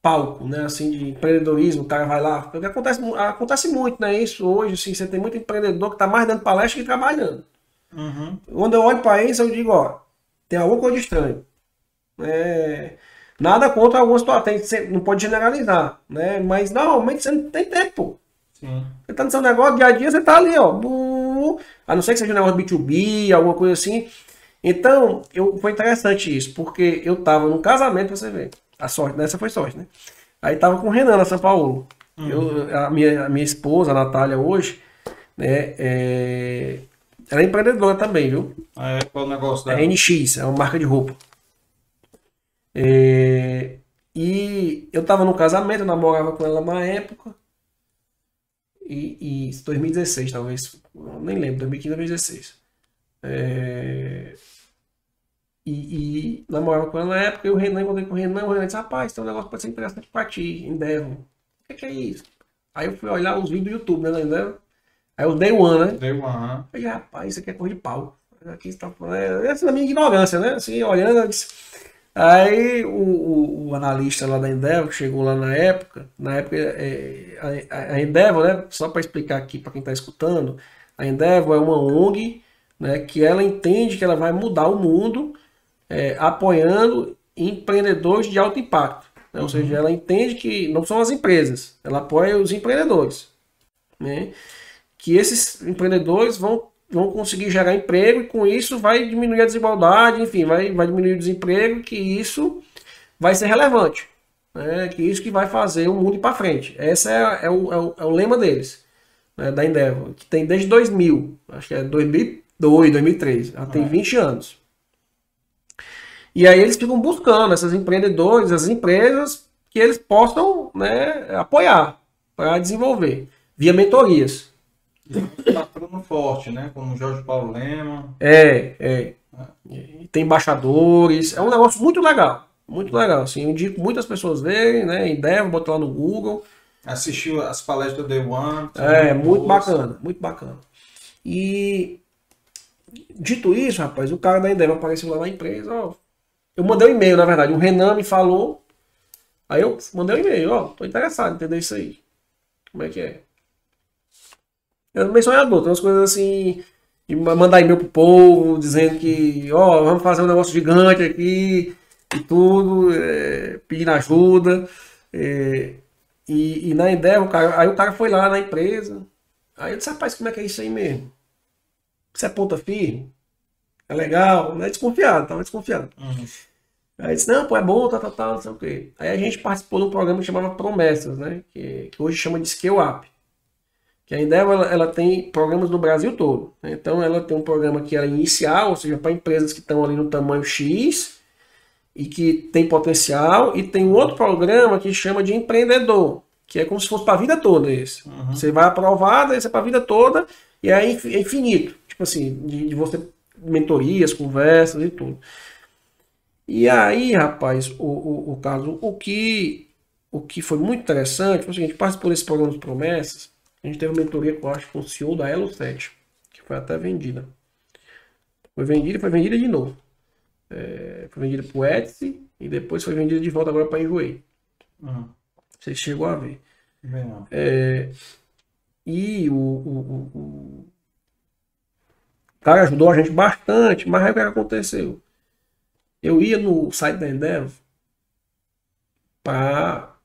palco, né? Assim, de empreendedorismo, o cara vai lá. Porque acontece, acontece muito, né? Isso hoje, assim, você tem muito empreendedor que tá mais dando palestra que trabalhando. Uhum. Quando eu olho para isso, eu digo, ó, tem alguma coisa estranha. É, nada contra algumas situações, não pode generalizar, né? Mas normalmente você não tem tempo. Sim. Você tá no seu negócio, dia a dia você tá ali, ó. A não ser que seja um negócio B2B, alguma coisa assim. Então, eu, foi interessante isso, porque eu tava num casamento, você vê. A sorte, nessa foi sorte, né? Aí tava com o Renan na São Paulo. Uhum. Eu, a, minha, a minha esposa, a Natália, hoje, né, é, ela é empreendedora também, viu? Ah, é, qual o negócio dela? É NX, é uma marca de roupa. É, e eu tava no casamento, eu namorava com ela na época. E, e 2016, talvez. Nem lembro, 2015, 2016. É, e, e namorava com ela na época, e o Renan, encontrei com o Renan, o Renan disse, rapaz, tem um negócio que pode ser interessante pra ti, Endeavor. O que, que, é isso? Aí eu fui olhar os vídeos do YouTube, né, Endeavor. Aí o Day One, né? Day One. Aí, rapaz, isso aqui é cor de pau. Aqui está é, essa é a minha ignorância, né? Assim, olhando, disse... Aí o, o, o, analista lá da Endeavor, que chegou lá na época, na época é, a, a Endeavor, né, só para explicar aqui para quem está escutando, a Endeavor é uma ONG né, que ela entende que ela vai mudar o mundo é, apoiando empreendedores de alto impacto. Né? Ou seja, ela entende que não são as empresas, ela apoia os empreendedores. Né? Que esses empreendedores vão, vão conseguir gerar emprego e com isso vai diminuir a desigualdade, enfim, vai, vai diminuir o desemprego, que isso vai ser relevante. Né? Que isso que vai fazer o mundo ir para frente. Esse é, é, o, é, o, é o lema deles, né? da Endeavor, que tem desde 2000, acho que é 2002, 2003, ela tem 20 anos. E aí eles ficam buscando esses empreendedores, essas empresas que eles possam né, apoiar para desenvolver, via mentorias. Patrono forte, né? Como Jorge Paulo Lema. É, é. é. Tem embaixadores. É um negócio muito legal. Muito legal. Assim, eu indico muitas pessoas verem, né? Em Dev, botar lá no Google. Assistiu as palestras do Day One. É, muito bacana, muito bacana. E dito isso, rapaz, o cara da Endeavor apareceu lá na empresa, ó, eu mandei um e-mail, na verdade. O Renan me falou. Aí eu mandei um e-mail, ó, tô interessado em entender isso aí. Como é que é? Eu meio sonhador, tem umas coisas assim. De mandar e-mail pro povo, dizendo que, ó, vamos fazer um negócio gigante aqui e tudo, é, pedindo ajuda. É, e, e, na ideia, o cara, aí o cara foi lá na empresa. Aí eu disse, rapaz, como é que é isso aí mesmo? Você é ponta firme? É legal, não é desconfiado, tava desconfiado. Uhum. Aí disse, não, pô, é bom, tá, tá, tá, não sei o quê. Aí a gente participou de um programa que chamava Promessas, né? Que, que hoje chama de Scale Up. Que a Endeavor, ela, ela tem programas no Brasil todo. Né? Então ela tem um programa que era inicial, ou seja, para empresas que estão ali no tamanho X e que tem potencial, e tem um outro programa que chama de empreendedor, que é como se fosse para a vida toda esse. Uhum. Você vai aprovado, esse é para a vida toda, e é infinito. Tipo assim, de, de você mentorias, conversas e tudo. E aí, rapaz, o, o, o Carlos, o que, o que foi muito interessante foi o seguinte, participou desse programa de promessas, a gente teve uma mentoria com, acho, com o CEO da Elo 7, que foi até vendida. Foi vendida e foi vendida de novo. É, foi vendida para o Etsy e depois foi vendida de volta agora para a Enjoei. Uhum. Você chegou a ver. É, e o, o, o, cara ajudou a gente bastante, mas aí o que aconteceu? Eu ia no site da Endeavor para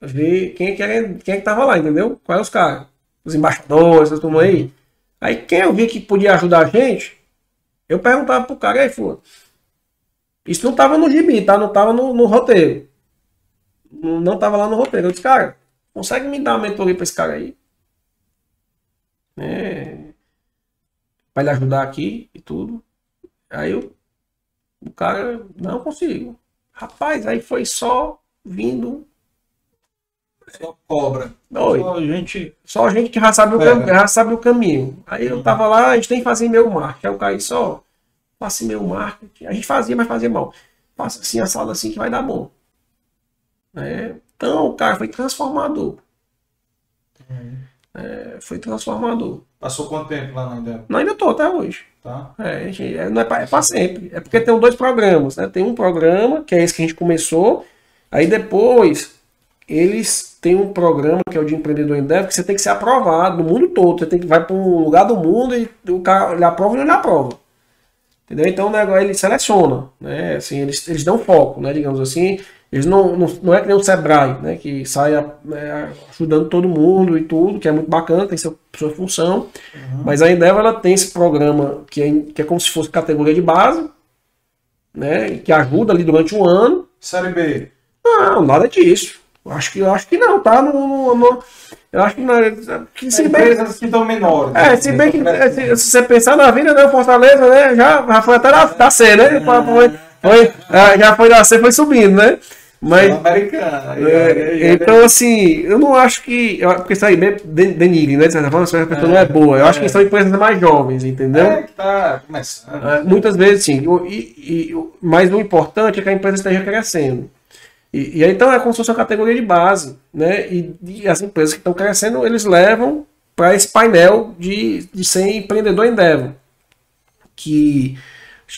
ver quem é que era, quem é que tava lá, entendeu? Quais os caras? Os embaixadores, essa turma aí. Aí quem eu vi que podia ajudar a gente, eu perguntava pro cara, aí fulano. Isso não tava no gibi, tá? Não tava no, no roteiro. Não, não tava lá no roteiro. Eu disse, cara, consegue me dar uma mentoria pra esse cara aí? É, para lhe ajudar aqui e tudo. Aí eu, o cara, não consigo. Rapaz, aí foi só vindo. Só cobra. Oi. Só gente. Só gente que já sabe, o cam... já sabe o caminho. Aí eu tava lá, a gente tem que fazer meu marketing. Aí o cara só, faça meu marketing. A gente fazia, mas fazia mal. Faça assim a sala assim que vai dar bom. É, então o cara foi transformador. Uhum. É, foi transformador. Passou quanto tempo lá na Endeavor? Não, ainda estou até hoje. Tá. É, gente, é, não é para é sempre. É porque tem dois programas, né? Tem um programa, que é esse que a gente começou, aí depois eles têm um programa que é o de empreendedor Endeavor, que você tem que ser aprovado no mundo todo. Você tem que vai para um lugar do mundo e o cara ele aprova ou não aprova. Entendeu? Então o negócio ele seleciona, né? Assim, eles, eles dão foco, né? Digamos assim. Eles não, não, não é que nem o Sebrae, né? Que sai é, ajudando todo mundo e tudo, que é muito bacana, tem sua, sua função. Uhum. Mas a Endeavor ela tem esse programa que é, que é como se fosse categoria de base, né? Que ajuda ali durante um ano. Série B. Não, nada disso. Acho que, acho que não, tá? No, no, no eu acho que não. Que se Empresas bem, que estão menores. É, se bem que se, se, você pensar na vida, né? Fortaleza, né? Já, já foi até na, da C, né? Foi, foi, já foi da C, foi subindo, né? Mas, americana. É, então, assim, eu não acho que. Porque isso aí é denigre, né? De certa forma, a pessoa não é boa. Eu acho que são empresas mais jovens, entendeu? É, que tá começando. É, muitas vezes, sim. E, e, mas o importante é que a empresa esteja crescendo. E, e aí, então, é como se fosse uma categoria de base, né? E, e as empresas que estão crescendo, eles levam para esse painel de, de ser empreendedor Endeavor. Que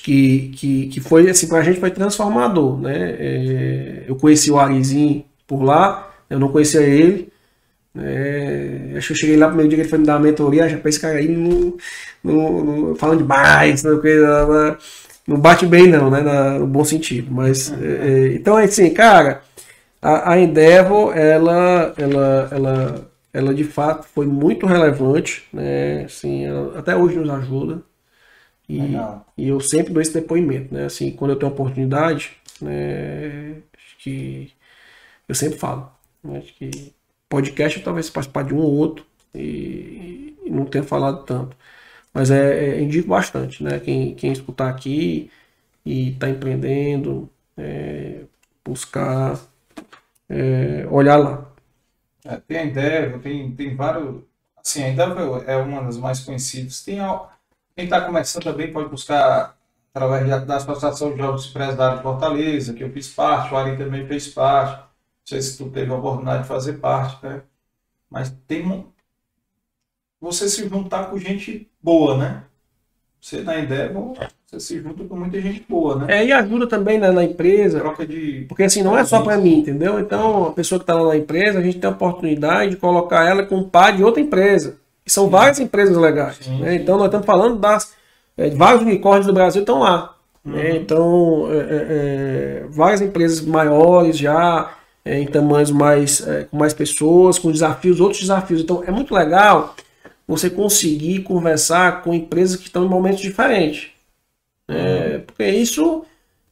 que, que, que foi assim, para a gente foi transformador. Né? É, eu conheci o Arizinho por lá, eu não conhecia ele. É, acho que eu cheguei lá primeiro dia que ele foi me dar uma mentoria, já pensei, cara aí no, no, no, falando demais, não, não bate bem não, né? No bom sentido. Mas é, é, então assim, cara, a, a Endeavor, ela, ela, ela, ela de fato foi muito relevante, né? Assim, ela, até hoje nos ajuda. E, e, eu sempre dou esse depoimento, né? Assim, quando eu tenho oportunidade, né? Acho que eu sempre falo. Né? Acho que podcast eu talvez participar de um ou outro e, e não tenha falado tanto. Mas é, é, indico bastante, né? Quem, quem escutar aqui e está empreendendo, é, buscar é, olhar lá. É, tem a Endeavor, tem, tem vários. Assim, a Endeavor é uma das mais conhecidas. Tem quem está começando também pode buscar através da Associação de Jovens Empresários de Fortaleza, que eu fiz parte, o Ari também fez parte. Não sei se tu teve a oportunidade de fazer parte, né? Mas tem um... você se juntar com gente boa, né? Você na ideia, você se junta com muita gente boa, né? É, e ajuda também né, na empresa. Troca de. Porque assim, não é só para mim, entendeu? Então, a pessoa que está lá na empresa, a gente tem a oportunidade de colocar ela com um par de outra empresa. E são várias empresas legais. Sim, né? Então nós estamos falando das. É, vários unicórnios do Brasil estão lá. Né? Uhum. Né? Então, é, é, é, várias empresas maiores já, é, em tamanhos mais. Com mais pessoas, com desafios, outros desafios. Então é muito legal você conseguir conversar com empresas que estão em momentos diferentes. Né? Uhum. Porque isso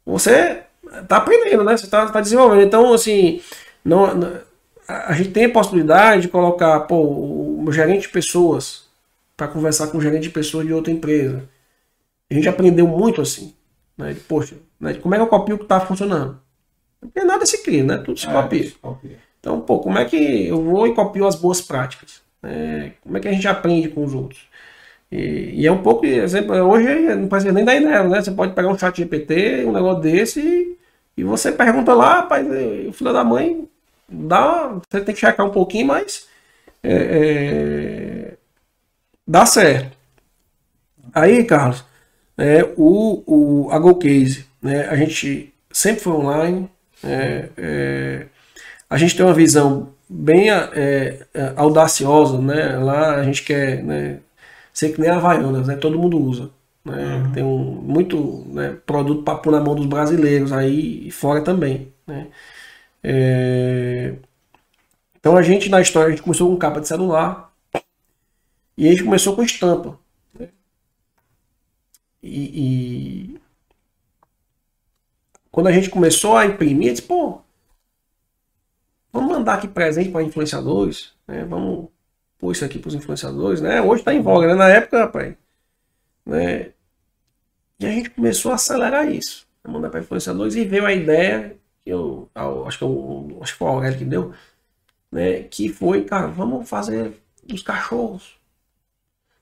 você está aprendendo, né? Você está tá desenvolvendo. Então, assim, não, não a gente tem a possibilidade de colocar pô, o gerente de pessoas para conversar com o gerente de pessoas de outra empresa. A gente aprendeu muito assim. Né? Poxa, né? como é que eu copio o que está funcionando? Porque nada se cria, né? Tudo se é, copia. Se copia. Então, pô, como é que eu vou e copio as boas práticas? É, como é que a gente aprende com os outros? E, e é um pouco, exemplo, hoje não precisa nem dar ideia, né? Você pode pegar um chat GPT, um negócio desse, e, e você pergunta lá, rapaz, o filho da mãe dá, você tem que checar um pouquinho, mas é, é, dá certo. Aí, Carlos, é, o, o, a GoCase, né, a gente sempre foi online, é, é, a gente tem uma visão bem é, audaciosa, né, lá a gente quer né, ser que nem a Havaianas, né, todo mundo usa. Né, uhum. Tem um, muito né, produto para pôr na mão dos brasileiros aí e fora também. Né. É... Então a gente na história a gente começou com capa de celular e a gente começou com estampa. Né? E, e, quando a gente começou a imprimir, eu disse, pô, vamos mandar aqui presente para influenciadores, né? Vamos pôr isso aqui para os influenciadores, né? Hoje está em voga, né? Na época, rapaz, né? E a gente começou a acelerar isso, mandar para influenciadores e veio a ideia eu, acho que eu, acho que foi o Aurélio que deu, né, que foi, cara, vamos fazer os cachorros.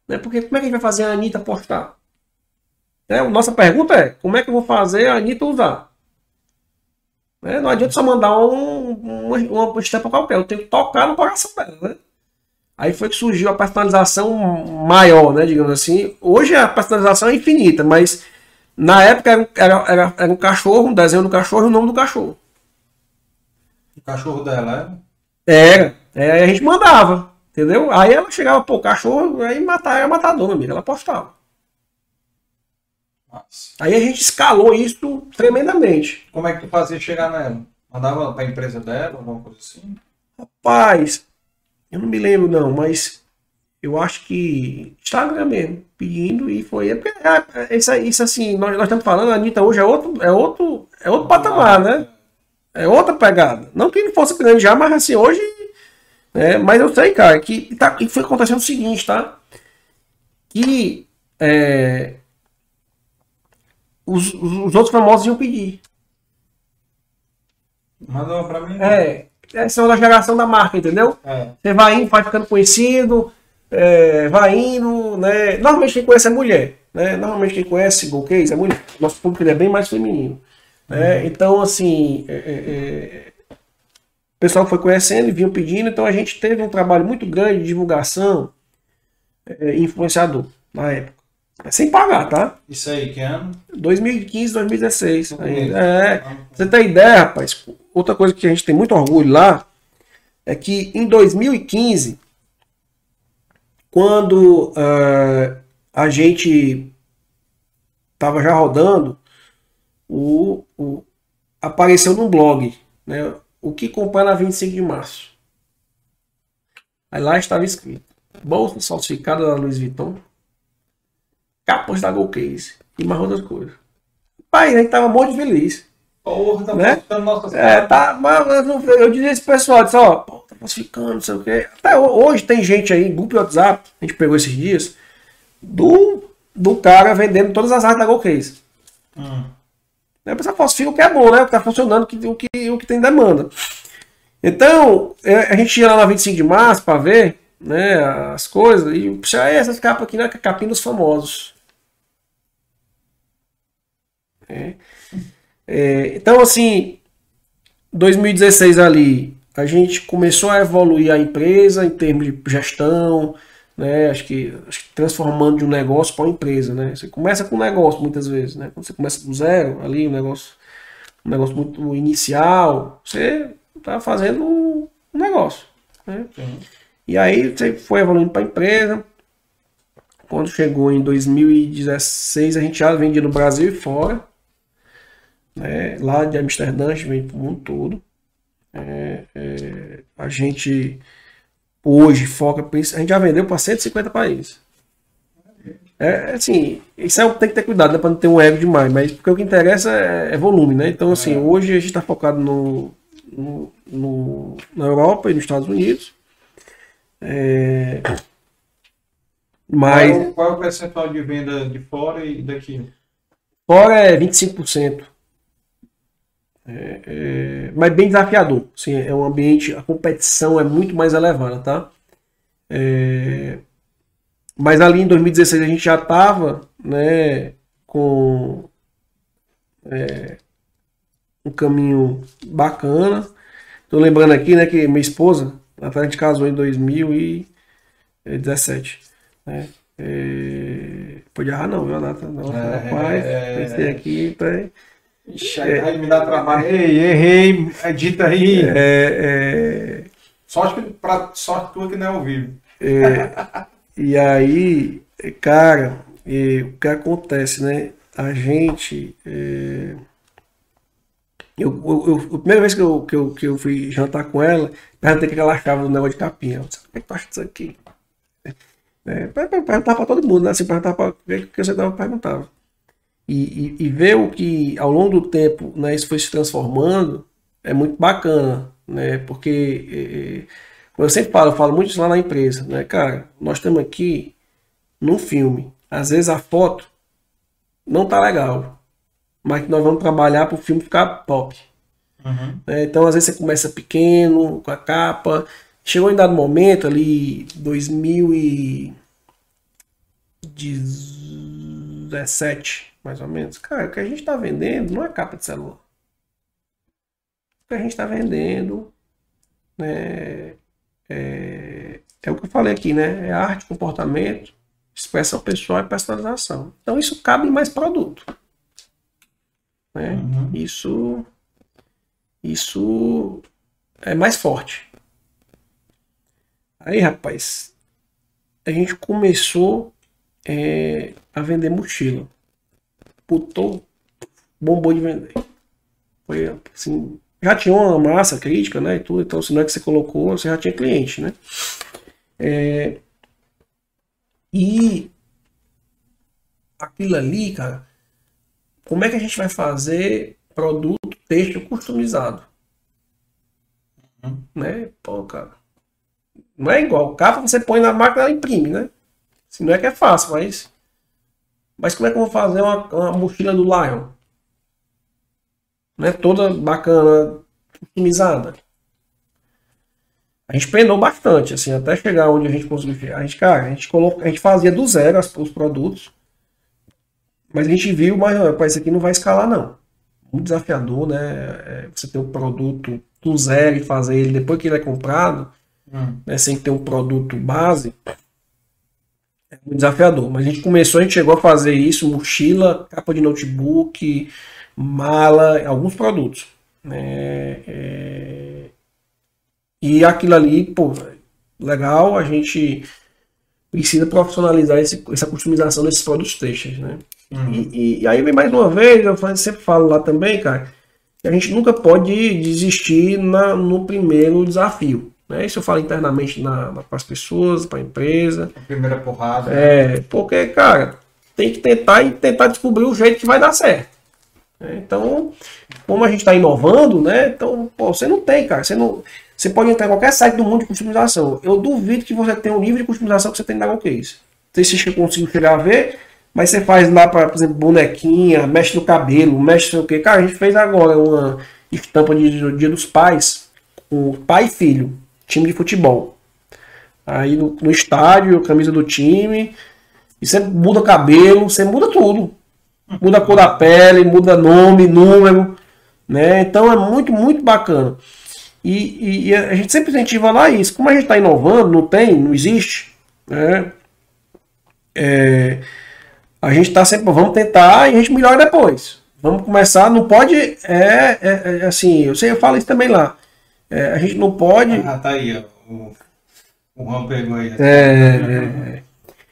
Né, porque como é que a gente vai fazer a Anitta postar? Né, nossa pergunta é, como é que eu vou fazer a Anitta usar? Né, não adianta só mandar um, uma, uma estampa qualquer, eu tenho que tocar no coração dela, né? Aí foi que surgiu a personalização maior, né, digamos assim. Hoje a personalização é infinita, mas na época era, era, era, era um cachorro, um desenho do cachorro e o nome do cachorro. O cachorro dela era? Era. Aí a gente mandava, entendeu? Aí ela chegava, pô, cachorro, aí matar, era matador, meu amigo. Ela postava. Nossa. Aí a gente escalou isso tremendamente. Como é que tu fazia chegar nela? Mandava pra empresa dela, alguma coisa assim? Rapaz, eu não me lembro não, mas eu acho que Instagram mesmo, pedindo e foi. É, é, isso, isso assim, nós, nós estamos falando, a Anitta hoje é outro, é outro, é outro patamar, né? É outra pegada. Não que ele fosse grande já, mas assim, hoje. É, mas eu sei, cara, que, tá, que foi acontecendo o seguinte, tá? Que é, os, os, outros famosos iam pedir. Mandou pra mim. É, essa é uma geração da marca, entendeu? É. Você vai indo, vai ficando conhecido, é, vai indo, né? Normalmente quem conhece é mulher, né? Normalmente quem conhece Go Case é mulher. Nosso público é bem mais feminino. Né? Uhum. Então, assim, é, é, é, o pessoal foi conhecendo e vinham pedindo, então a gente teve um trabalho muito grande de divulgação é, influenciador na época. Sem pagar, tá? Isso aí, que ano? 2015, 2016. É, você tem ideia, rapaz? Outra coisa que a gente tem muito orgulho lá é que em 2015, quando uh, a gente estava já rodando, o, o, apareceu num blog, né? O que comprar na 25 de março. Aí lá estava escrito: bolsa falsificada da Louis Vuitton, capas da Go Case e mais outras coisas. Pai, a gente tava muito feliz. Porra, tá né? É, tá, mas eu dizia esse pessoal, disse, ó, pô, falsificando, não sei o quê. Até hoje tem gente aí, grupo de WhatsApp, a gente pegou esses dias, do, do cara vendendo todas as artes da Go Case. Hum. A pessoa falsifica o que é bom, né? O que tá funcionando, o que, o que, o que tem demanda. Então, é, a gente ia lá na 25 de março para ver né, as coisas, e puxa, essas capas aqui, né? Capinha dos famosos. É. É, então, assim, 2016 ali, a gente começou a evoluir a empresa em termos de gestão, né? Acho que, acho que transformando de um negócio para uma empresa, né? Você começa com um negócio muitas vezes, né? Quando você começa do zero, ali um negócio, um negócio muito inicial, você está fazendo um negócio, né? E aí você foi evoluindo para a empresa. Quando chegou em 2016, a gente já vendia no Brasil e fora. Né? Lá de Amsterdã, a gente vende para o mundo todo. É, é, a gente hoje foca, a gente já vendeu para 150 países. É assim, isso é, tem que ter cuidado, né, para não ter um ego demais, mas porque o que interessa é, é volume, né? Então, assim, é. hoje a gente está focado no, no, no, na Europa e nos Estados Unidos. É, mas, qual, é, qual é o percentual de venda de fora e daqui? Fora é 25%. É, é, mas bem desafiador. Assim, é um ambiente, a competição é muito mais elevada, tá? É, mas ali em 2016 a gente já estava né, com é, um caminho bacana. Tô lembrando aqui né, que minha esposa, a gente casou em 2017. Né? É, pode errar não, viu, Nata? Não, é, rapaz, é, pensei aqui, tá aí. Ixi, aí é, me dá trabalho. Ei, errei, edita aí. É, é... Sorte, pra, sorte tua que não é ao vivo. É, e aí, cara, e, o que acontece, né? A gente. É, eu, eu, eu, a primeira vez que eu, que, eu, que eu fui jantar com ela, perguntei o que ela achava do negócio de capinha. Eu disse, o que, é que tu acha disso aqui? É, perguntar para todo mundo, né? Se perguntar para o que você dava, perguntava e, e, e, ver o que ao longo do tempo né, isso foi se transformando é muito bacana, né? Porque é, é como eu sempre falo, eu falo muito isso lá na empresa, né, cara? Nós estamos aqui num filme. Às vezes a foto não tá legal, mas nós vamos trabalhar para o filme ficar top. Uhum. É, então às vezes você começa pequeno com a capa, chegou em dado momento ali 2017 mais ou menos. Cara, o que a gente está vendendo não é capa de celular. O que a gente está vendendo né, é, é, o que eu falei aqui, né? É arte, comportamento, expressão pessoal e personalização. Então isso cabe em mais produto. Né? Uhum. Isso, isso é mais forte. Aí, rapaz, a gente começou é, a vender mochila putou, bombou de vender. Foi assim, já tinha uma massa crítica, né, e tudo, então se não é que você colocou, você já tinha cliente, né. É, e aquilo ali, cara, como é que a gente vai fazer produto texto customizado? Uhum. Né? Pô, cara. Não é igual. Capa você põe na máquina e imprime, né? Se não é que é fácil, mas. Mas como é que eu vou fazer uma, uma mochila do Lion? Né? Toda bacana, customizada. A gente penou bastante, assim, até chegar onde a gente conseguiu chegar. A gente, cara, a gente, coloca, a gente fazia do zero os produtos. Mas a gente viu, mas rapaz, isso aqui não vai escalar, não. Muito desafiador, né? É, você ter um produto do zero e fazer ele depois que ele é comprado, hum. né, sem ter um produto base, é muito desafiador. Mas a gente começou, a gente chegou a fazer isso, mochila, capa de notebook, mala, alguns produtos. Né? É... E aquilo ali, pô, legal, a gente precisa profissionalizar esse, essa customização desses produtos textos, né? Uhum. E, e, aí vem mais uma vez, eu sempre falo lá também, cara, que a gente nunca pode desistir na, no primeiro desafio. Né? Isso eu falo internamente na, na, para as pessoas, para a empresa. A primeira porrada. É, porque, cara, tem que tentar e tentar descobrir o jeito que vai dar certo. É, então, como a gente está inovando, né? Então, pô, você não tem, cara. Você, não, você pode entrar em qualquer site do mundo de customização. Eu duvido que você tenha um nível de customização que você tem na Case. Não sei se você conseguiu chegar a ver, mas você faz lá, pra, por exemplo, bonequinha, mexe no cabelo, mexe no que. Cara, a gente fez agora uma estampa de Dia dos Pais, o pai e filho time de futebol. Aí no, no estádio, camisa do time, e você muda cabelo, você muda tudo. Muda a cor da pele, muda nome, número, né? Então é muito, muito bacana. E, e, e a gente sempre incentiva lá isso. Como a gente está inovando, não tem, não existe, né? É, a gente está sempre, vamos tentar e a gente melhora depois. Vamos começar, não pode, é, é, é assim, eu sei, eu falo isso também lá. É, a gente não pode. Ah, tá aí, ó. O, o Juan pegou aí. É, é, é.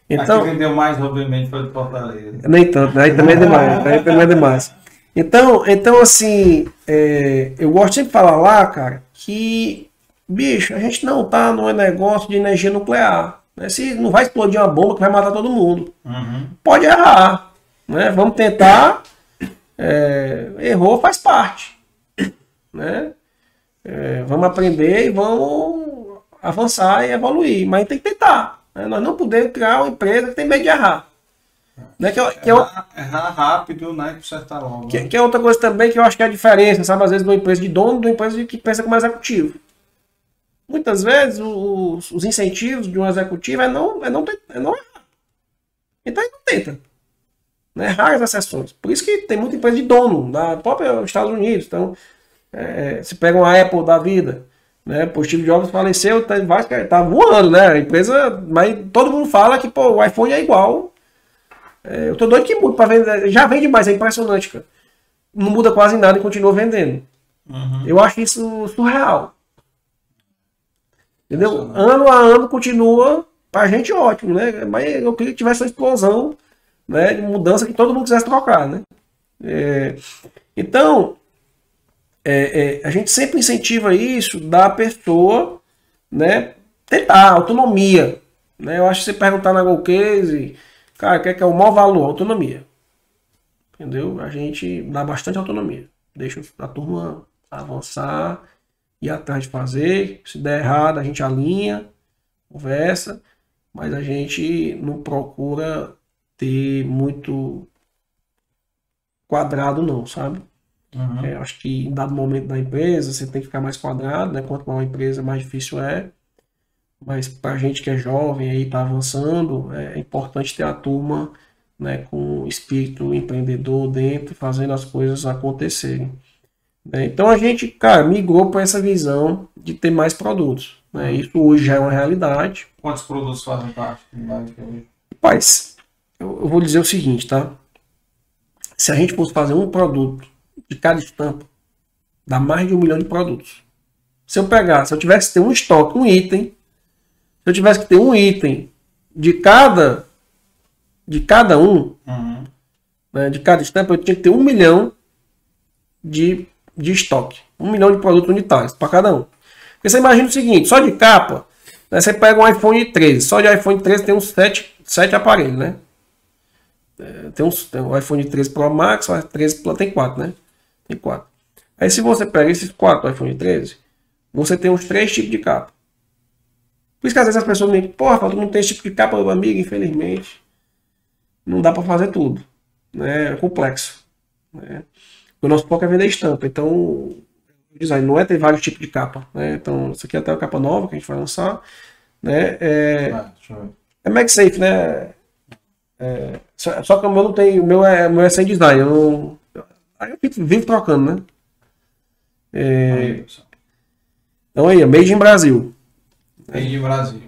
Então, Aqui vendeu mais, obviamente, foi do Fortaleza. Nem tanto, aí também é demais. Aí também é demais. Então, então assim, é, eu gosto sempre de falar lá, cara, que, bicho, a gente não tá num negócio de energia nuclear. Né? Se não vai explodir uma bomba que vai matar todo mundo. Uhum. Pode errar. Né? Vamos tentar. É, errou, faz parte. Né? É, vamos aprender e vamos avançar e evoluir, mas tem que tentar. Né? Nós não podemos criar uma empresa que tem medo de errar. Né? Que, que errar, errar rápido, né? Consertar logo. Que, que, é outra coisa também que eu acho que é a diferença, sabe? Às vezes, de uma empresa de dono, de uma empresa que pensa como executivo. Muitas vezes, os, os incentivos de um executivo é não, é não, é não errar. Então, ele não tenta. Né? Raras exceções. Por isso que tem muita empresa de dono, da própria Estados Unidos. Então, é, se pega uma Apple da vida, né? Pô, Steve Jobs faleceu, tá, tá voando, né? A empresa, mas todo mundo fala que pô, o iPhone é igual. É, eu tô doido que muda para vender. Já vende mais, é impressionante, cara. Não muda quase nada e continua vendendo. Uhum. Eu acho isso surreal. Entendeu? Ano a ano continua, pra gente ótimo, né? Mas eu queria que tivesse uma explosão né, de mudança que todo mundo quisesse trocar, né? É, então, é, é, a gente sempre incentiva isso da pessoa né, tentar autonomia. Né? Eu acho que você perguntar na Golcase, cara, o que é, que é o maior valor? Autonomia. Entendeu? A gente dá bastante autonomia. Deixa a turma avançar, ir atrás de fazer. Se der errado, a gente alinha, conversa, mas a gente não procura ter muito quadrado, não, sabe? Uhum. É, acho que em dado momento da empresa você tem que ficar mais quadrado, né? Quanto maior a empresa, mais difícil é. Mas para gente que é jovem aí está avançando, é importante ter a turma né, com espírito empreendedor dentro, fazendo as coisas acontecerem. Né? Então a gente, cara, migrou para essa visão de ter mais produtos. Né? Isso hoje já é uma realidade. Quantos produtos fazem parte? Rapaz, eu, eu vou dizer o seguinte, tá? Se a gente fosse fazer um produto de cada estampa dá mais de um milhão de produtos. Se eu pegar, se eu tivesse que ter um estoque, um item, se eu tivesse que ter um item de cada de cada um, uhum. né, de cada estampa, eu tinha que ter um milhão de, de estoque. Um milhão de produtos unitários para cada um. Porque você imagina o seguinte, só de capa, né, você pega um iPhone 13, só de iPhone 13 tem uns 7, 7 aparelhos, né? É, tem, uns, tem um iPhone 13 Pro Max, o 13 Pro tem 4, né? Tem quatro. Aí se você pega esses quatro iPhone 13, você tem uns três tipos de capa. Por isso que às vezes as pessoas me dizem, porra, tu não tem esse tipo de capa, meu amigo, infelizmente. Não dá para fazer tudo. Né? É complexo. Né? O nosso foco é vender estampa. Então, o design não é ter vários tipos de capa. Né? Então, isso aqui é até a capa nova que a gente vai lançar. Né? É, ah, é MagSafe, né? É, só, só, que o meu não tem. O meu é, o meu é sem design. Eu não, aí eu vivo trocando, né? É, então aí, Made in Brasil. Made in Brasil.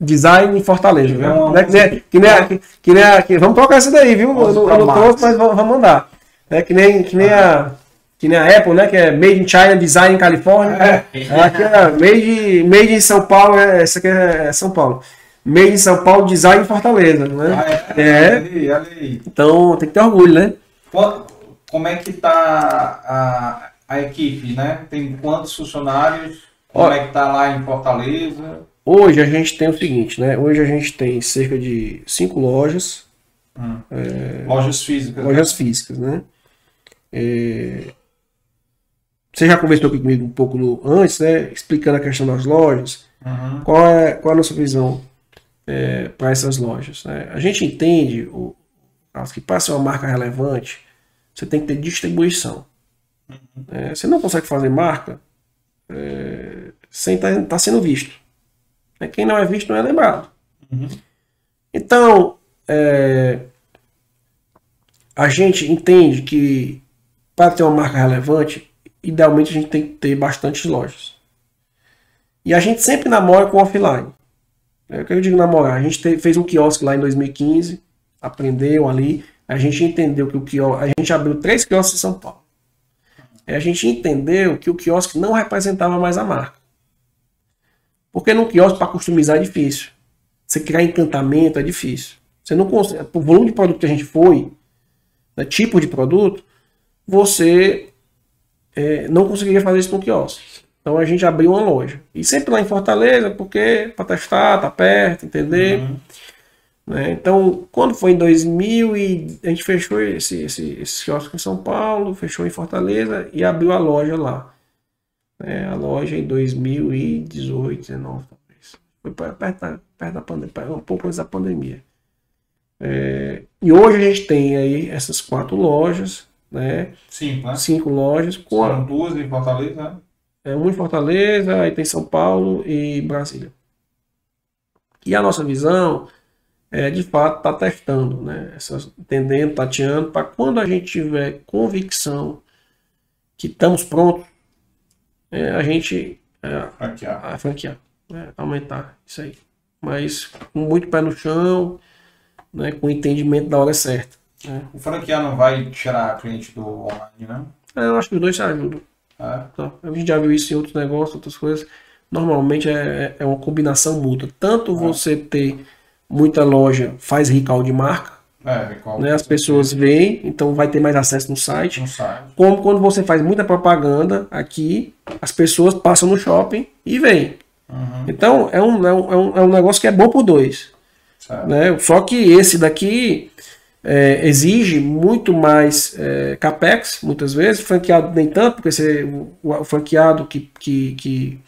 Design em Fortaleza, viu? Uma... É que nem, que nem, que nem, que, vamos trocar isso daí, viu? eu, não, eu não trouxe, mas vamos mandar. É que nem, que nem a. Que nem a Apple, né? Que é Made in China, Design em Califórnia. É. Aqui é Made, made in São Paulo, é, essa aqui é São Paulo. Made in São Paulo, Design em Fortaleza, né? Ah, é. é. Ali, ali. Então tem que ter orgulho, né? Como é que tá a, a equipe, né? Tem quantos funcionários? Como Olha, é que tá lá em Fortaleza? Hoje a gente tem o seguinte, né? Hoje a gente tem cerca de cinco lojas. Hum. É, lojas físicas. Né? Lojas né? físicas, né? É, você já conversou comigo um pouco no, antes, né? Explicando a questão das lojas. Uhum. Qual, é, qual é a nossa visão é, para essas lojas? Né? A gente entende o, que para ser uma marca relevante, você tem que ter distribuição. Uhum. É, você não consegue fazer marca é, sem estar tá, tá sendo visto. É, quem não é visto não é lembrado. Uhum. Então, é, a gente entende que para ter uma marca relevante, idealmente a gente tem que ter bastantes lojas. E a gente sempre namora com offline. É o que eu digo namorar. A gente te, fez um quiosque lá em 2015, aprendeu ali, a gente entendeu que o quiosque. A gente abriu três quiosques em São Paulo. A gente entendeu que o quiosque não representava mais a marca. Porque no quiosque, para customizar, é difícil. Você criar encantamento é difícil. Você não consegue. O volume de produto que a gente foi, né, tipo de produto, você é, não conseguiria fazer isso no quiosque. Então a gente abriu uma loja. E sempre lá em Fortaleza, porque para testar, tá perto, entender. Uhum. Né? Então, quando foi em 2000 e a gente fechou esse, esse, esse quiosque em São Paulo, fechou em Fortaleza e abriu a loja lá. É, a loja em 2018, 19 talvez. Foi perto da, perto da pandemia, um pouco antes da pandemia. É, e hoje a gente tem aí essas quatro lojas, né? Cinco, né? Cinco lojas. Com São a, duas em Fortaleza, né? É, uma em Fortaleza, aí tem São Paulo e Brasília. E a nossa visão é de fato estar tá testando, né? Essas, entendendo, tateando, para quando a gente tiver convicção que estamos prontos é, a gente é, franquear, a franquear é, aumentar isso aí. Mas com muito pé no chão, né, com entendimento da hora certa. Né? O franquear não vai tirar cliente do online, não? É, eu acho que os dois se ajudam. É. Tá. A gente já viu isso em outros negócios, outras coisas. Normalmente é, é uma combinação mútua. Tanto é. você ter muita loja faz recall de marca, é, né? As pessoas veem, então vai ter mais acesso no site. no site. Como quando você faz muita propaganda aqui, as pessoas passam no shopping e veem. Uhum. Então é um, é, um, é um negócio que é bom por dois. Né? Só que esse daqui é, exige muito mais é, capex, muitas vezes, franqueado nem tanto, porque você, o, o franqueado que, que, que,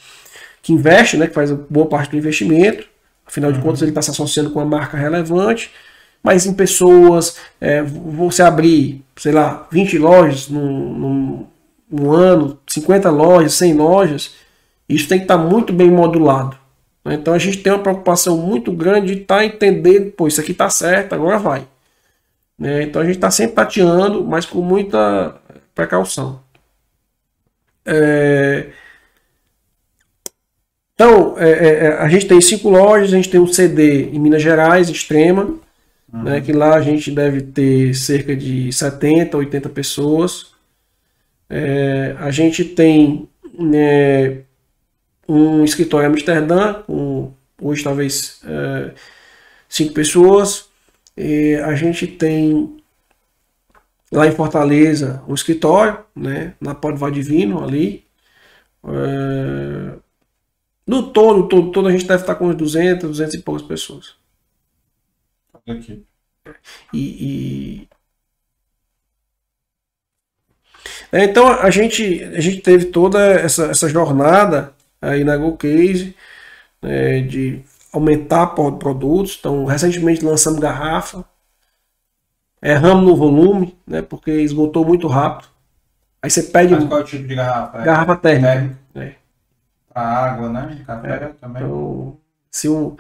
que, investe, né, que faz boa parte do investimento, afinal de contas ele está se associando com uma marca relevante mas em pessoas, é, você abrir, sei lá, 20 lojas num, num, ano, 50 lojas, 100 lojas, isso tem que estar muito bem modulado. Né? Então a gente tem uma preocupação muito grande de estar tá entendendo, pô, isso aqui está certo, agora vai. Né? Então a gente está sempre tateando, mas com muita precaução. É... Então, é, é, é a gente tem cinco lojas, a gente tem um CD em Minas Gerais, Extrema, uhum. né, que lá a gente deve ter cerca de 70, 80 pessoas. É, a gente tem né, um escritório em Amsterdã, com hoje talvez é, cinco pessoas. E a gente tem lá em Fortaleza um escritório, né, na Pode Divino ali. É, no todo, todo, todo a gente deve estar com uns 200, 200 e poucas pessoas aqui. E, e... É, então a gente, a gente teve toda essa, essa jornada aí na Go Case, é, de aumentar produtos. Então, recentemente lançamos garrafa, erramos no volume, né, porque esgotou muito rápido. Aí você pede. Mas qual é o tipo de garrafa? Garrafa térmica. térmica. Pra água, né? Café é, também. Então, se o,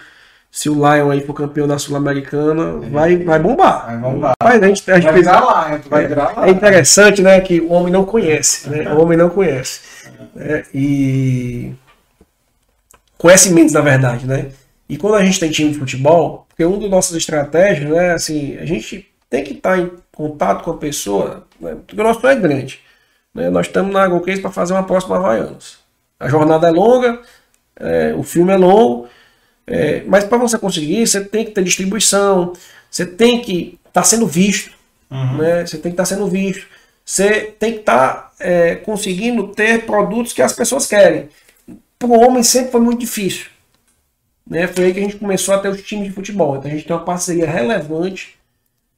se o Lion aí for campeão da Sul-Americana, é. vai, vai bombar. Vai bombar. Mas a gente, a gente vai fez... virar Lion, vai é, virar É interessante, né? Que o homem não conhece. Né? O homem não conhece. É, e. Conhece menos, na verdade, né? E quando a gente tem time de futebol, porque uma das nossas estratégias, né, assim, a gente tem que estar em contato com a pessoa, né, porque o nosso é grande. Né, nós estamos na Case para fazer uma próxima Havaianas. A jornada é longa, é, o filme é longo, é, mas para você conseguir, você tem que ter distribuição, você tem que estar tá sendo visto, uhum. né, você tem que estar tá sendo visto, você tem que estar tá, é, conseguindo ter produtos que as pessoas querem. Para o homem sempre foi muito difícil. Né? Foi aí que a gente começou a ter os times de futebol. Então a gente tem uma parceria relevante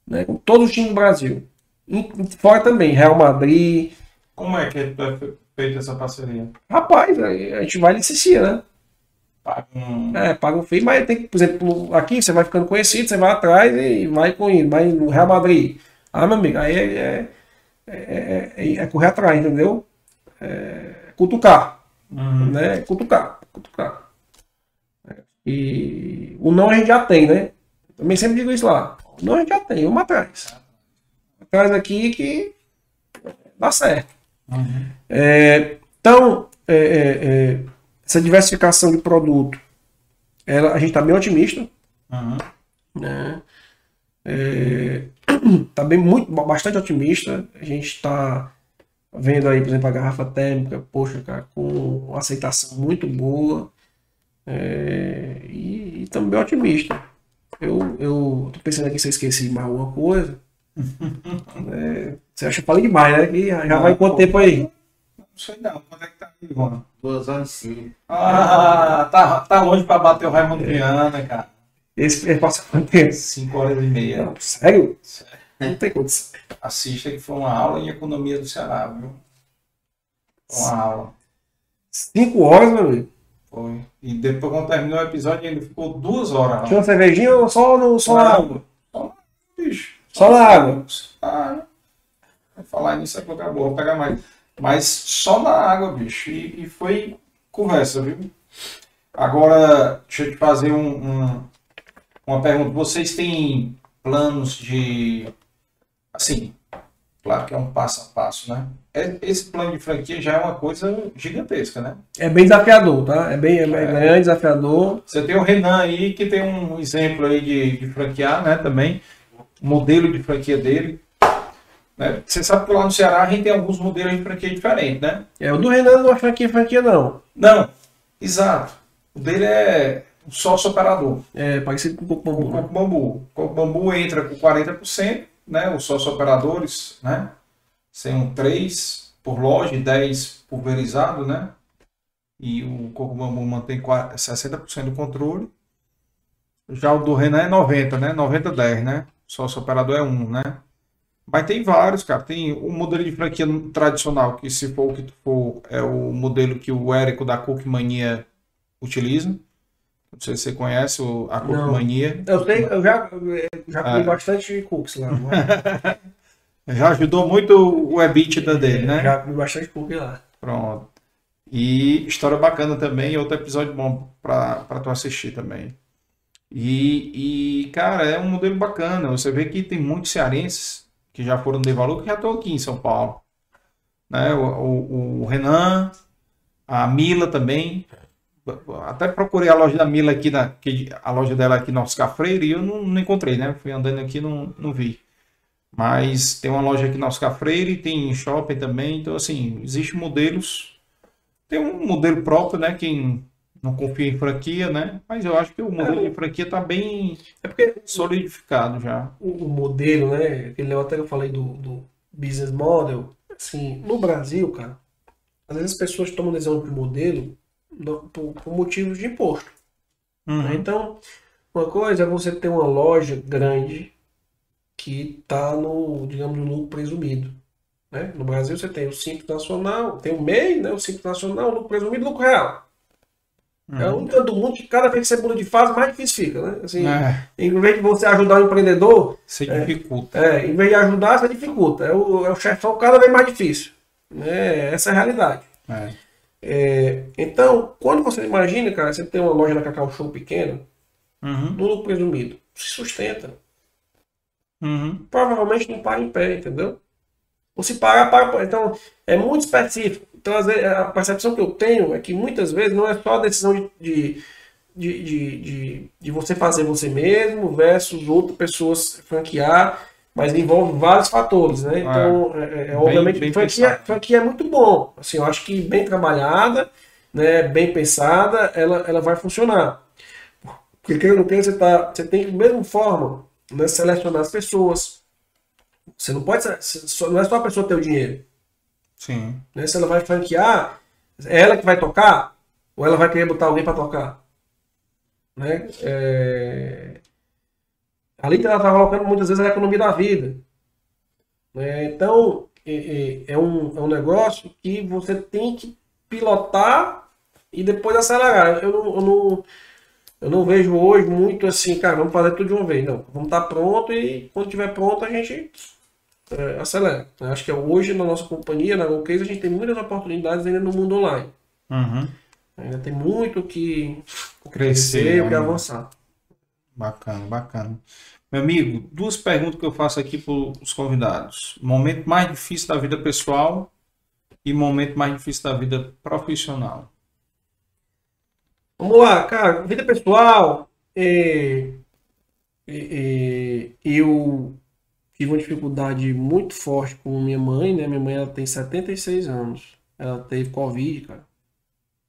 né, com todos os times do Brasil. E fora também, Real Madrid. Como é que é feita essa parceria? Rapaz, a gente vai licenciar, né? Paga um... É, paga um FII, mas tem que, por exemplo, aqui você vai ficando conhecido, você vai atrás e vai com ele, vai no Real Madrid. Ah, meu amigo, aí é, é, é, é, é correr atrás, entendeu? É cutucar. Uhum. Né? Cutucar, cutucar. E o não a gente já tem, né? Também sempre digo isso lá. O não a gente já tem, uma atrás. Atrás aqui que dá certo. Uhum. É, então, é, é, é, essa diversificação de produto, ela, a gente está bem otimista. Uhum. Né? É, tá bem muito, bastante otimista. A gente está vendo aí, por exemplo, a garrafa térmica, poxa, cara, com aceitação muito boa. É, e, e também otimista. Eu, eu tô pensando aqui se eu esqueci mais alguma coisa. É, você acha que falei demais, né? Que já, não, vai quanto tempo aí? Não sei não. Quando é que tá aí, Juan? Duas horas e cinco. Ah, tá, tá longe pra bater o Raimundo é. Viana, cara. Esse passa quanto tempo? Cinco horas e meia. Não, sério? sério? Não tem condição. Assista que foi uma aula em economia do Ceará, viu? Uma aula. Cinco horas, meu amigo? Foi. E depois, quando terminou o episódio, ele ficou duas horas. Tinha uma cervejinha ou só, no, só na água? Só, bicho, só, na água. Ah, vou falar nisso é acabou, vou pegar mais. Mas só na água, bicho. E, e foi conversa, viu? Agora, deixa eu te fazer um, um, uma pergunta. Vocês têm planos de. Assim, claro que é um passo a passo, né? É, esse plano de franquia já é uma coisa gigantesca, né? É bem desafiador, tá? É bem, é bem é. grande, desafiador. Você tem o Renan aí, que tem um exemplo aí de, de franquear, né? Também. Modelo de franquia dele. Né? Você sabe que lá no Ceará a gente tem alguns modelos de franquia diferentes, né? É, o do Renan não é franquia, franquia não. Não, exato. O dele é sócio operador. É, parecido com o Coco Bambu. O Coco Bambu. O Coco Bambu entra com 40%, né? Os sócio operadores, né? São 3 por loja e 10 pulverizado, né? E o Coco Bambu mantém 60% do controle. Já o do Renan é 90, né? 90-10, né? Sócio operador é 1, né? Mas tem vários, cara. Tem o modelo de franquia tradicional, que se for o que tu for, é o modelo que o Érico da Cook Mania utiliza. Não sei se você conhece a Cook Mania. Eu sei, eu já, já comi é. bastante cookies lá. Já ajudou muito o EBITDA dele, né? Já comi bastante cookie lá. Pronto. E história bacana também, outro episódio bom para tu assistir também. E, e, cara, é um modelo bacana. Você vê que tem muitos cearenses que já foram de valor que já estão aqui em São Paulo. Né? O, o, o, Renan, a Mila também. Até procurei a loja da Mila aqui, na, a loja dela aqui no Oscar Freire e eu não, não encontrei, né? Fui andando aqui não, não vi. Mas tem uma loja aqui no Oscar Freire, tem shopping também. Então, assim, existem modelos. Tem um modelo próprio, né? Quem não confia em franquia, né? Mas eu acho que o modelo é, de franquia está bem é porque solidificado já. O, o modelo, né? Aquele até eu falei do, do business model. Assim, no Brasil, cara, às vezes as pessoas tomam decisão de modelo por, por motivos de imposto. Uhum. Né? Então, uma coisa é você ter uma loja grande que está no, digamos, no lucro presumido. Né? No Brasil você tem o Simples Nacional, tem o MEI, né? o Simples Nacional, o lucro presumido e lucro real. Uhum. É um canto do mundo que cada vez que você muda de fase, mais difícil fica, né? Assim, é. Em vez de você ajudar o empreendedor... Você é, dificulta. É, em vez de ajudar, você dificulta. É o, é o chefão cada vez mais difícil. É, essa é a realidade. É. É, então, quando você imagina, cara, você tem uma loja na Cacau Show pequena, uhum. no lucro presumido, se sustenta. Uhum. Provavelmente não para em pé, entendeu? Ou se parar, para. Então, é muito específico. Então, a percepção que eu tenho é que muitas vezes não é só a decisão de, de, de, de, de você fazer você mesmo versus outras pessoas franquear, mas envolve vários fatores, né? Então, é, é, é obviamente, bem franquia, franquia é muito bom. Assim, eu acho que bem trabalhada, né, bem pensada, ela, ela vai funcionar. Porque querendo não você, tá, você tem que, da mesma forma, né, selecionar as pessoas. Você não pode. Não é só a pessoa ter o dinheiro. Sim. Né? Se ela vai franquear, é ela que vai tocar? Ou ela vai querer botar alguém para tocar? Né? É... Ali ela está colocando muitas vezes a economia da vida. Né? Então, é, é, um, é um negócio que você tem que pilotar e depois acelerar. Eu não, eu não, eu não vejo hoje muito assim, cara, vamos fazer tudo de uma vez. Não, vamos estar tá pronto e quando estiver pronto a gente é, acelera. Eu acho que hoje na nossa companhia, na GoCase, a gente tem muitas oportunidades ainda no mundo online. Uhum. Ainda tem muito que crescer, o que avançar. Bacana, bacana. Meu amigo, duas perguntas que eu faço aqui para os convidados. Momento mais difícil da vida pessoal e momento mais difícil da vida profissional. Vamos lá, cara. Vida pessoal, é, é, é, eu tive uma dificuldade muito forte com minha mãe, né? Minha mãe ela tem 76 anos. Ela teve Covid, cara.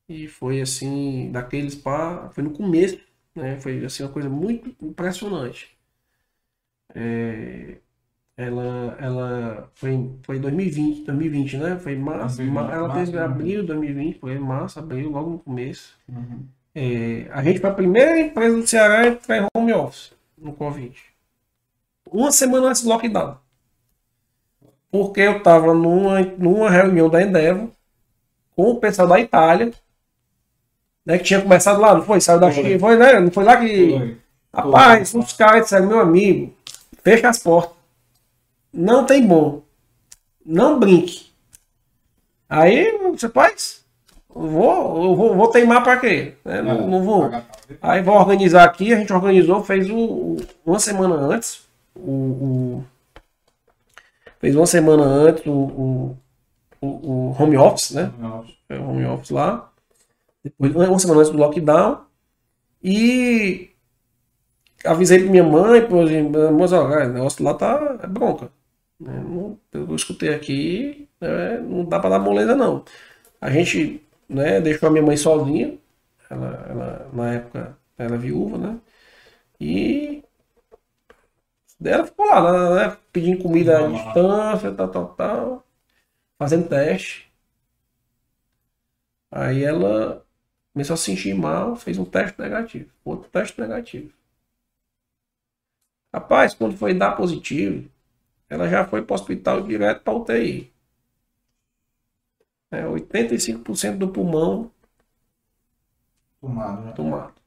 E foi assim, daqueles pá, foi no começo, né? Foi assim uma coisa muito impressionante. É, ela, ela foi, foi 2020, 2020, né? Foi março, 2020, ela teve março, abril de 2020, foi março, abril, logo no começo. Uhum. É, a gente foi a primeira empresa do Ceará a entrar em home office no Covid. Uma semana antes do lockdown. Porque eu estava numa, numa reunião da Endeavor com o pessoal da Itália, né, que tinha começado lá, não foi? Saiu da China, foi, né? Não foi lá que. Foi. Rapaz, os caras disseram, meu amigo, fecha as portas. Não tem bom. Não brinque. Aí você faz? Vou, eu vou, vou teimar para quê? Né? Não, não, vou. Aí vou organizar aqui. A gente organizou, fez o uma semana antes. O, o, fez uma semana antes o, o, o home office, né? Home office. É, home office lá. Depois, uma semana antes do lockdown. E avisei pra minha mãe, pô, mas ó, o negócio lá tá é bronca. Né? Eu escutei aqui, né? não dá para dar moleza não. A gente né, deixou a minha mãe sozinha, ela, ela na época ela é viúva, né? E ela ficou lá, né, pedindo comida à distância, tal, tal, tal, fazendo teste. Aí ela começou a se sentir mal, fez um teste negativo, outro teste negativo. Rapaz, quando foi dar positivo, ela já foi para o hospital direto para UTI. É, 85% do pulmão tomado. Né? tomado.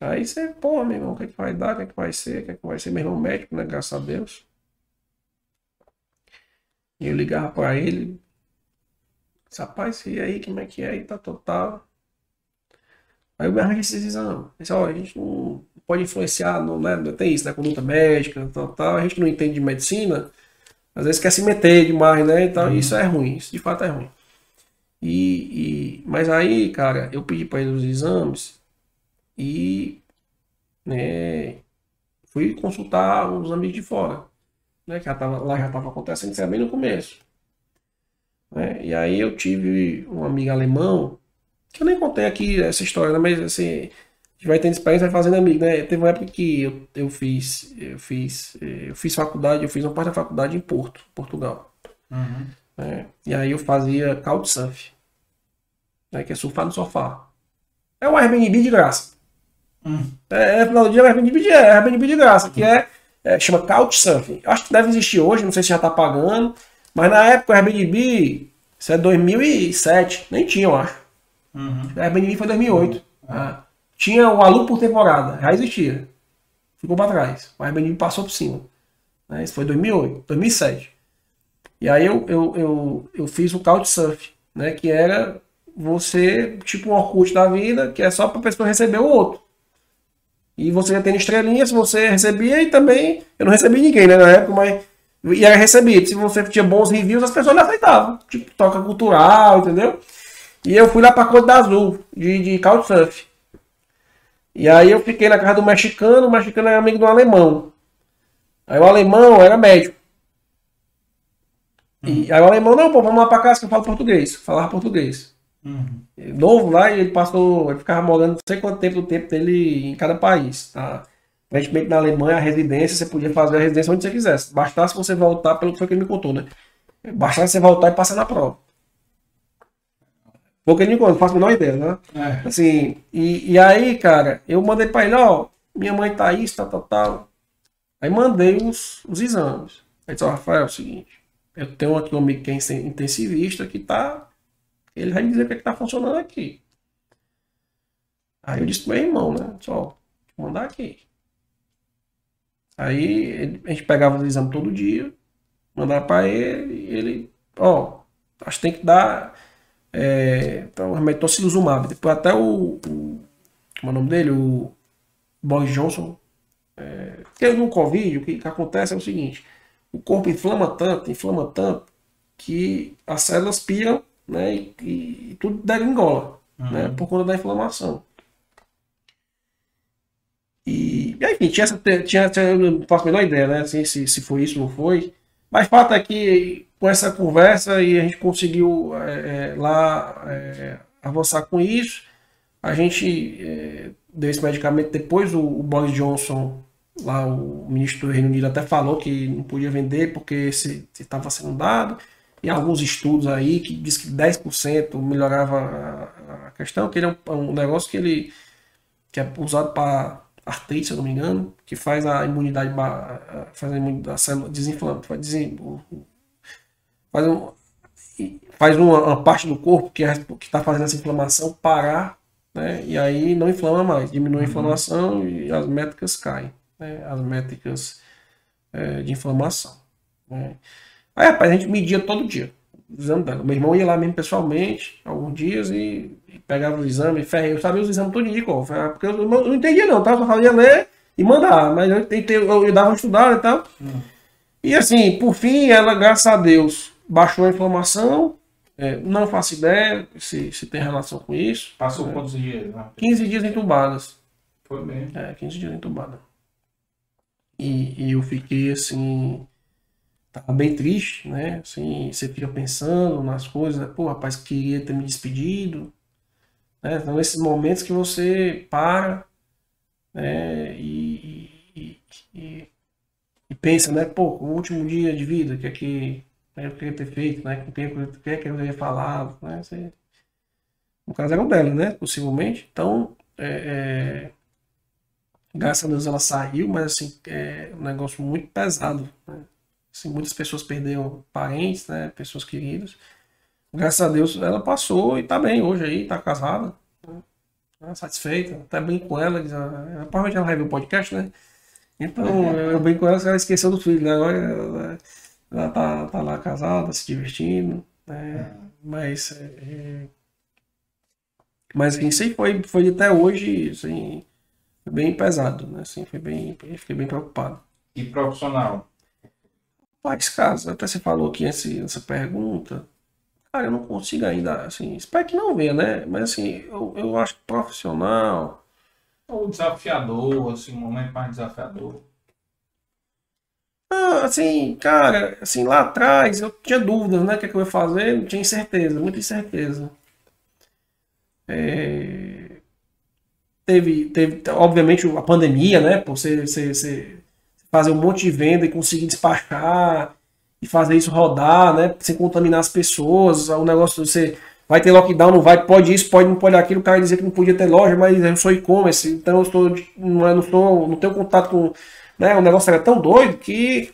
Aí você, pô, meu irmão, o que, é que vai dar? O que, é que vai ser? O que, é que vai ser? Meu irmão médico, né? Graças a Deus. E eu ligava para ele. Rapaz, e aí, como é que é? Aí tá total. Aí eu me esses exames. Disse, ó, a gente não pode influenciar, não, né? Tem isso, né? Conduta médica, tal, tal. A gente não entende de medicina, às vezes quer se meter demais, né? Então uhum. isso é ruim, isso de fato é ruim. E, e mas aí, cara, eu pedi para ele os exames e né, fui consultar os amigos de fora, né? Que já tava, lá já estava acontecendo, isso bem no começo. Né? E aí eu tive um amigo alemão, que eu nem contei aqui essa história, né? mas assim, gente vai tendo experiência, vai fazendo amigo, né? Teve uma época que eu, eu fiz, eu fiz, eh, eu fiz faculdade, eu fiz uma parte da faculdade em Porto, Portugal. Uhum. Né? E aí eu fazia couchsurf, né? que é surfar no sofá. É um Airbnb de graça. Uhum. É, é, final do dia é Airbnb de, é Airbnb de graça, que é, é chama couchsurfing. Acho que deve existir hoje, não sei se já tá pagando, mas na época o Airbnb, isso é 2007, nem tinha, eu acho. Uhum. A Airbnb foi 2008. Uhum. Ah. Tinha o aluno por temporada, já existia. Ficou para trás. O Airbnb passou por cima. Né? Isso foi 2008, 2007. E aí eu, eu, eu, eu fiz o Couchsurf, né? que era você, tipo um Orkut da vida, que é só para pessoa receber o outro. E você já estrelinhas, você recebia e também. Eu não recebi ninguém, né, na época, mas. E era recebido. Se você tinha bons reviews, as pessoas aceitavam. Tipo, toca cultural, entendeu? E eu fui lá pra Côte d'Azul, de, de Couchsurf. E aí eu fiquei na casa do mexicano, o mexicano era amigo do alemão. Aí o alemão era médico. E aí o alemão, não, pô, vamos lá pra casa que eu falo português. Falava português. Uhum. Novo lá, e ele passou, ele ficava morando não sei quanto tempo do tempo dele em cada país. Tá? Aparentemente na Alemanha, a residência, você podia fazer a residência onde você quisesse. Bastasse você voltar, pelo que foi que ele me contou, né? Bastasse você voltar e passar na prova. Porque de não faço a menor ideia, né? É. Assim, e, e aí, cara, eu mandei pra ele, ó, minha mãe tá isso, tal, tal, tal. Aí mandei os, os exames. Aí disse, ó, Rafael, é o seguinte, eu tenho aqui um amigo que é intensivista que tá ele vai me dizer o que é está funcionando aqui. Aí eu disse pro meu irmão, né? Só, vou mandar aqui. Aí a gente pegava o exame todo dia, mandava para ele, ele, ó, acho que tem que dar é, o remédio tocilizumab. Depois até o, o, como é o nome dele? O Boris Johnson. É, porque no Covid, o que, que acontece é o seguinte, o corpo inflama tanto, inflama tanto, que as células piram né? E, e tudo degringola, uhum. né? Por conta da inflamação. E, enfim, tinha essa, tinha, tinha, eu não faço a menor ideia, né? Assim, se, se foi isso ou não foi. Mas fato é que com essa conversa e a gente conseguiu é, lá é, avançar com isso. A gente é, deu esse medicamento. Depois o, o, Boris Johnson, lá o ministro do Reino Unido, até falou que não podia vender porque se estava sendo dado e alguns estudos aí que diz que 10% melhorava a, questão, que ele é um, um, negócio que ele que é usado para artrite, se eu não me engano, que faz a imunidade faz a imunidade desinflama, faz, faz, um, faz uma, uma, parte do corpo que é, está fazendo essa inflamação parar, né? E aí não inflama mais, diminui a uhum. inflamação e as métricas caem, né? As métricas é, de inflamação. Né? Aí, rapaz, a gente media todo dia o exame dela. Meu irmão ia lá mesmo pessoalmente, alguns dias, e, pegava o exame, ferrei, eu sabia os exames todo dia, porque eu, eu, não entendia não, tá? Só fazia ler e mandar, mas eu, eu, eu dava uma estudada e tal. Hum. E assim, por fim, ela, graças a Deus, baixou a inflamação. É, não faço ideia se, se tem relação com isso. Passou é, quantos dias? Né? 15 dias entubadas. Foi bem. É, 15 dias entubada. E, e eu fiquei assim tava bem triste, né? Assim, você fica pensando nas coisas, né? pô, rapaz, queria ter me despedido. Né? Então, esses momentos que você para né? e, e, e, e pensa, né? Pô, o último dia de vida, que aqui né, eu queria ter feito, né? Com quem eu queria que eu teria falado, né? Você... No caso era o dela, né? Possivelmente. Então, é, é... graças a Deus ela saiu, mas assim, é um negócio muito pesado, né? Assim, muitas pessoas perderam parentes, né? Pessoas queridas. Graças a Deus ela passou e tá bem hoje aí, tá casada. Né? Tá satisfeita. Até bem com ela. Diz, ah, provavelmente ela vai ver o podcast, né? Então eu bem com ela, ela esqueceu do filho, né? Agora ela, ela tá, tá lá casada, se divertindo. Né? Mas. É... Mas assim, isso aí foi, foi até hoje, assim, bem pesado, né? Assim, foi bem, fiquei bem preocupado. E profissional? Mas, caso, até você falou aqui essa pergunta, cara, eu não consigo ainda, assim, espero que não venha, né? Mas, assim, eu, eu acho profissional... Ou desafiador, assim, um momento mais desafiador. Ah, assim, cara, assim, lá atrás eu tinha dúvidas, né? O que, é que eu ia fazer, não tinha incerteza, muita incerteza. É... Teve, teve, obviamente, a pandemia, né? Por você, você, você fazer um monte de venda e conseguir despachar e fazer isso rodar, né? Sem contaminar as pessoas. O negócio você vai ter lockdown, não vai, pode isso, pode não pode aquilo. O cara dizer que não podia ter loja, mas eu sou e-commerce, então eu estou, não, é, não, estou, não tenho contato com. Né? O negócio era tão doido que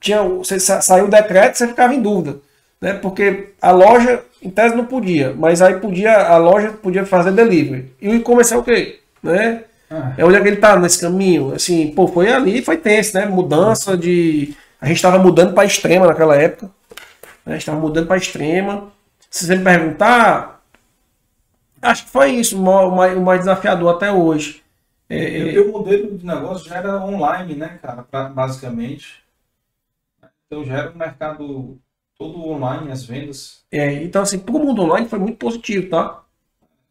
tinha, você saiu o decreto você ficava em dúvida. Né? Porque a loja em tese não podia, mas aí podia, a loja podia fazer delivery. E o e-commerce é o quê? Né? Ah. É onde é que ele tá nesse caminho. Assim, pô, foi ali, foi tenso, né? Mudança de. A gente estava mudando para extrema naquela época. Né? A gente estava mudando para extrema. Se você me perguntar, acho que foi isso o mais, o mais desafiador até hoje. É, o teu modelo de negócio já era online, né, cara, pra, basicamente. Então já era um mercado todo online, as vendas. É, então assim, para o mundo online foi muito positivo, tá?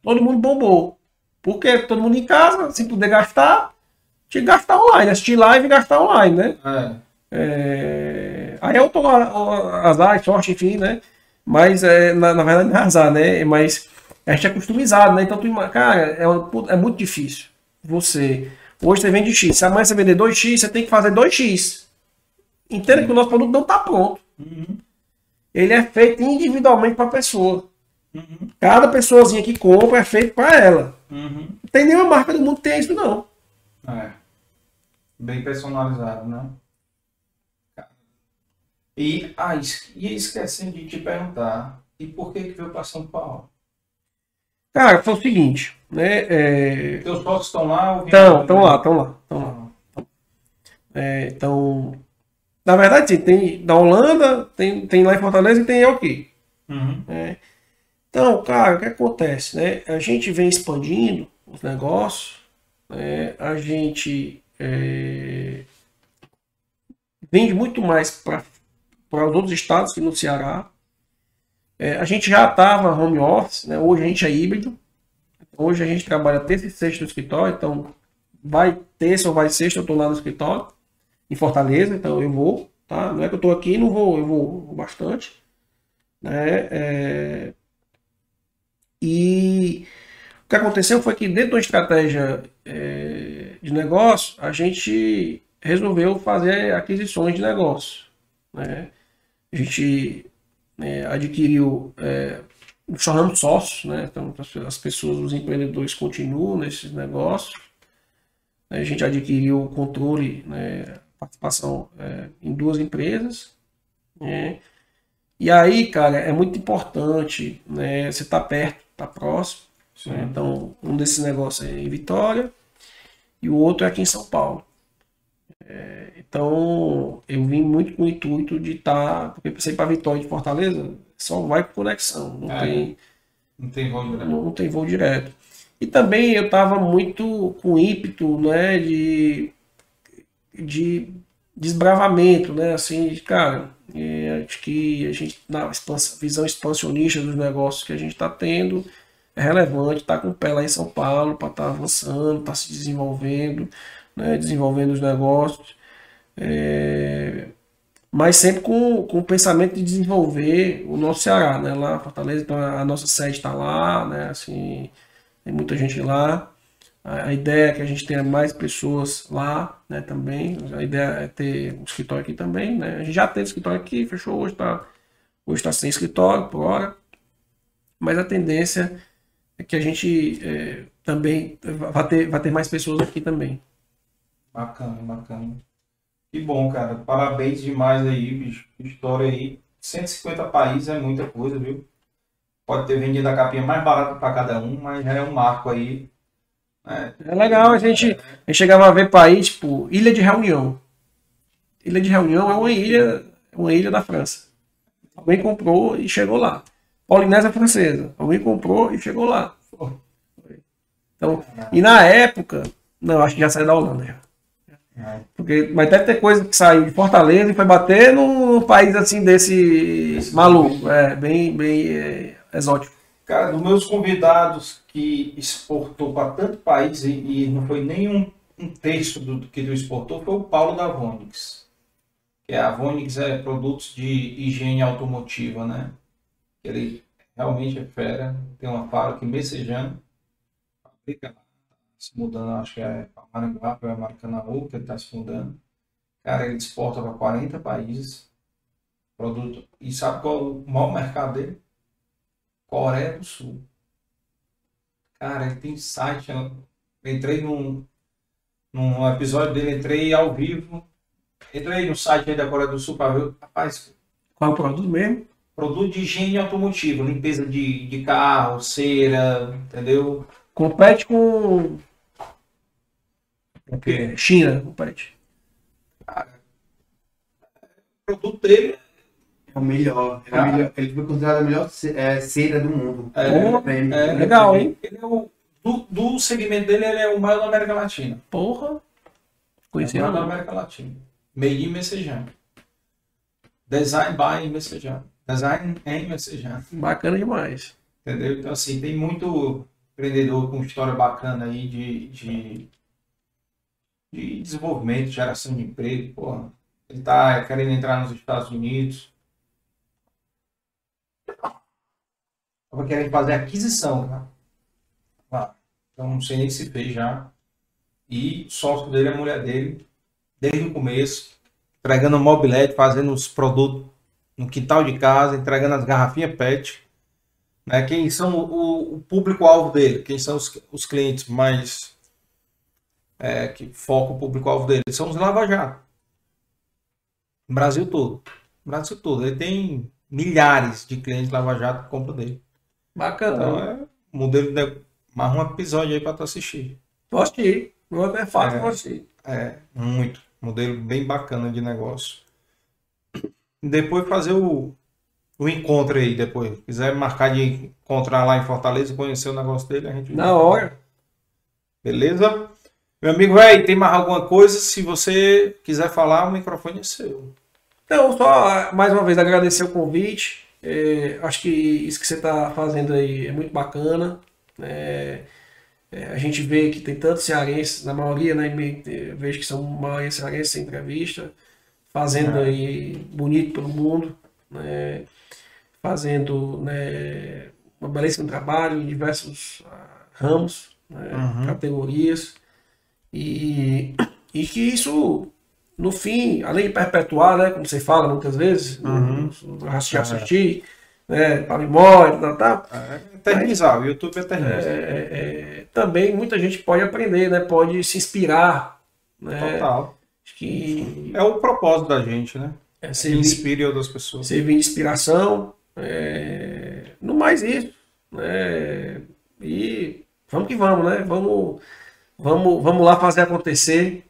Todo mundo bombou. Porque todo mundo em casa, sem poder gastar, tinha que gastar online, assistir live e gastar online, né? É. É... Aí eu tô azar, sorte, enfim, né? Mas é, na, na verdade não é azar, né? Mas a gente é customizado, né? Então, tu, cara, é, é muito difícil. Você. Hoje você vende X. Se amanhã você vender 2X, você tem que fazer 2X. Entenda que o nosso produto não está pronto. Uhum. Ele é feito individualmente para a pessoa. Uhum. Cada pessoazinha que compra é feito para ela. Uhum. Não tem nenhuma marca do mundo que tenha isso, não. É. Bem personalizado, né? E, ah, e esquecendo de te perguntar, e por que que veio para São Paulo? Cara, foi o seguinte, né? É... Teus sócios estão lá? Estão, estão lá, estão lá, estão lá. É, então, na verdade, tem da Holanda, tem, tem lá em Fortaleza e tem eu aqui. Uhum. É. Então, cara, o que acontece, né? A gente vem expandindo os negócios, né? a gente é, vende muito mais para os outros estados que no Ceará. É, a gente já estava home office, né? hoje a gente é híbrido. Hoje a gente trabalha terça e sexta no escritório, então vai terça ou vai sexta, eu estou lá no escritório, em Fortaleza, então eu vou, tá? Não é que eu estou aqui não vou, eu vou, vou bastante. Né? É... E o que aconteceu foi que dentro da estratégia é, de negócio, a gente resolveu fazer aquisições de negócio. Né? a gente né, adquiriu, é, tornamos sócios, né? Então as pessoas, os empreendedores continuam nesses negócios. A gente adquiriu o controle, né, participação é, em duas empresas. Né? E aí, cara, é muito importante né, você estar tá perto, tá próximo. Né? Então, um desses negócios é em Vitória e o outro é aqui em São Paulo. É, então, eu vim muito com o intuito de estar. Tá, porque ir para Vitória de Fortaleza, só vai com conexão. Não, é, tem, não tem voo direto. Não, não tem voo direto. E também eu estava muito com ímpeto né, de, de desbravamento, né? Assim, cara, é, acho que a gente, na visão expansionista dos negócios que a gente está tendo, é relevante estar tá com o pé lá em São Paulo para estar tá avançando, estar tá se desenvolvendo né, desenvolvendo os negócios, é, mas sempre com, com o pensamento de desenvolver o nosso Ceará, né, lá Fortaleza, então a nossa sede está lá, né, assim, tem muita gente lá, a, ideia é que a gente tenha mais pessoas lá, né, também, a ideia é ter um escritório aqui também, né, a gente já teve escritório aqui, fechou hoje, está hoje tá sem escritório por hora, mas a tendência é que a gente é, também vai ter, vai ter mais pessoas aqui também. Bacana, bacana. Que bom, cara. Parabéns demais aí, bicho. História aí. 150 países é muita coisa, viu? Pode ter vendido a capinha mais barata para cada um, mas é um marco aí. Né? É legal, a gente, a gente chegava a ver país, tipo, Ilha de Reunião. Ilha de Reunião é uma ilha, uma ilha da França. Alguém comprou e chegou lá. Polinésia Francesa. Alguém comprou e chegou lá. Então, e na época, não, acho que já saiu da Holanda já. Porque, mas deve ter coisa que saiu de Fortaleza e foi bater num país assim desse Esse maluco. É, bem, bem é, exótico. Cara, dos meus convidados que exportou para tanto país e, e, não foi nenhum um terço do que ele exportou foi o Paulo da Vonix. Que é, a Vonix é produtos de higiene automotiva, né? Ele realmente é fera, tem uma fábrica em Messejano, fabrica se mudando, acho que é Maranguá, para Maracanaú, que ele está se fundando. Cara, ele exporta para 40 países produto. E sabe qual é o maior mercado dele? Coreia do Sul. Cara, ele tem site. Eu entrei num, num episódio dele, entrei ao vivo. Entrei no site da Coreia do Sul para ver. Rapaz. Qual é o produto mesmo? produto de higiene automotiva, limpeza de, de carro, cera, entendeu? Compete com. O quê? China, compete. Cara, o produto dele é o melhor. É o melhor. Ele foi considerado a melhor é, cera do mundo. É, é, é legal, hein? Ele é o, do, do segmento dele, ele é o maior da América Latina. Porra! Conheci é o maior da América Latina. Made in Messejana. Design by Messejana. Design em Messejana. Bacana demais. Entendeu? Então, assim, tem muito empreendedor com história bacana aí de, de, de desenvolvimento, geração de emprego. Porra. Ele tá querendo entrar nos Estados Unidos. Tava querendo fazer aquisição. Ah, então não sei nem se fez já. E sócio dele, a mulher dele, desde o começo, entregando mobilete, fazendo os produtos no quintal de casa, entregando as garrafinhas PET. Né? Quem são o, o público-alvo dele? Quem são os, os clientes mais é, que foca o público-alvo dele? São os lava-jato. Brasil todo. Brasil todo. Ele tem milhares de clientes lava-jato que compram dele. Bacana. Então é modelo de mais um episódio aí para tu assistir. Vou assistir. Não é fácil, é, vou assistir. É, muito. Modelo bem bacana de negócio. Depois fazer o, o encontro aí, depois. Se quiser marcar de encontrar lá em Fortaleza e conhecer o negócio dele, a gente. Na hora. Beleza? Meu amigo, velho, tem mais alguma coisa? Se você quiser falar, o microfone é seu. Então, só mais uma vez agradecer o convite. É, acho que isso que você está fazendo aí é muito bacana. É, é, a gente vê que tem tantos cearenses, na maioria, né, vejo que são maioria cearenses em entrevista, fazendo é. aí bonito pelo mundo, né, fazendo né, um belíssimo trabalho em diversos uh, ramos, né, uhum. categorias, e, e que isso no fim, além de perpetuar, né, como você fala muitas vezes, uhum. Rastrear é. Assistir, né, para memória, tal, tal. É, eternizar, o YouTube eterniza. É, é, é, também muita gente pode aprender, né, pode se inspirar. Né, Total. Que... É o propósito da gente, né? É servir, inspire outras pessoas. Servir de inspiração. É, no mais isso. Né, e vamos que vamos, né? Vamos, vamos, vamos lá fazer acontecer.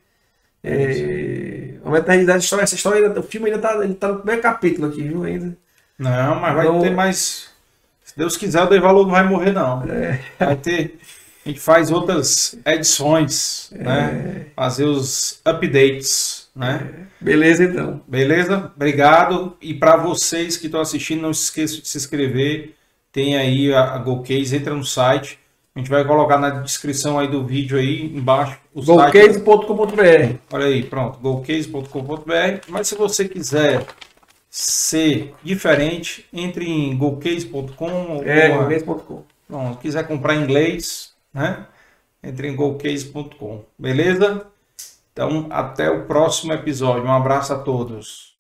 É, uma eternidade história. Essa história, o filme ainda está tá no primeiro capítulo aqui, viu? Ainda. Não, mas vai então, ter mais. Se Deus quiser, o Devalor não vai morrer, não. É. Vai ter. A gente faz outras edições, é. né? Fazer os updates, né? É. Beleza, então. Beleza? Obrigado. E para vocês que estão assistindo, não se esqueçam de se inscrever. Tem aí a, a GoCase, entra no site a gente vai colocar na descrição aí do vídeo aí embaixo. Golcase.com.br Olha aí, pronto, golcase.com.br. Mas se você quiser ser diferente, entre em golcase.com É, golcase.com. Pronto, quiser comprar em inglês, né? Entre em golcase.com. Beleza? Então, até o próximo episódio. Um abraço a todos.